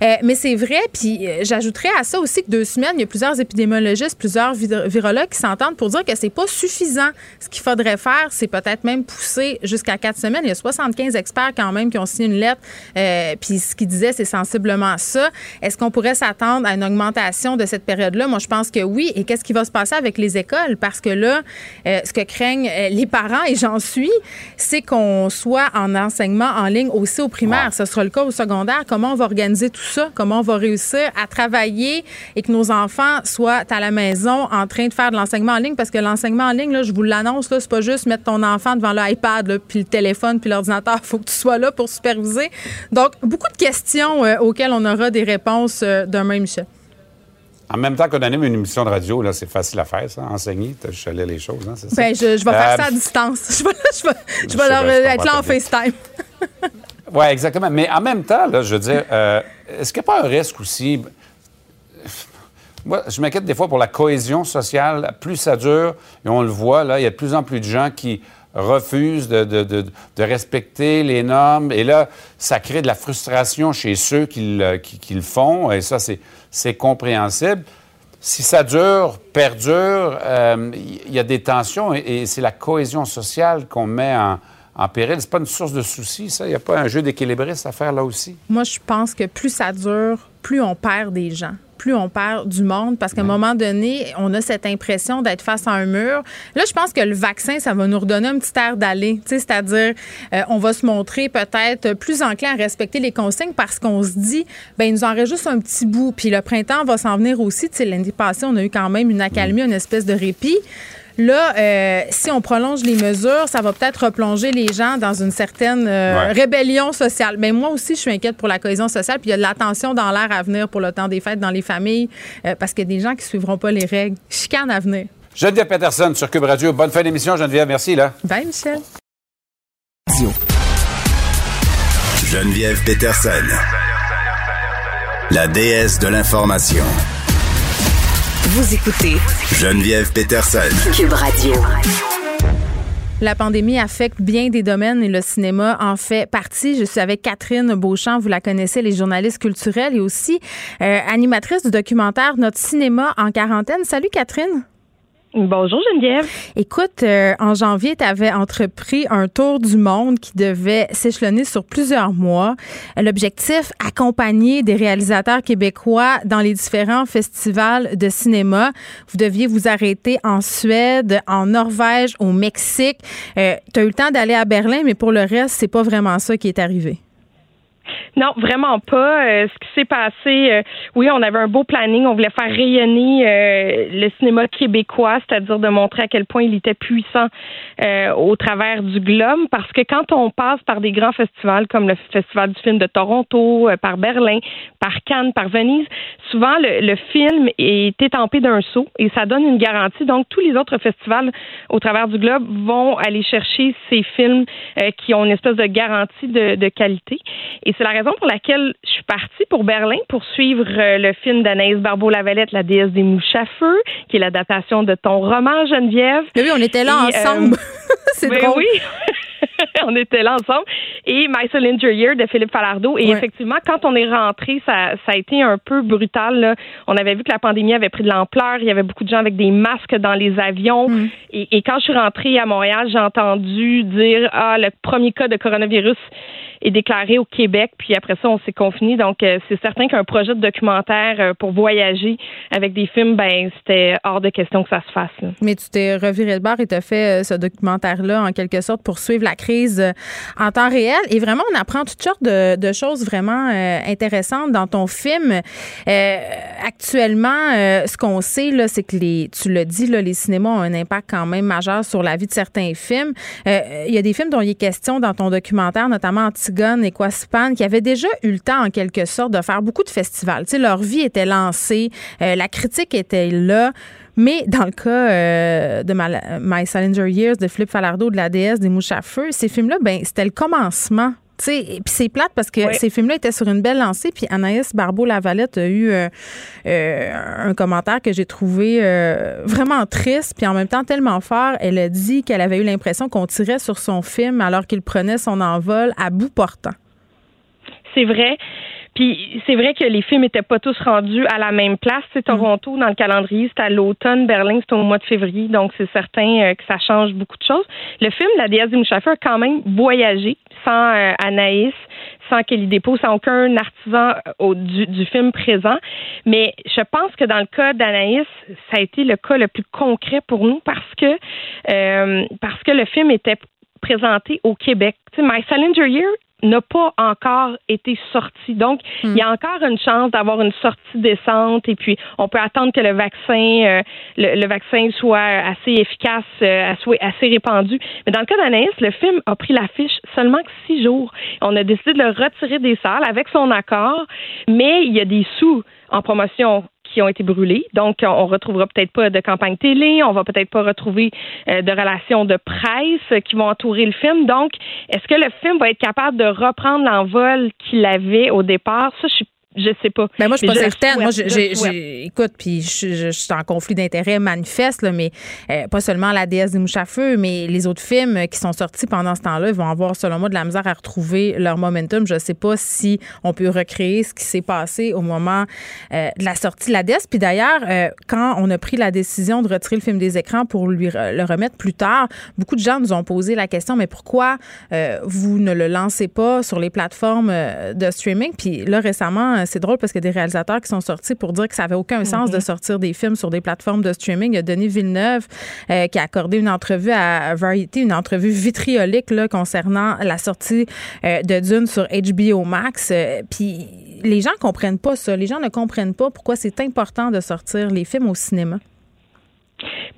Euh, mais c'est vrai, puis euh, j'ajouterais à ça aussi que deux semaines, il y a plusieurs épidémiologistes, plusieurs vir- virologues qui s'entendent pour dire que c'est pas suffisant. Ce qu'il faudrait faire, c'est peut-être même pousser jusqu'à quatre semaines. Il y a 75 experts quand même qui ont signé une lettre, puis ce qu'ils disaient, c'est sensiblement ça. Est-ce qu'on pourrait s'attendre à une augmentation de cette période-là? Moi, je pense que oui. Et qu'est-ce qui va se passer avec les écoles? Parce que là, euh, ce que craignent euh, les parents, et j'en suis, c'est qu'on soit en enseignement en ligne aussi au primaire. Ce sera le cas au secondaire. Comment on va organiser tout ça? Comment on va réussir à travailler et que nos enfants soient à la maison en train de faire de l'enseignement en ligne? Parce que l'enseignement en ligne, là, je vous l'annonce, là, c'est pas juste mettre ton enfant devant l'iPad, puis le téléphone, puis l'ordinateur. Il faut que tu sois là pour superviser. Donc, beaucoup de questions euh, auxquelles on aura des réponses euh, demain, Michel. En même temps qu'on anime une émission de radio, là, c'est facile à faire, ça, enseigner, à lire les choses, hein, c'est ça? Ben, je, je vais faire Euh, ça à distance. Je vais, je vais, je Je vais leur je être là en FaceTime. Oui, exactement. Mais en même temps, là, je veux dire, euh, est-ce qu'il n'y a pas un risque aussi? Moi, je m'inquiète des fois pour la cohésion sociale. Plus ça dure, et on le voit, là, il y a de plus en plus de gens qui refusent de, de- de- de respecter les normes. Et là, ça crée de la frustration chez ceux qui le, qui- qui le font. Et ça, c'est, c'est compréhensible. Si ça dure, perdure, euh, il y a des tensions et, et c'est la cohésion sociale qu'on met en, en péril. C'est pas une source de soucis, ça. Il n'y a pas un jeu d'équilibriste à faire là aussi. Moi, je pense que plus ça dure, plus on perd des gens, plus on perd du monde, parce qu'à un moment donné, on a cette impression d'être face à un mur. Là, je pense que le vaccin, ça va nous redonner un petit air d'aller, c'est-à-dire, euh, on va se montrer peut-être plus enclin à respecter les consignes parce qu'on se dit, ben il nous en reste juste un petit bout, puis le printemps va s'en venir aussi. L'année passée, on a eu quand même une accalmie, une espèce de répit. Là, euh, si on prolonge les mesures, ça va peut-être replonger les gens dans une certaine euh, rébellion sociale. Mais moi aussi, je suis inquiète pour la cohésion sociale. Puis il y a de l'attention dans l'air à venir pour le temps des fêtes dans les familles euh, parce qu'il y a des gens qui suivront pas les règles. Chicane à venir. Geneviève Peterson sur Cube Radio. Bonne fin d'émission, Geneviève. Merci, là. Bye, Michel. Geneviève Peterson. La déesse de l'information. Vous écoutez Geneviève Peterson. Cube Radio. La pandémie affecte bien des domaines et le cinéma en fait partie. Je suis avec Catherine Beauchamp, vous la connaissez, les journalistes culturels et aussi euh, animatrice du documentaire Notre cinéma en quarantaine. Salut Catherine. Bonjour Geneviève. Écoute, euh, en janvier, tu avais entrepris un tour du monde qui devait s'échelonner sur plusieurs mois. L'objectif, accompagner des réalisateurs québécois dans les différents festivals de cinéma. Vous deviez vous arrêter en Suède, en Norvège, au Mexique. Euh, tu as eu le temps d'aller à Berlin, mais pour le reste, c'est pas vraiment ça qui est arrivé. Non, vraiment pas. Euh, ce qui s'est passé, euh, oui, on avait un beau planning. On voulait faire rayonner euh, le cinéma québécois, c'est-à-dire de montrer à quel point il était puissant au travers du globe. Parce que quand on passe par des grands festivals comme le Festival du film de Toronto, par Berlin, par Cannes, par Venise, souvent le, le film est étampé d'un saut et ça donne une garantie. Donc, tous les autres festivals au travers du globe vont aller chercher ces films qui ont une espèce de garantie de, de qualité. Et c'est la pour laquelle je suis partie pour Berlin pour suivre euh, le film d'Anaïs Barbeau-Lavalette, La déesse des mouches à feu, qui est l'adaptation de ton roman, Geneviève. oui, on était là ensemble. Euh, c'est ben drôle. Oui. on était là ensemble. Et My Cylinder Year de Philippe Falardeau. Et effectivement, quand on est rentré, ça, ça a été un peu brutal. Là. On avait vu que la pandémie avait pris de l'ampleur. Il y avait beaucoup de gens avec des masques dans les avions. Mm. Et, et, quand je suis rentrée à Montréal, j'ai entendu dire Ah, le premier cas de coronavirus est déclaré au Québec. Puis après ça, on s'est confiné. Donc, euh, c'est certain qu'un projet de documentaire euh, pour voyager avec des films, ben c'était hors de question que ça se fasse. Mais tu t'es reviré le bar et tu as fait euh, ce documentaire-là, en quelque sorte, pour suivre la crise en temps réel. Et vraiment, on apprend toutes sortes de, choses vraiment intéressantes dans ton film. actuellement, ce qu'on sait, là, c'est que les, tu le dis, là, les cinémas ont un impact quand même majeur sur la vie de certains films. Il y a des films dont il est question dans ton documentaire, notamment Et Quaspan, qui avaient déjà eu le temps, en quelque sorte, de faire beaucoup de festivals. Leur vie était lancée, euh, la critique était là. Mais dans le cas euh, de My, Salinger Years, de Philippe Falardeau, de la déesse des mouches à feu, ces films-là, ben, c'était le commencement puis c'est plate parce que ces films-là étaient sur une belle lancée. Puis Anaïs Barbeau-Lavalette a eu euh, un commentaire que j'ai trouvé vraiment triste, puis en même temps tellement fort. Elle a dit qu'elle avait eu l'impression qu'on tirait sur son film alors qu'il prenait son envol à bout portant c'est vrai. Puis c'est vrai que les films n'étaient pas tous rendus à la même place. C'est Toronto dans le calendrier, c'est à l'automne. Berlin, c'est au mois de février. Donc c'est certain euh, que ça change beaucoup de choses. Le film La déesse du a quand même voyagé sans euh, Anaïs, sans Kelly Dépôt, sans aucun artisan euh, du, film présent. Mais je pense que dans le cas d'Anaïs, ça a été le cas le plus concret pour nous parce que parce que le film était présenté au Québec. Tu sais, My Salinger Year n'a pas encore été sorti. Donc, il y a encore une chance d'avoir une sortie décente et puis on peut attendre que le vaccin, euh, le, vaccin soit assez efficace, euh, assez répandu. Mais dans le cas d'Anaïs, le film a pris l'affiche seulement que six jours. On a décidé de le retirer des salles avec son accord, mais il y a des sous en promotion ont été brûlés. Donc, on retrouvera peut-être pas de campagne télé, on va peut-être pas retrouver euh, de relations de presse qui vont entourer le film. Donc, est-ce que le film va être capable de reprendre l'envol qu'il avait au départ? Ça, je suis je sais pas. Ben moi, je suis pas certaine. moi, j'ai, écoute, puis je, suis en conflit d'intérêt manifeste, là, mais euh, pas seulement La déesse des mouches à feu, mais les autres films qui sont sortis pendant ce temps-là, vont avoir, selon moi, de la misère à retrouver leur momentum. Je sais pas si on peut recréer ce qui s'est passé au moment euh, de la sortie de La déesse. Puis d'ailleurs, euh, quand on a pris la décision de retirer le film des écrans pour lui le remettre plus tard, beaucoup de gens nous ont posé la question, mais pourquoi vous ne le lancez pas sur les plateformes de streaming? Puis là, récemment, c'est drôle parce qu'il y a des réalisateurs qui sont sortis pour dire que ça n'avait aucun sens de mhm. sortir des films sur des plateformes de streaming. Il y a Denis Villeneuve euh, qui a accordé une entrevue à Variety, une entrevue vitriolique là, concernant la sortie euh, de Dune sur HBO Max. Euh, puis les gens comprennent pas ça. Les gens ne comprennent pas pourquoi c'est important de sortir les films au cinéma.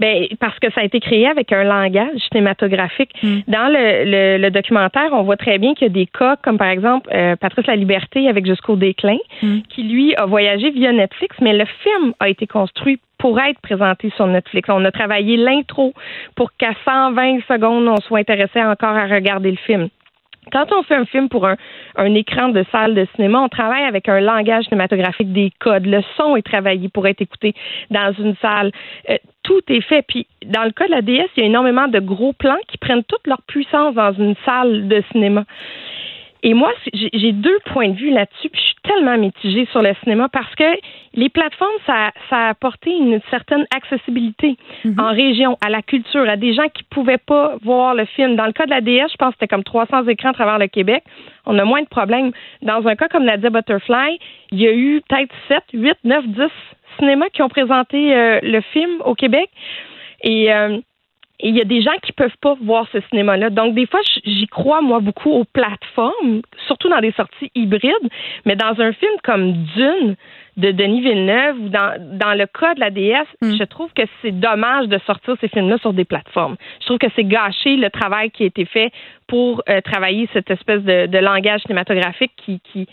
Ben parce que ça a été créé avec un langage cinématographique. Hmm. Dans le, le, documentaire, on voit très bien qu'il y a des cas comme par exemple euh, Patrice La Liberté avec Jusqu'au déclin, Hmm. qui lui a voyagé via Netflix, mais le film a été construit pour être présenté sur Netflix. On a travaillé l'intro pour qu'à 120 secondes, on soit intéressé encore à regarder le film. Quand on fait un film pour un, un, écran de salle de cinéma, on travaille avec un langage cinématographique des codes. Le son est travaillé pour être écouté dans une salle. Euh, tout est fait. Puis, dans le cas de la DS, il y a énormément de gros plans qui prennent toute leur puissance dans une salle de cinéma. Et moi, j'ai deux points de vue là-dessus, puis je suis tellement mitigée sur le cinéma parce que les plateformes, ça, ça a apporté une certaine accessibilité Mhm. en région, à la culture, à des gens qui pouvaient pas voir le film. Dans le cas de la DS, je pense que c'était comme 300 écrans à travers le Québec. On a moins de problèmes. Dans un cas comme Nadia Butterfly, il y a eu peut-être 7, 8, 9, 10 cinémas qui ont présenté euh, le film au Québec. Et... Euh, et il y a des gens qui peuvent pas voir ce cinéma-là. Donc, des fois, j'y crois, moi, beaucoup aux plateformes, surtout dans des sorties hybrides. Mais dans un film comme Dune de Denis Villeneuve ou dans, dans le cas de la DS, je trouve que c'est dommage de sortir ces films-là sur des plateformes. Je trouve que c'est gâcher le travail qui a été fait pour euh, travailler cette espèce de, de langage cinématographique qui, qui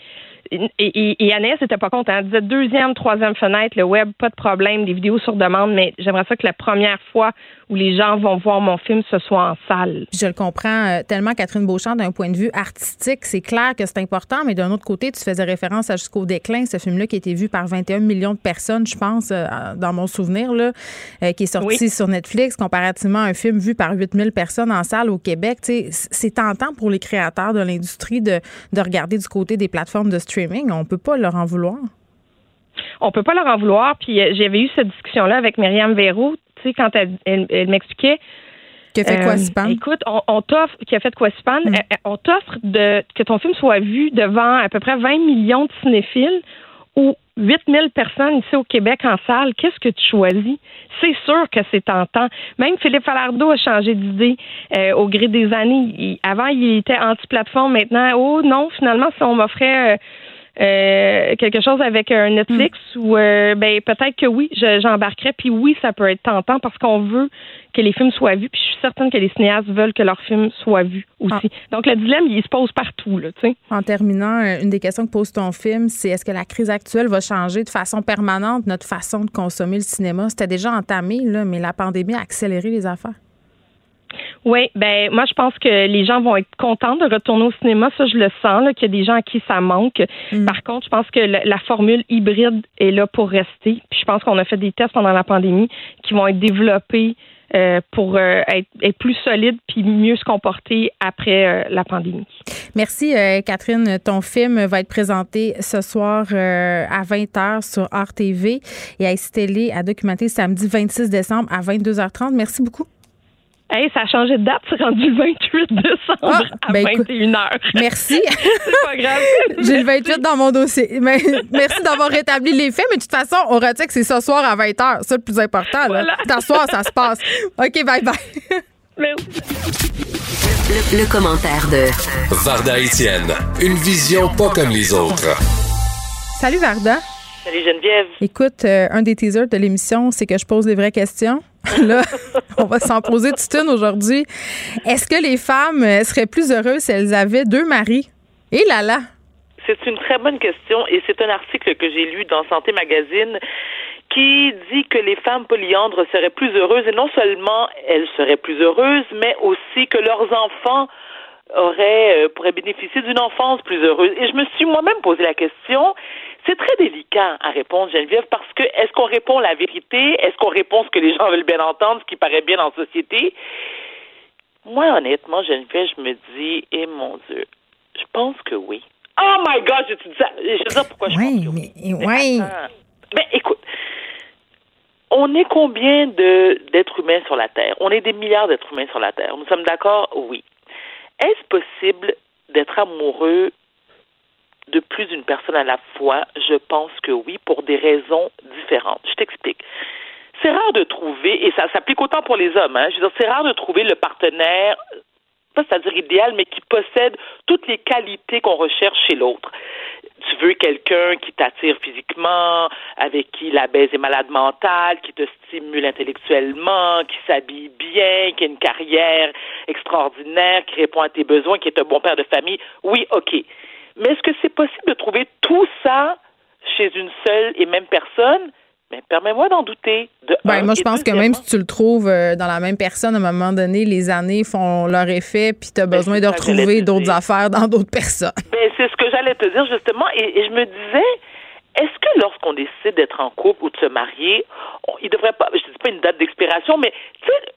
et, et, Annès n'était pas contente. Elle disait deuxième, troisième fenêtre, le web, pas de problème, des vidéos sur demande, mais j'aimerais ça que la première fois où les gens vont voir mon film, ce soit en salle. Je le comprends euh, tellement, Catherine Beauchamp, d'un point de vue artistique. C'est clair que c'est important, mais d'un autre côté, tu faisais référence à Jusqu'au déclin, ce film-là qui a été vu par 21 millions de personnes, je pense, euh, dans mon souvenir, là, euh, qui est sorti oui. sur Netflix, comparativement à un film vu par 8000 personnes en salle au Québec. C'est tentant pour les créateurs de l'industrie de, de regarder du côté des plateformes de streaming. On peut pas leur en vouloir. On peut pas leur en vouloir. Puis euh, j'avais eu cette discussion-là avec Myriam Verrou, tu sais, quand elle, elle, elle m'expliquait. Qui a fait quoi, Span? Écoute, on, on t'offre, qui a fait quoi, Span? Mm. On t'offre de, que ton film soit vu devant à peu près 20 millions de cinéphiles ou 8000 personnes ici au Québec en salle. Qu'est-ce que tu choisis? C'est sûr que c'est tentant. Même Philippe Falardeau a changé d'idée euh, au gré des années. Il, avant, il était anti-plateforme. Maintenant, oh non, finalement, si on m'offrait... Euh, euh, quelque chose avec un Netflix mm. ou euh, ben peut-être que oui, j'embarquerais. Puis oui, ça peut être tentant parce qu'on veut que les films soient vus. Puis je suis certaine que les cinéastes veulent que leurs films soient vus aussi. Ah. Donc le dilemme, il se pose partout là. Tu sais. En terminant, euh, une des questions que pose ton film, c'est est-ce que la crise actuelle va changer de façon permanente notre façon de consommer le cinéma? C'était déjà entamé là, mais la pandémie a accéléré les affaires. Oui, ben moi je pense que les gens vont être contents de retourner au cinéma, ça je le sens, qu'il y a des gens à qui ça manque. Mm. Par contre, je pense que la, la, formule hybride est là pour rester. Puis je pense qu'on a fait des tests pendant la pandémie qui vont être développés euh, pour euh, être, être, plus solides puis mieux se comporter après euh, la pandémie. Merci Catherine. Ton film va être présenté ce soir à 20h sur RTV et à Estélé à documenter samedi 26 décembre à 22h30. Merci beaucoup. Hey, ça a changé de date, c'est rendu le 28 décembre ah, à ben 21h. Merci. c'est pas grave. J'ai le 28 dans mon dossier. Mais, merci d'avoir rétabli les faits, mais de toute façon, on retient que c'est ce soir à 20h. C'est le plus important. Voilà. soir, ça se passe. OK, bye bye. Merci. Le, le commentaire de Varda Étienne. Une vision pas comme les autres. Salut Varda. Salut Geneviève. Écoute, euh, un des teasers de l'émission, c'est que je pose les vraies questions. Là, on va s'en poser toute une aujourd'hui. Est-ce que les femmes seraient plus heureuses si elles avaient deux maris? Et là là! C'est une très bonne question et c'est un article que j'ai lu dans Santé Magazine qui dit que les femmes polyandres seraient plus heureuses et non seulement elles seraient plus heureuses, mais aussi que leurs enfants auraient, euh, pourraient bénéficier d'une enfance plus heureuse. Et je me suis moi-même posé la question, c'est très délicat à répondre, Geneviève, parce que est-ce qu'on répond la vérité? Est-ce qu'on répond ce que les gens veulent bien entendre, ce qui paraît bien en société? Moi, honnêtement, Geneviève, je me dis, eh mon Dieu, je pense que oui. Oh my God, je te dis ça? Je sais pas pourquoi je oui, pense que mais, oui. oui. Mais écoute, on est combien de d'êtres humains sur la Terre? On est des milliards d'êtres humains sur la Terre. Nous sommes d'accord? Oui. Est-ce possible d'être amoureux de plus d'une personne à la fois? Je pense que oui, pour des raisons différentes. Je t'explique. C'est rare de trouver, et ça s'applique autant pour les hommes, hein, je veux dire, c'est rare de trouver le partenaire, pas c'est-à-dire idéal, mais qui possède toutes les qualités qu'on recherche chez l'autre. Tu veux quelqu'un qui t'attire physiquement, avec qui la baise est malade mentale, qui te stimule intellectuellement, qui s'habille bien, qui a une carrière extraordinaire, qui répond à tes besoins, qui est un bon père de famille. Oui, OK. Mais est-ce que c'est possible de trouver tout ça chez une seule et même personne? Mais permets-moi d'en douter. De ben, moi, je pense que même si tu le trouves euh, dans la même personne, à un moment donné, les années font leur effet, puis tu as ben, besoin de retrouver d'autres affaires dans d'autres personnes. Ben, c'est ce que j'allais te dire, justement. Et, je me disais, est-ce que lorsqu'on décide d'être en couple ou de se marier, il devrait pas, je ne dis pas une date d'expiration, mais tu sais,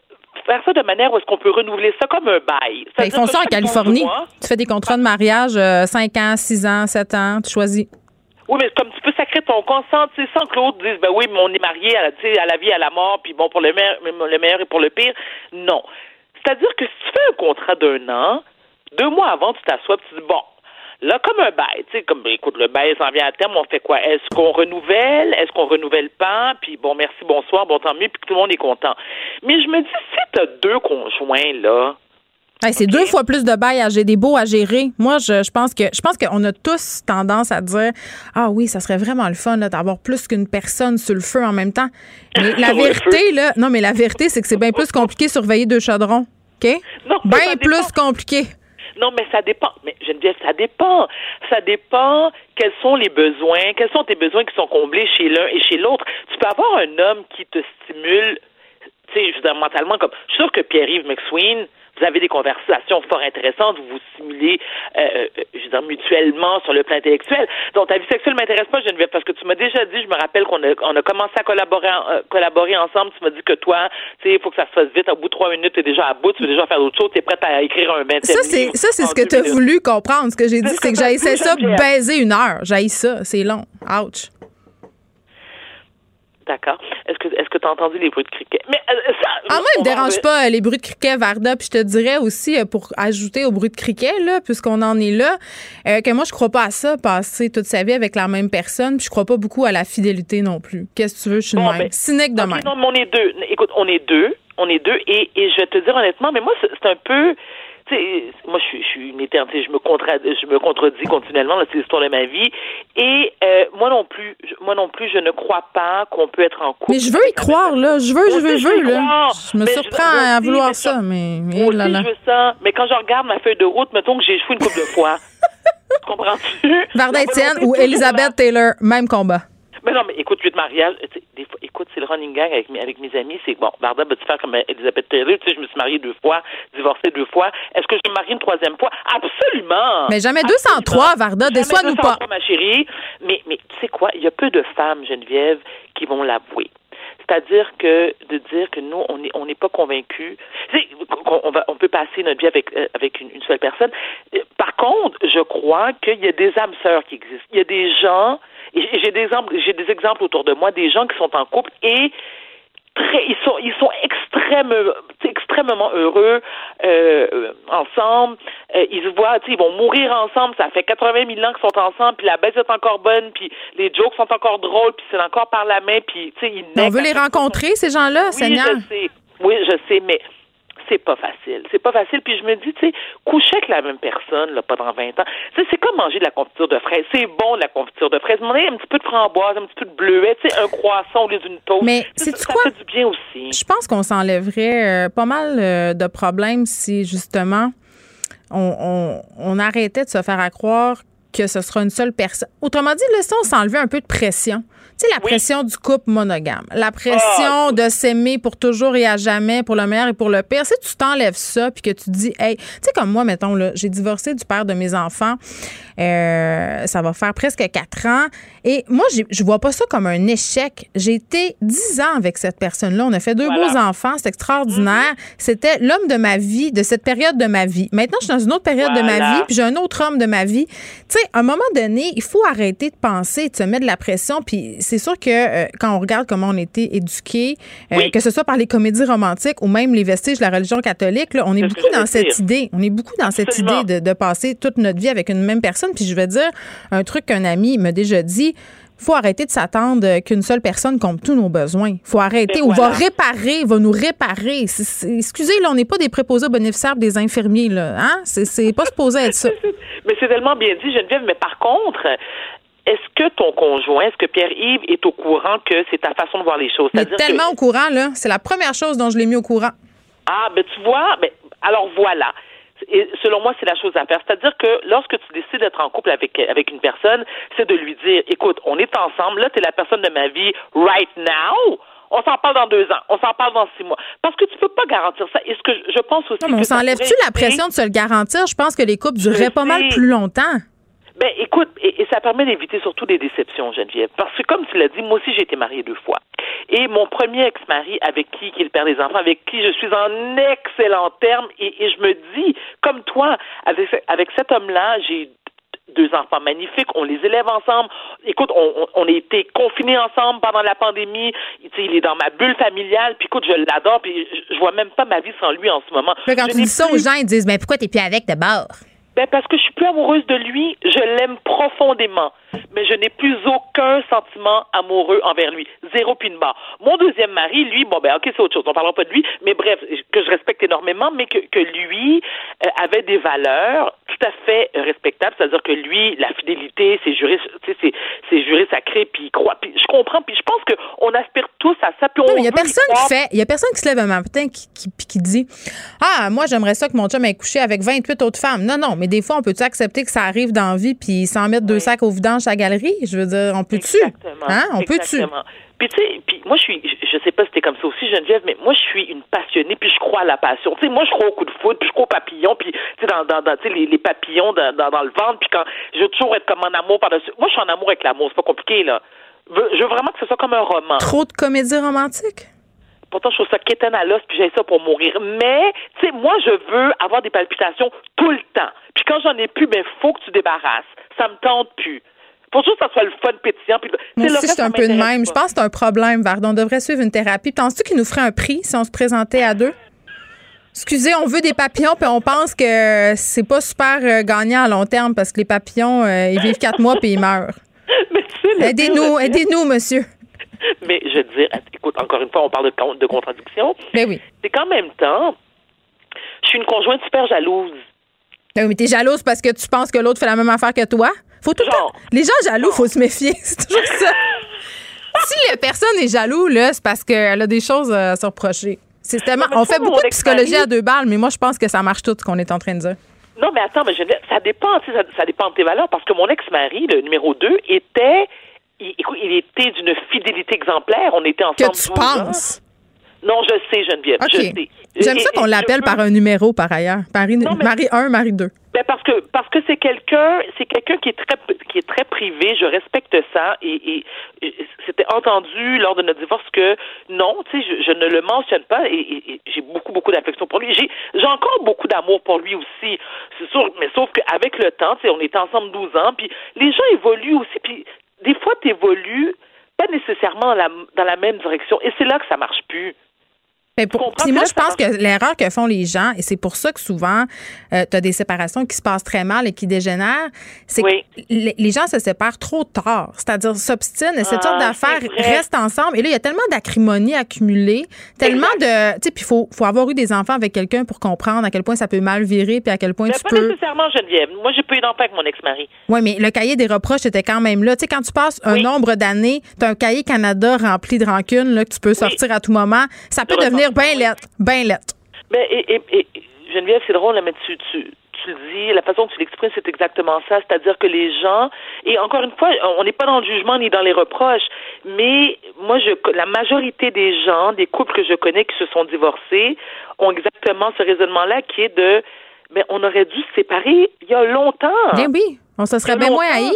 faire ça de manière où est-ce qu'on peut renouveler ça comme un bail? Ben, ils font ça en Californie. Tu fais des contrats de mariage 5 euh, ans, 6 ans, 7 ans, tu choisis. Oui, mais comme tu peux sacrer ton consent, tu sais, sans que l'autre dise, ben oui, mais on est marié à, à la vie, à la mort, puis bon, pour le meilleur, le meilleur et pour le pire. Non. C'est-à-dire que si tu fais un contrat d'un an, deux mois avant, tu t'assois, tu dis, bon, Là, comme un bail, tu sais, comme, ben, écoute, le bail s'en vient à terme, on fait quoi? Est-ce qu'on renouvelle? Est-ce qu'on renouvelle pas? Puis bon, merci, bonsoir, bon, tant mieux, puis tout le monde est content. Mais je me dis, si t'as deux conjoints, là, c'est deux fois plus de bail à gérer, des beaux à gérer. Moi, je, je pense que je pense qu'on a tous tendance à dire Ah oui, ça serait vraiment le fun d'avoir plus qu'une personne sur le feu en même temps. Mais la vérité, là, non, mais la vérité, c'est que c'est bien plus compliqué surveiller deux chaudrons. OK? Bien plus compliqué. Non, mais ça dépend. Mais Geneviève, ça dépend. Ça dépend quels sont les besoins, quels sont tes besoins qui sont comblés chez l'un et chez l'autre. Tu peux avoir un homme qui te stimule, tu sais, je veux dire, mentalement, comme. Je suis sûr que Pierre-Yves McSween, vous avez des conversations fort intéressantes, vous vous stimulez, euh, euh, je veux dire, mutuellement sur le plan intellectuel. Donc, ta vie sexuelle m'intéresse pas, Geneviève, parce que tu m'as déjà dit, je me rappelle qu'on a, on a commencé à collaborer, euh, collaborer ensemble, tu m'as dit que toi, tu sais, il faut que ça se fasse vite, au bout de trois minutes, tu es déjà à bout, tu veux déjà faire d'autres choses, tu es prête à écrire un 20 Ça, c'est, ça, c'est ce que tu as voulu comprendre. Ce que j'ai dit, c'est que, j'ai ça baiser une heure. J'ai ça, c'est long. Ouch. D'accord. Est-ce que est-ce que tu as entendu les bruits de criquet? Mais euh, ça. Ah, moi, il me dérange pas euh, les bruits de criquet, Varda. Puis je te dirais aussi, euh, pour ajouter au bruit de criquet, là, puisqu'on en est là, que moi, je crois pas à ça, passer toute sa vie avec la même personne. Puis je crois pas beaucoup à la fidélité non plus. Qu'est-ce que tu veux? Je suis bon, même. Ben, Cynique de même. Non, mais on est deux. Écoute, on est deux. On est deux. Et, et je vais te dire honnêtement, mais moi, c'est un peu moi, je, je suis une éternité, je me, je me contredis continuellement, c'est l'histoire de ma vie. Et euh, moi non plus, moi non plus, je ne crois pas qu'on peut être en couple. Mais je veux y croire, là. Je veux, je veux, je veux, là. Je me surprends à vouloir ça, mais. mais là, là. je veux ça. Mais quand je regarde ma feuille de route, mettons que j'ai échoué une couple de fois. Comprends-tu? Varda Etienne ou Elisabeth Taylor, même combat. Mais non, mais écoute, de mariage, des fois, écoute, c'est le running gang avec, avec mes amis, c'est bon, Barda, vas-tu faire comme Elisabeth Taylor? Tu sais, je me suis mariée deux fois, divorcée deux fois. Est-ce que je me marie une troisième fois? Absolument! Mais jamais 203, Varda, déçois-nous pas. ma chérie. Mais, mais tu sais quoi? Il y a peu de femmes, Geneviève, qui vont l'avouer. C'est-à-dire que de dire que nous, on n'est on pas convaincus. On, va, on peut passer notre vie avec, euh, avec une, seule personne. Par contre, je crois qu'il y a des âmes sœurs qui existent. Il y a des gens j'ai des des exemples autour de moi, des gens qui sont en couple et très, ils sont, ils sont extrêmement, extrêmement heureux euh, ensemble. Euh, ils se voient, ils vont mourir ensemble. Ça fait 80 000 ans qu'ils sont ensemble, puis la baisse est encore bonne, puis les jokes sont encore drôles, puis c'est encore par la main, puis tu sais, ils. On veut les rencontrer ces gens-là, oui, Seigneur? Je sais. Oui, je sais, mais c'est pas facile. C'est pas facile. Puis je me dis, tu sais, coucher avec la même personne, là, pendant 20 ans, c'est comme manger de la confiture de fraises. C'est bon, la confiture de fraises. Demander un petit peu de framboise, un petit peu de bleuet, tu sais, un croissant au lieu d'une toast. Mais c'est ça, quoi? fait du bien aussi. Je pense qu'on s'enlèverait euh, pas mal euh, de problèmes si, justement, on, on, arrêtait de se faire à croire que ce sera une seule personne. Autrement dit, là, ça, on s'enlevait un peu de pression. Tu sais, la pression du couple monogame, la pression ah, de s'aimer pour toujours et à jamais, pour le meilleur et pour le pire. Si tu t'enlèves ça, puis que tu dis, hey, tu sais, comme moi, mettons, là, j'ai divorcé du père de mes enfants, euh, ça va faire presque quatre ans, et moi, je vois pas ça comme un échec. J'ai été dix ans avec cette personne-là. On a fait deux beaux enfants, c'est extraordinaire. Mm-hmm. C'était l'homme de ma vie, de cette période de ma vie. Maintenant, je suis dans une autre période de ma vie, puis j'ai un autre homme de ma vie. Tu sais, à un moment donné, il faut arrêter de penser, de se mettre de la pression, puis c'est sûr que euh, quand on regarde comment on a été éduqués, euh, que ce soit par les comédies romantiques ou même les vestiges de la religion catholique, là, on est beaucoup dans cette idée. On est beaucoup dans cette idée de, de, passer toute notre vie avec une même personne. Puis je vais dire un truc qu'un ami m'a déjà dit faut arrêter de s'attendre qu'une seule personne compte tous nos besoins. faut arrêter. On va réparer, va nous réparer. excusez, là, on n'est pas des préposés bénéficiaires des infirmiers. Là, hein? C'est pas supposé être ça. Mais c'est tellement bien dit, Geneviève, mais par contre, est-ce que ton conjoint, est-ce que Pierre-Yves est au courant que c'est ta façon de voir les choses? Il est tellement au courant, là. C'est la première chose dont je l'ai mis au courant. Ah, ben tu vois, ben, alors voilà. Et selon moi, c'est la chose à faire. C'est-à-dire que lorsque tu décides d'être en couple avec, avec une personne, c'est de lui dire, écoute, on est ensemble, là, tu es la personne de ma vie right now. On s'en parle dans deux ans. On s'en parle dans six mois. Parce que tu peux pas garantir ça. Et ce que je pense aussi. Non, mais on s'enlève-tu la pression de se le garantir? Je pense que les couples dureraient pas mal plus longtemps. Ben, écoute, et, ça permet d'éviter surtout des déceptions, Geneviève. Parce que, comme tu l'as dit, moi aussi, j'ai été mariée deux fois. Et mon premier ex-mari, avec qui, qui est le père des enfants, avec qui je suis en excellent terme, et, je me dis, comme toi, avec, avec cet homme-là, j'ai deux enfants magnifiques, on les élève ensemble. Écoute, on, on, a été confinés ensemble pendant la pandémie. Il est dans ma bulle familiale. Puis écoute, je l'adore. Puis je, vois même pas ma vie sans lui en ce moment. quand tu dis ça aux gens, ils disent, mais pourquoi t'es plus avec d'abord? Ben parce que je suis plus amoureuse de lui, je l'aime profondément, mais je n'ai plus aucun sentiment amoureux envers lui. Zéro puis une barre. Mon deuxième mari, lui, bon ben ok c'est autre chose, on parlera pas de lui, mais bref, que je respecte énormément, mais que, que lui euh, avait des valeurs tout à fait respectables, c'est-à-dire que lui, la fidélité, c'est juré, c'est c'est juré sacré, puis il croit, puis je comprends, puis je pense que on aspire tous à ça, puis il y a personne qui fait, il y a personne qui se lève un matin qui, qui, qui dit ah moi j'aimerais ça que mon chum ait couché avec 28 autres femmes. Non non, mais des fois, on peut-tu accepter que ça arrive dans la vie puis s'en mettre deux sacs au vidange à la galerie? Je veux dire, on peut-tu? Hein? On peut-tu? Puis tu sais, puis moi je suis, je sais pas si c'était comme ça aussi Geneviève, mais moi je suis une passionnée, puis je crois à la passion. Tu sais, moi je crois au coup de foot, puis je crois aux papillons, puis tu sais dans, dans, dans les, les, papillons dans, dans, le ventre, puis quand je veux toujours être comme en amour par-dessus. Moi je suis en amour avec l'amour, c'est pas compliqué là. Je veux vraiment que ce soit comme un roman. Trop de comédie romantique? Pourtant, je trouve ça quétaine à l'os, puis j'ai ça pour mourir. Mais, tu sais, moi, je veux avoir des palpitations tout le temps. Puis quand j'en ai plus, ben, faut que tu débarrasses. Ça me tente plus. Faut juste que ça soit le fun pétillant. Puis, moi aussi, c'est un peu de même. Je pense que c'est un problème, Vardon. On devrait suivre une thérapie. Penses-tu qu'il nous ferait un prix si on se présentait à deux? Excusez, on veut des papillons, puis on pense que c'est pas super euh, gagnant à long terme parce que les papillons, euh, ils vivent quatre mois puis ils meurent. Aidez-nous, aidez-nous, monsieur. Mais je veux dire, écoute, encore une fois, on parle de, de contradiction. Mais ben oui. C'est qu'en même temps, je suis une conjointe super jalouse. Ben oui, mais t'es jalouse parce que tu penses que l'autre fait la même affaire que toi? Faut tout Les gens jaloux, il faut se méfier. C'est toujours ça. si la personne est jaloux, là, c'est parce qu'elle a des choses à se reprocher. C'est tellement... On fait beaucoup de psychologie à deux balles, mais moi, je pense que ça marche tout ce qu'on est en train de dire. Non, mais attends, mais je, ça dépend, ça, ça dépend de tes valeurs, parce que mon ex-mari, le numéro 2, était il, écoute, il était d'une fidélité exemplaire. On était ensemble. Que tu penses? Non, je sais, Geneviève. Je sais. J'aime ça qu'on l'appelle par un numéro, par ailleurs. Marie, Marie 1, Marie 2. Ben parce que parce que c'est quelqu'un c'est quelqu'un qui est très qui est très privé je respecte ça et, c'était entendu lors de notre divorce que non tu sais je, ne le mentionne pas et, j'ai beaucoup beaucoup d'affection pour lui j'ai j'ai encore beaucoup d'amour pour lui aussi c'est sûr mais sauf qu'avec le temps tu sais on était ensemble 12 ans puis les gens évoluent aussi puis des fois, tu évolues pas nécessairement dans la, dans la même direction. Et c'est là que ça marche plus. Mais pour, puis moi, je pense que l'erreur que font les gens, et c'est pour ça que souvent, euh, tu as des séparations qui se passent très mal et qui dégénèrent, c'est que les, gens se séparent trop tard. C'est-à-dire s'obstinent et cette sorte ah, d'affaires reste ensemble. Et là, il y a tellement d'acrimonie accumulée, tellement de... Tu sais, puis il faut, faut avoir eu des enfants avec quelqu'un pour comprendre à quel point ça peut mal virer puis à quel point tu pas peux... Pas nécessairement, Geneviève. Moi, j'ai pas eu d'enfant avec mon ex-mari. Oui, mais le cahier des reproches était quand même là. Tu sais, quand tu passes un nombre d'années, tu as un cahier Canada rempli de rancune là, que tu peux sortir à tout moment. Ça peut devenir bien lettre, bien lettre. Mais et, et, Geneviève, c'est drôle, mais tu, tu, tu le dis, la façon dont tu l'exprimes, c'est exactement ça. C'est-à-dire que les gens, et encore une fois, on n'est pas dans le jugement ni dans les reproches, mais moi, je, la majorité des gens, des couples que je connais qui se sont divorcés, ont exactement ce raisonnement-là qui est de, mais on aurait dû se séparer il y a longtemps. Bien oui, on se serait bien moins haï.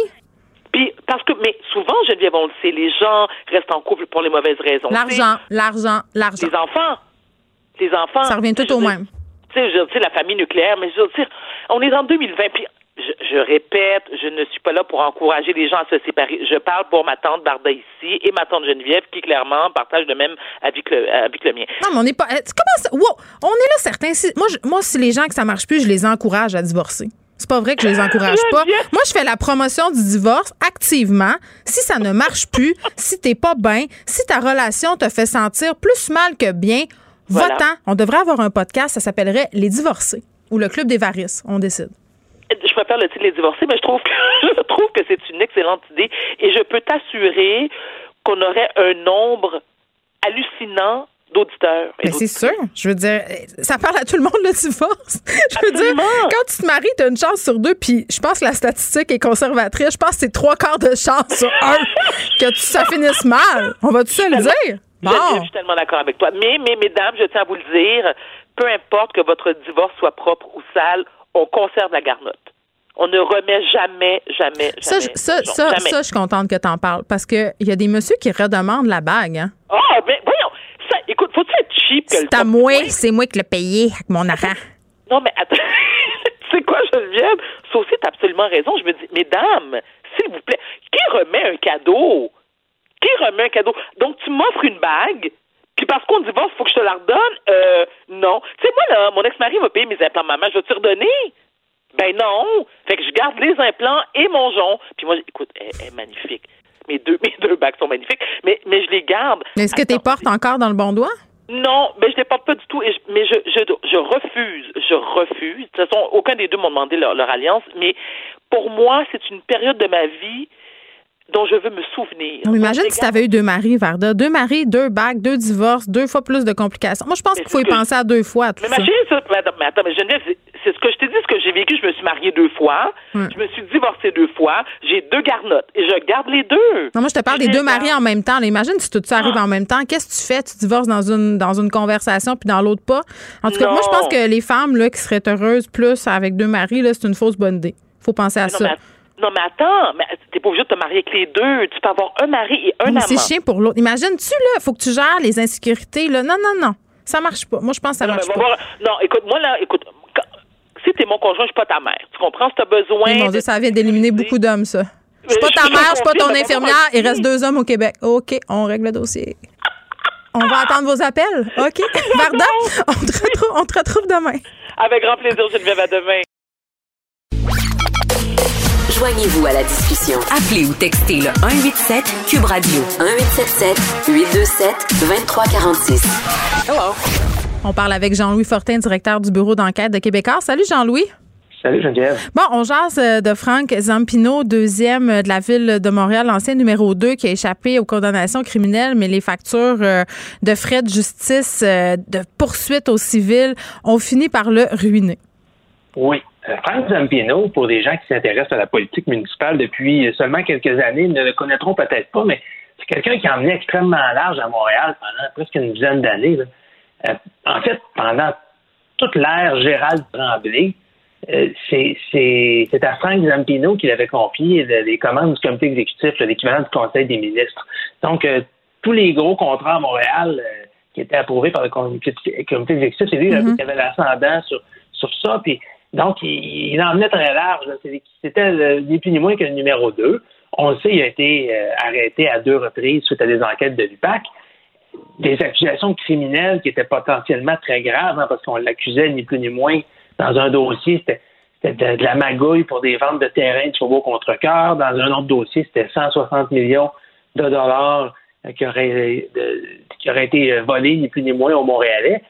Puis, parce que, mais souvent, Geneviève, on le sait, les gens restent en couple pour les mauvaises raisons. L'argent, l'argent, l'argent. Les enfants. Les enfants. Ça revient tout au même. Tu sais, la famille nucléaire, mais je veux dire, on est en 2020, puis je, répète, je ne suis pas là pour encourager les gens à se séparer. Je parle pour ma tante Barda ici et ma tante Geneviève qui clairement partagent le même avis que le, mien. Non, mais on n'est pas. Comment ça? Wow, on est là certains. moi, moi, si les gens que ça marche plus, je les encourage à divorcer. C'est pas vrai que je les encourage pas. Moi, je fais la promotion du divorce activement. Si ça ne marche plus, si t'es pas bien, si ta relation te fait sentir plus mal que bien, votant. On devrait avoir un podcast, ça s'appellerait Les divorcés ou le club des varices. On décide. je préfère le titre les divorcer, mais je trouve que je trouve que c'est une excellente idée et je peux t'assurer qu'on aurait un nombre hallucinant d'auditeurs. Mais c'est sûr. Je veux dire, ça parle à tout le monde, le divorce. Je veux dire, quand tu te maries, tu as une chance sur deux, puis je pense que la statistique est conservatrice. Je pense que c'est trois quarts de chance sur un que ça finisse mal. On va tout se le dire? Bon. Je, suis tellement d'accord avec toi. Mais, mais, mesdames, je tiens à vous le dire, peu importe que votre divorce soit propre ou sale, on conserve la garnotte. On ne remet jamais, jamais, ça, jamais. Ça, ça, jamais. ça, je suis contente que tu en parles parce qu'il y a des messieurs qui redemandent la bague. Hein? Ah, ben voyons. Ça, faut-tu être cheap que C'est à moi, c'est moi qui l'ai payé avec mon argent. Non, mais attends. tu sais quoi, Geneviève? Sophie, t'as absolument raison. Je me dis, mesdames, s'il vous plaît, qui remet un cadeau? Qui remet un cadeau? Donc, tu m'offres une bague, puis parce qu'on divorce, il faut que je te la redonne? Euh, non. Tu sais, moi, là, mon ex-mari va payer mes implants maman. Je vais te redonner? Ben non. Fait que je garde les implants et mon jonc. Puis moi, écoute, elle, elle est magnifique. Mes deux, mes deux bagues sont magnifiques, mais, mais je les garde. Est-ce que tu les portes encore dans le bon doigt? Non, mais je les porte pas du tout. Et je, mais je, je, je refuse, je refuse. De toute façon, aucun des deux m'ont demandé leur, leur alliance. Mais pour moi, c'est une période de ma vie dont je veux me souvenir. Non, imagine si tu avais eu deux maris, Varda. Deux maris, deux bagues, deux divorces, deux fois plus de complications. Moi, je pense qu'il faut y penser à deux fois. mais ma chérie, ça, mais attends, mais Geneviève, c'est ce que je t'ai dit, ce que j'ai vécu. Je me suis mariée deux fois. Je me suis divorcée deux fois. J'ai deux garnottes. Et je garde les deux. Non, moi, je te parle des deux maris en même temps. Là, imagine si tout ça arrive en même temps. Qu'est-ce que tu fais? Tu divorces dans une, dans une conversation puis dans l'autre pas? En tout cas, Non. moi, je pense que les femmes là, qui seraient heureuses plus avec deux maris, là, c'est une fausse bonne idée. faut penser à Mais non, ça. Non, mais attends, mais t'es pas obligé de te marier avec les deux. Tu peux avoir un mari et un Mais amant. c'est chien pour l'autre. Imagine-tu, là, faut que tu gères les insécurités. Là. Non, non, non. Ça marche pas. Moi, je pense que ça Non, marche pas. voir- non, écoute, moi, là, écoute, quand- si t'es mon conjoint, je suis pas ta mère. Tu comprends? Si t'as besoin. Mon Dieu, ça vient d'éliminer beaucoup d'hommes, ça. Je suis pas ta mère, je suis pas ton infirmière. Il reste deux hommes au Québec. OK, on règle le dossier. On va attendre vos appels. OK? Varda, on te retrouve, on te retrouve demain. Avec grand plaisir, Geneviève, à demain. Joignez-vous à la discussion. Appelez ou textez le 187 Cube Radio 1877 827 2346. Hello. On parle avec Jean-Louis Fortin, directeur du bureau d'enquête de Québécois. Salut Jean-Louis. Salut Geneviève. Bon, on jase euh, de Franck Zampino, deuxième euh, de la ville de Montréal, l'ancien numéro 2 qui a échappé aux condamnations criminelles, mais les factures euh, de frais de justice, de poursuite au civil ont fini par le ruiner. Oui. Euh, Frank Zampino, pour des gens qui s'intéressent à la politique municipale depuis seulement quelques années, ne le connaîtront peut-être pas, mais c'est quelqu'un qui a emmené extrêmement large à Montréal pendant presque une dizaine d'années. Euh, en fait, pendant toute l'ère Gérald Tremblay, euh, c'est c'est- c'est à Frank Zampino qu'il avait confié le- les commandes du comité exécutif, l'équivalent du Conseil des ministres. Donc, tous les gros contrats à Montréal qui étaient approuvés par le comité, exécutif, c'est lui Mhm. qui avait l'ascendant sur, sur ça. Puis, donc, il, il en venait très large. C'était ni plus ni moins que le numéro 2. On le sait, il a été euh, arrêté à deux reprises suite à des enquêtes de l'UPAC. Des accusations criminelles qui étaient potentiellement très graves, hein, parce qu'on l'accusait ni plus ni moins dans un dossier, c'était de, la magouille pour des ventes de terrain de chevaux contre cœur. Dans un autre dossier, c'était 160 millions de dollars euh, qui, auraient, de- qui auraient été euh, volés, ni plus ni moins, au Montréalais,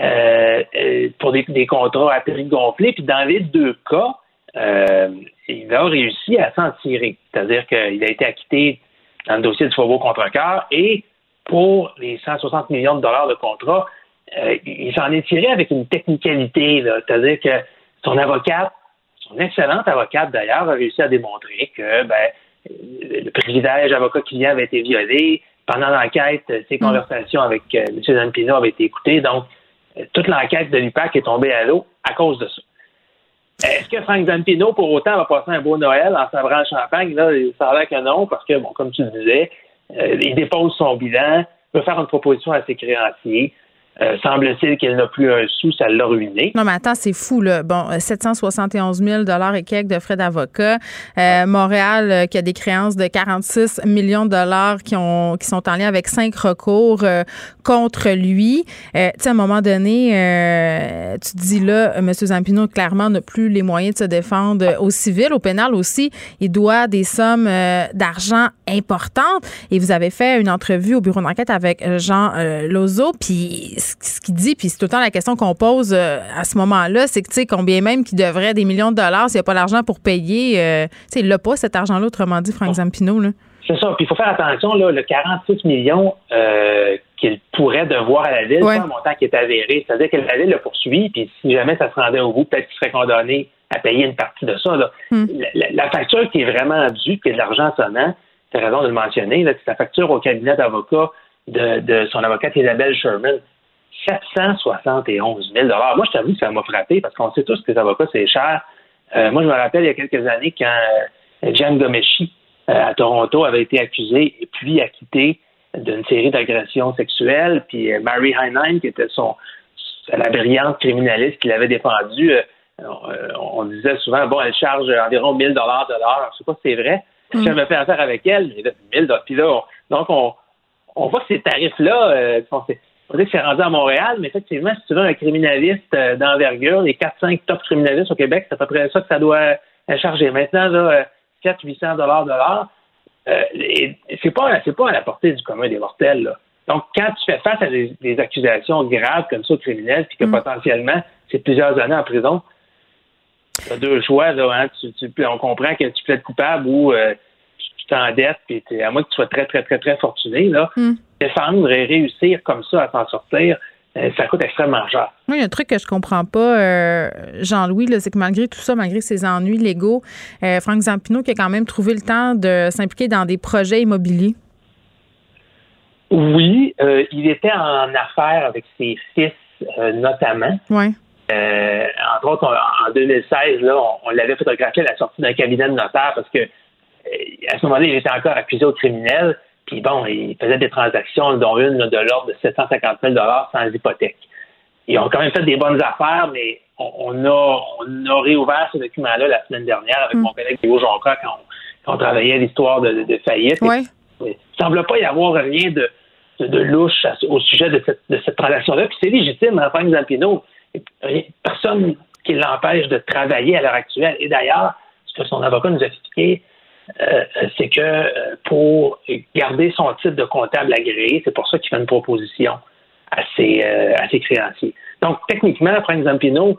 euh, euh, pour des, des contrats à prix gonflé. Puis dans les deux cas, euh, il a réussi à s'en tirer. C'est-à-dire qu'il a été acquitté dans le dossier du Faubourg contre cœur et pour les 160 millions de dollars de contrat, euh, il s'en est tiré avec une technicalité. C'est-à-dire que son avocate, son excellente avocate d'ailleurs, a réussi à démontrer que ben, le privilège avocat-client avait été violé. Pendant l'enquête, ses conversations avec euh, M. Zampino avaient été écoutées. Donc, toute l'enquête de l'UPAC est tombée à l'eau à cause de ça. Est-ce que Frank Zampino, pour autant, va passer un beau Noël en sabrant le champagne? Là, ça a que non, parce que, bon, comme tu disais, euh, il dépose son bilan, peut faire une proposition à ses créanciers. Euh, Semble-t-il qu'elle n'a plus un sou, ça l'a ruiné. Non, mais attends, c'est fou, là. Bon, euh, 771 000 et quelques de frais d'avocat. Euh, Montréal, euh, qui a des créances de 46 millions de dollars qui, ont, qui sont en lien avec cinq recours euh, contre lui. Euh, tu sais, à un moment donné, euh, tu te dis là, M. Zampino, clairement, n'a plus les moyens de se défendre euh, au civil, au pénal aussi. Il doit des sommes euh, d'argent importantes. Et vous avez fait une entrevue au bureau d'enquête avec euh, Jean euh, Lozo, puis ce qu'il dit, puis c'est tout le temps la question qu'on pose euh, à ce moment-là, c'est que, tu sais, combien même qu'il devrait des millions de dollars s'il n'y a pas l'argent pour payer, euh, tu sais, il n'a pas cet argent-là, autrement dit, Frank Zampino, là. C'est ça. Puis il faut faire attention, là, le 46 millions euh, qu'il pourrait devoir à la ville, c'est un montant qui est avéré. C'est-à-dire que la ville le poursuit, puis si jamais ça se rendait au bout, peut-être qu'il serait condamné à payer une partie de ça. Là. Hmm. La, facture qui est vraiment due, qui est de l'argent sonnant, tu as raison de le mentionner, c'est la facture au cabinet d'avocat de, son avocate Isabelle Sherman. 771 000 Moi, je t'avoue que ça m'a frappé parce qu'on sait tous que les avocats, c'est cher. Euh, moi, je me rappelle il y a quelques années quand euh, Jan Gomeshi euh, à Toronto avait été accusé et puis acquitté d'une série d'agressions sexuelles. Puis Mary Heinlein, qui était son la brillante criminaliste qui l'avait défendue, on, disait souvent bon, elle charge environ 1000 dollars de l'heure. Je sais pas si c'est vrai. Mm. J'avais fait affaire avec elle, mais 1000 Puis là, donc on, on voit que ces tarifs-là, euh, on sait que c'est rendu à Montréal, mais effectivement, si tu veux un criminaliste euh, d'envergure, les 4-5 top criminalistes au Québec, c'est à peu près ça que ça doit euh, charger. Maintenant, là, 400-800 dollars de l'heure, euh, c'est pas, c'est pas à la portée du commun des mortels. Là. Donc, quand tu fais face à des, accusations graves comme ça criminelles, puis que mm. potentiellement c'est plusieurs années en prison, tu as deux choix. Là, hein, tu, on comprend que tu peux être coupable ou t'endettes, puis à moins que tu sois très, très, très, très fortuné, là, mm. défendre et réussir comme ça à s'en sortir, euh, ça coûte extrêmement cher. Oui, il y a un truc que je comprends pas, euh, Jean-Louis, c'est que malgré tout ça, malgré ses ennuis légaux, euh, Franck Zampino qui a quand même trouvé le temps de s'impliquer dans des projets immobiliers. Oui, il était en affaires avec ses fils, notamment. Oui. entre autres, en 2016, là, on, on l'avait photographié à la sortie d'un cabinet de notaire parce que à ce moment-là, il était encore accusé au criminel. Puis bon, il faisait des transactions, dont une de l'ordre de 750 000 sans hypothèque. Ils ont quand même fait des bonnes affaires, mais on, a, on a réouvert ce document-là la semaine dernière avec mm. mon collègue Théo Jonca quand, quand on, travaillait l'histoire de, faillite. Ouais. Il ne semble pas y avoir rien de, de, louche au sujet de cette, de cette transaction-là. Puis c'est légitime, hein, Franck Zampino. Personne qui l'empêche de travailler à l'heure actuelle. Et d'ailleurs, ce que son avocat nous a expliqué, euh, c'est que euh, pour garder son titre de comptable agréé, c'est pour ça qu'il fait une proposition à ses, euh, à ses créanciers. Donc, techniquement, Frank Zampino,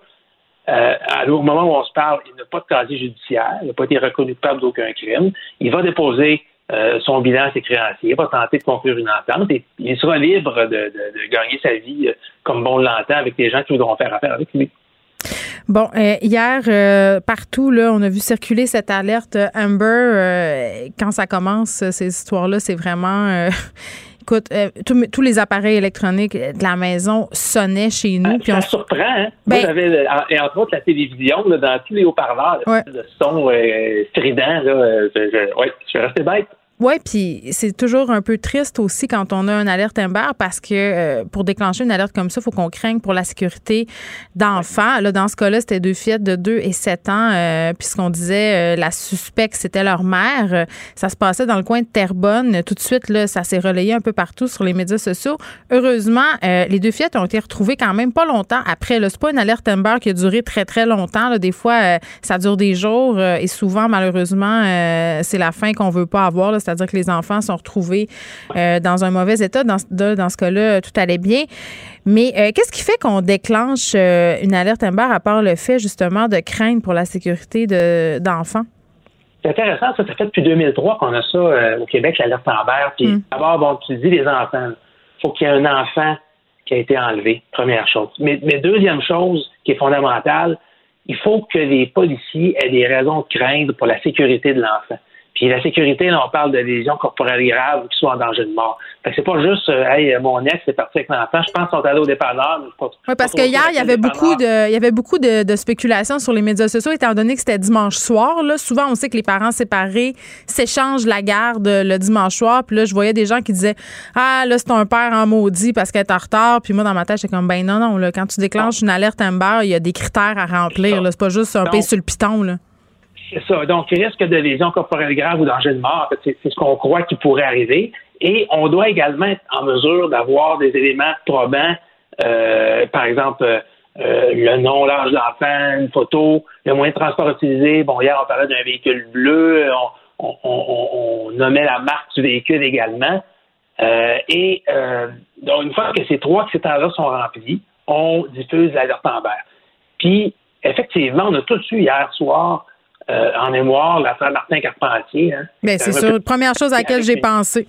au moment où on se parle, il n'a pas de casier judiciaire, il n'a pas été reconnu coupable d'aucun crime. Il va déposer son bilan à ses créanciers, il va tenter de conclure une entente et il sera libre de, de gagner sa vie comme bon l'entend avec des gens qui voudront faire affaire avec lui. Bon, euh, hier, euh, partout, là, on a vu circuler cette alerte Amber. Euh, quand ça commence, ces histoires-là, c'est vraiment... Écoute, tous les appareils électroniques de la maison sonnaient chez nous. puis ça surprend, hein? Moi, ben et entre autres, la télévision, dans tous les haut-parleurs, de son strident, là, je, ouais, je suis resté bête. Oui, puis c'est toujours un peu triste aussi quand on a une alerte Amber parce que euh, pour déclencher une alerte comme ça, il faut qu'on craigne pour la sécurité d'enfants. Là, dans ce cas-là, c'était deux fillettes de 2 et 7 ans, euh, puisqu'on disait euh, la suspecte, c'était leur mère. Ça se passait dans le coin de Terrebonne. Tout de suite, là, ça s'est relayé un peu partout sur les médias sociaux. Heureusement, les deux fillettes ont été retrouvées quand même pas longtemps après. C'est pas une alerte Amber qui a duré très, très longtemps. Là. Des fois, ça dure des jours et souvent, malheureusement, c'est la fin qu'on veut pas avoir. Là c'est-à-dire que les enfants sont retrouvés euh, dans un mauvais état. Dans, dans ce cas-là, tout allait bien. Mais euh, qu'est-ce qui fait qu'on déclenche euh, une alerte Amber à part le fait justement de craindre pour la sécurité d'enfants? c'est intéressant, ça, ça fait depuis 2003 qu'on a ça au Québec, l'alerte Amber. Puis mm. d'abord, bon, tu dis les enfants. Il faut qu'il y ait un enfant qui a été enlevé, première chose. Mais, mais deuxième chose qui est fondamentale, il faut que les policiers aient des raisons de craindre pour la sécurité de l'enfant. Puis la sécurité, là, on parle de lésions corporelles graves qui sont en danger de mort. Fait que c'est pas juste, euh, hey, mon ex est parti avec l'enfant. Je pense qu'ils sont allés au dépanneur. Oui, parce que hier, il y avait beaucoup de, il y avait beaucoup de, de, spéculations sur les médias sociaux, étant donné que c'était dimanche soir. Là, souvent, on sait que les parents séparés s'échangent la garde le dimanche soir. Puis là, je voyais des gens qui disaient, ah, là, c'est un père en maudit parce qu'elle est en retard. Puis moi, dans ma tête, j'étais comme, ben non, non, là, quand tu déclenches une alerte Amber, il y a des critères à remplir. C'est pas juste un pays sur le piton, là. C'est ça. Donc, risque de lésions corporelles graves ou danger de mort, c'est ce qu'on croit qui pourrait arriver. Et on doit également être en mesure d'avoir des éléments probants, euh, par exemple, euh, le nom, l'âge d'enfant, une photo, le moyen de transport utilisé. Bon, hier, on parlait d'un véhicule bleu, on, nommait la marque du véhicule également. Euh, et Donc, une fois que ces trois critères-là sont remplis, on diffuse l'alerte Amber. Puis, effectivement, on a tous eu hier soir euh, en mémoire l'affaire Martin Carpentier. Hein, Bien, c'est sûr. Première chose à laquelle j'ai pensé.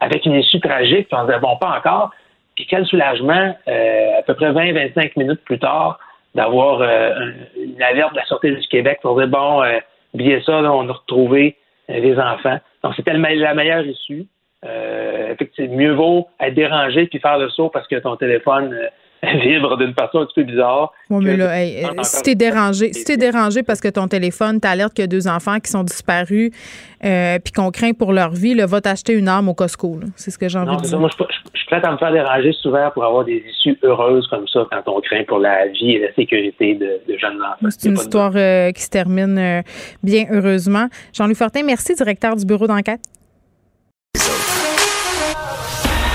Avec une issue tragique, puis on disait, bon, pas encore. Puis quel soulagement, euh, à peu près 20-25 minutes plus tard, d'avoir euh, une alerte de la Sûreté du Québec pour dire, bon, bien ça, là, on a retrouvé les enfants. Donc, c'était la meilleure issue. effectivement, mieux vaut être dérangé puis faire le saut parce que ton téléphone vibre d'une façon un petit peu bizarre. Oui, mais là, hey, si t'es dérangé, si t'es dérangé parce que ton téléphone t'alerte qu'il y a deux enfants qui sont disparus, euh, puis qu'on craint pour leur vie, là, va t'acheter une arme au Costco. C'est ce que j'ai envie de dire. moi, je, suis prête à me faire déranger souvent pour avoir des issues heureuses comme ça quand on craint pour la vie et la sécurité de, jeunes enfants. C'est une histoire euh, qui se termine euh, bien heureusement. Jean-Louis Fortin, merci, directeur du bureau d'enquête.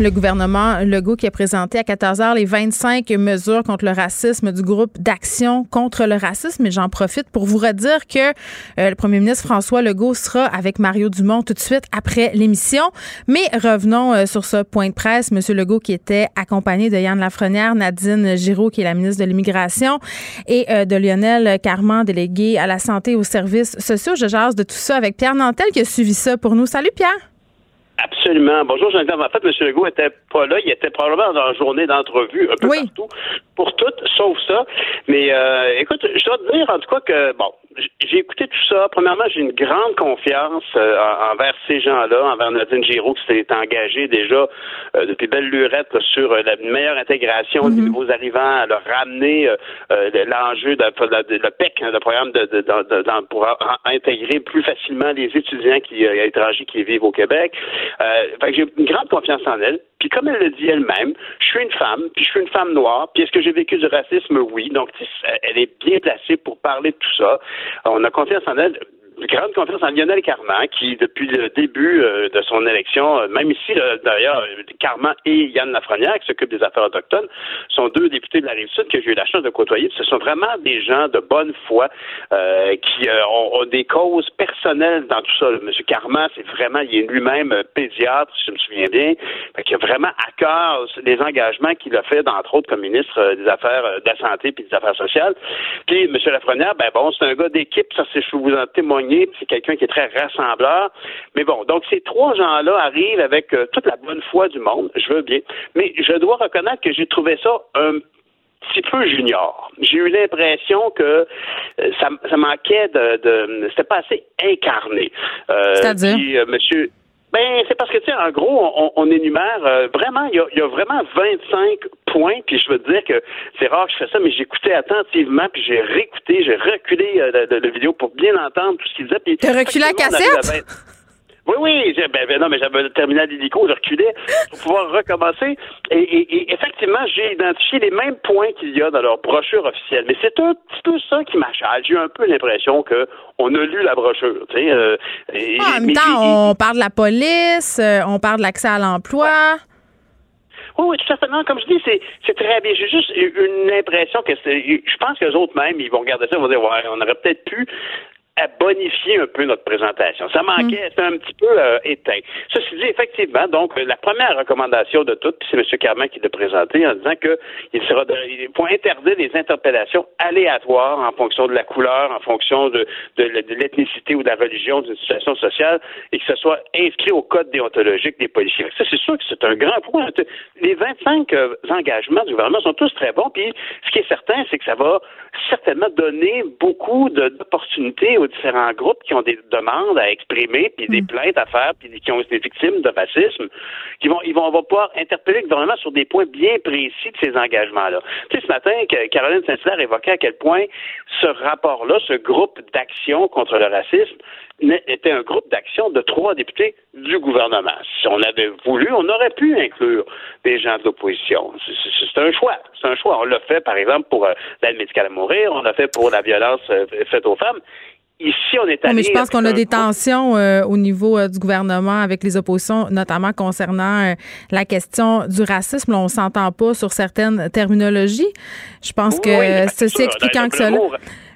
Le gouvernement Legault qui a présenté à 14 h les 25 mesures contre le racisme du groupe d'action contre le racisme. Et j'en profite pour vous redire que euh, le premier ministre François Legault sera avec Mario Dumont tout de suite après l'émission. Mais revenons euh, sur ce point de presse. Monsieur Legault qui était accompagné de Yann Lafrenière, Nadine Giraud qui est la ministre de l'Immigration et euh, de Lionel Carman, délégué à la santé et aux services sociaux. Je jase de tout ça avec Pierre Nantel qui a suivi ça pour nous. Salut Pierre. Absolument. Bonjour, Jean-Claude. En fait, M. Legault était pas là. Il était probablement dans la journée d'entrevue, un peu partout, pour tout, sauf ça. Mais euh, écoute, je dois te dire, en tout cas, que, bon, j'ai écouté tout ça. Premièrement, j'ai une grande confiance euh, envers ces gens-là, envers Nadine Giraud qui s'est engagée déjà euh, depuis belle lurette sur la meilleure intégration des nouveaux arrivants, à leur ramener l'enjeu de, le PEC, hein, le programme de, pour intégrer plus facilement les étudiants qui, étrangers qui vivent au Québec. Euh, j'ai une grande confiance en elle. Puis comme elle le dit elle-même, je suis une femme, puis je suis une femme noire, puis est-ce que j'ai vécu du racisme? Oui. Donc, elle est bien placée pour parler de tout ça. On a confiance en elle grande confiance en Lionel Carman, qui, depuis le début euh, de son élection, euh, même ici, d'ailleurs, Carman et Yann Lafrenière, qui s'occupent des affaires autochtones, sont deux députés de la Rive-Sud que j'ai eu la chance de côtoyer. Ce sont vraiment des gens de bonne foi euh, qui ont, des causes personnelles dans tout ça. Monsieur Carman, c'est vraiment, il est lui-même pédiatre, si je me souviens bien, qui a vraiment à cœur les engagements qu'il a fait, entre autres, comme ministre des Affaires de la Santé et des Affaires sociales. Puis, Monsieur Lafrenière, ben bon, c'est un gars d'équipe, ça, c'est, je vous en c'est quelqu'un qui est très rassembleur. Mais bon, donc ces trois gens-là arrivent avec euh, toute la bonne foi du monde, je veux bien. Mais je dois reconnaître que j'ai trouvé ça un petit peu junior. J'ai eu l'impression que euh, ça, manquait de, de c'était pas assez incarné. Euh, C'est-à-dire, monsieur. Ben, c'est parce que, tu sais, en gros, on, énumère vraiment, il y a, vraiment 25 points, puis je veux te dire que c'est rare que je fais ça, mais j'écoutais attentivement, puis j'ai réécouté, j'ai reculé euh, la, vidéo pour bien entendre tout ce qu'il disait. T'as reculé la cassette? Oui, oui, ben, ben, non, mais j'avais le terminal d'hélico, je reculais pour pouvoir recommencer. Et, effectivement, j'ai identifié les mêmes points qu'il y a dans leur brochure officielle. Mais c'est un petit peu ça qui m'achale. J'ai eu un peu l'impression qu'on a lu la brochure. Tu sais, euh, ah, en même temps, on parle de la police, euh, on parle de l'accès à l'emploi. Oui, oui, tout à fait. Non, comme je dis, c'est très bien. J'ai juste une impression que c'est. Je pense que les autres même, ils vont regarder ça, ils vont dire ouais, on aurait peut-être pu à bonifier un peu notre présentation. Ça manquait, mm. c'était un petit peu euh, éteint. Ceci dit, effectivement, donc, la première recommandation de toutes, c'est M. Carman qui l'a présenté en disant qu'il sera il faut interdire les interpellations aléatoires en fonction de la couleur, en fonction de, de, l'ethnicité ou de la religion d'une situation sociale et que ce soit inscrit au code déontologique des policiers. Ça, c'est sûr que c'est un grand point. Les 25 euh, engagements du gouvernement sont tous très bons, puis ce qui est certain, c'est que ça va certainement donner beaucoup d'opportunités aux différents groupes qui ont des demandes à exprimer, puis des mm. plaintes à faire, puis qui ont été victimes de racisme, qui vont, ils vont, on va pouvoir interpeller le gouvernement sur des points bien précis de ces engagements-là. Tu sais, ce matin, Caroline Saint-Hilaire évoquait à quel point ce rapport-là, ce groupe d'action contre le racisme, était un groupe d'action de trois députés du gouvernement. Si on avait voulu, on aurait pu inclure des gens de l'opposition. C'est un choix. C'est un choix. On l'a fait, par exemple, pour euh, l'aide médicale à mourir, on l'a fait pour la violence euh, faite aux femmes. Ici, on est allé. mais je pense qu'on a des tensions euh, au niveau euh, du gouvernement avec les oppositions, notamment concernant euh, la question du racisme. on s'entend pas sur certaines terminologies. Je pense que c'est aussi expliquant que cela.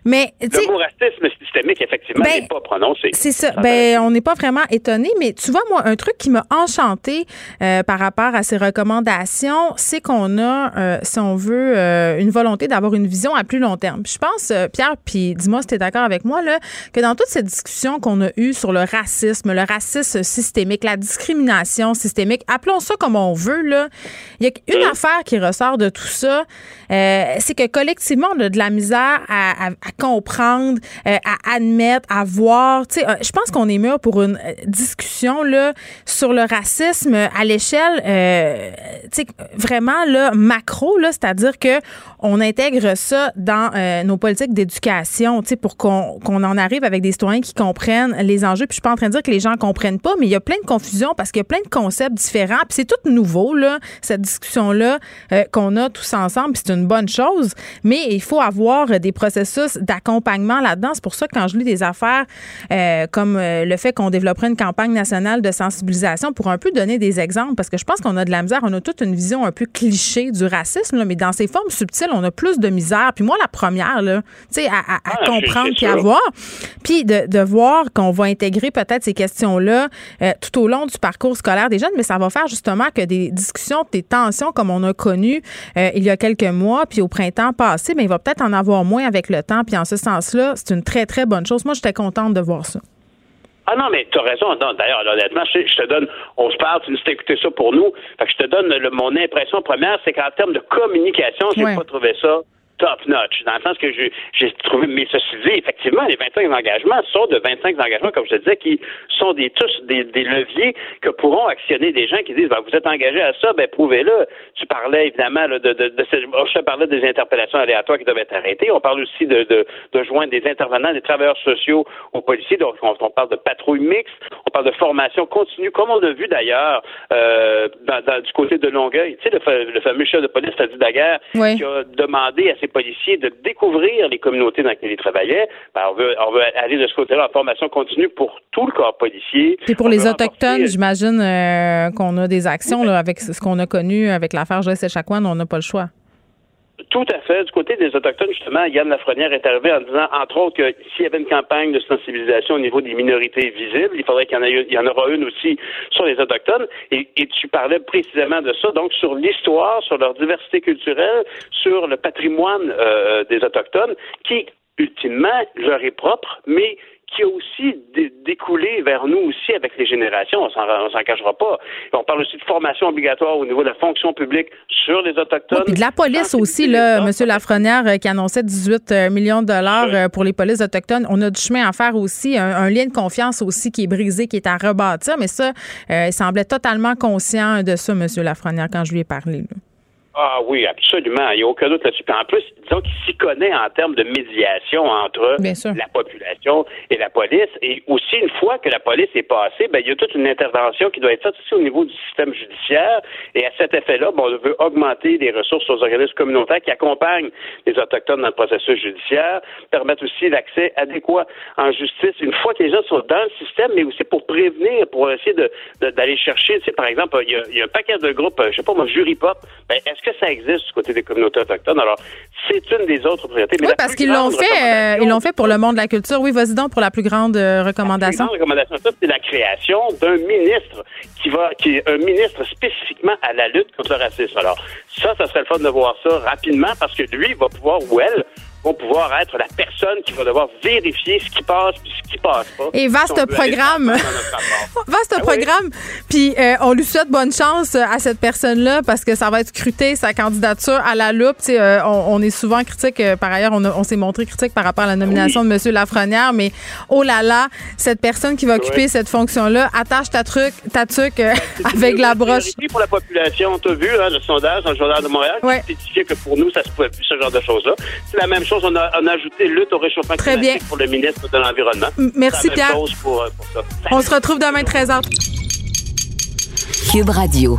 Mais, le mot racisme systémique, effectivement, ben, n'est pas prononcé. C'est ça. Ben, on n'est pas vraiment étonné, mais tu vois, moi, un truc qui m'a enchanté euh, par rapport à ces recommandations, c'est qu'on a, euh, si on veut, euh, une volonté d'avoir une vision à plus long terme. je pense, Pierre, puis dis-moi si tu es d'accord avec moi, là, que dans toute cette discussion qu'on a eue sur le racisme, le racisme systémique, la discrimination systémique, appelons ça comme on veut, là, il y a une affaire qui ressort de tout ça, c'est que collectivement, on a de la misère à, comprendre, à admettre, à voir. Tu sais, je pense qu'on est mûr pour une discussion là, sur le racisme à l'échelle euh, vraiment là, macro, là, c'est-à-dire que on intègre ça dans euh, nos politiques d'éducation pour qu'on en arrive avec des citoyens qui comprennent les enjeux. Puis je suis pas en train de dire que les gens comprennent pas, mais il y a plein de confusion parce qu'il y a plein de concepts différents. Puis c'est tout nouveau, là, cette discussion-là euh, qu'on a tous ensemble. c'est une bonne chose, mais il faut avoir des processus d'accompagnement là-dedans. C'est pour ça que quand je lis des affaires comme le fait qu'on développerait une campagne nationale de sensibilisation pour un peu donner des exemples, parce que je pense qu'on a de la misère, on a toute une vision un peu cliché du racisme, mais dans ses formes subtiles, on a plus de misère. Puis moi, la première, là, tu sais, à, ah, comprendre puis à voir, puis de, voir qu'on va intégrer peut-être ces questions-là euh, tout au long du parcours scolaire des jeunes, mais ça va faire justement que des discussions, des tensions comme on a connu euh, il y a quelques mois, puis au printemps passé, mais il va peut-être en avoir moins avec le temps. Puis en ce sens-là, c'est une très, très bonne chose. Moi, j'étais contente de voir ça. Ah non, mais tu as raison. D'ailleurs, honnêtement, je, te donne, on se parle, tu nous as écouté ça pour nous. Fait que je te donne le, mon impression première, c'est qu'en termes de communication, j'ai pas trouvé ça top notch, dans le sens que j'ai trouvé, mais ceci dit, effectivement, les 25 engagements sont de 25 engagements, comme je te disais, qui sont des tous des, des leviers que pourront actionner des gens qui disent, ben, vous êtes engagés à ça, ben, prouvez-le. Tu parlais, évidemment, de, de, de, je te parlais des interpellations aléatoires qui doivent être arrêtées. On parle aussi de, de, de joindre des intervenants, des travailleurs sociaux aux policiers. Donc, on, parle de patrouille mixte, on parle de formation continue, comme on a vu d'ailleurs euh, dans, du côté de Longueuil. Tu sais, le, le fameux chef de police, Tadi Daguerre, qui a demandé à policiers de découvrir les communautés dans lesquelles ils travaillaient. Ben, on, veut, on veut aller de ce côté-là en formation continue pour tout le corps policier. Et pour les Autochtones, j'imagine euh, qu'on a des actions là, avec ce qu'on a connu avec l'affaire Joyce Echaquan, on n'a pas le choix. Tout à fait. Du côté des Autochtones, justement, Yann Lafrenière est arrivé en disant, entre autres, que s'il y avait une campagne de sensibilisation au niveau des minorités visibles, il faudrait qu'il y en, ait, y en aura une aussi sur les Autochtones. Et, et tu parlais précisément de ça, donc sur l'histoire, sur leur diversité culturelle, sur le patrimoine euh, des Autochtones, qui, ultimement, leur est propre, mais qui a aussi découlé vers nous aussi avec les générations. On s'en cachera pas. on parle aussi de formation obligatoire au niveau de la fonction publique sur les Autochtones. Et de la police aussi, là, M. Lafrenière, euh, qui annonçait 18 euh, millions de dollars euh, pour les polices autochtones. On a du chemin à faire aussi, un, lien de confiance aussi qui est brisé, qui est à rebâtir. Mais ça, il semblait totalement conscient de ça, M. Lafrenière, quand je lui ai parlé. Ah oui, absolument. Il n'y a aucun doute là-dessus. En plus, disons qu'il s'y connaît en termes de médiation entre la population et la police. Et aussi, une fois que la police est passée, ben, il y a toute une intervention qui doit être faite aussi au niveau du système judiciaire. Et à cet effet-là, bon, on veut augmenter les ressources aux organismes communautaires qui accompagnent les Autochtones dans le processus judiciaire, permettre aussi l'accès adéquat en justice une fois que les gens sont dans le système, mais aussi pour prévenir, pour essayer d'aller chercher, tu sais, par exemple, il y, a, un paquet de groupes, je sais pas moi, jury pop, ben, est-ce que ça existe du côté des communautés autochtones. Alors, c'est une des autres priorités. oui, parce qu'ils l'ont fait, euh, ils l'ont fait pour le monde de la culture. Oui, vas-y donc pour la plus grande euh, recommandation. La plus grande recommandation, c'est la création d'un ministre qui va, qui est un ministre spécifiquement à la lutte contre le racisme. Alors, ça, ça serait le fun de voir ça rapidement parce que lui va pouvoir, ou elle, vont pouvoir être la personne qui va devoir vérifier ce qui passe puis ce qui passe pas. Et vaste programme. vaste ah programme. Puis euh, on lui souhaite bonne chance à cette personne-là parce que ça va être scruté sa candidature à la loupe. Euh, on, est souvent critique. Euh, par ailleurs, on, s'est montré critique par rapport à la nomination de M. Lafrenière, mais oh là là, cette personne qui va occuper cette fonction-là, attache ta truc, ta truc avec la broche. pour la population, tu as vu hein, le sondage dans le journal de Montréal qui que pour nous, ça se pouvait plus ce genre de choses-là. C'est la même chose on a, ajouté lutte au réchauffement climatique pour le ministre de l'Environnement. Merci, Pierre. Euh, on se retrouve demain 13h. Cube Radio.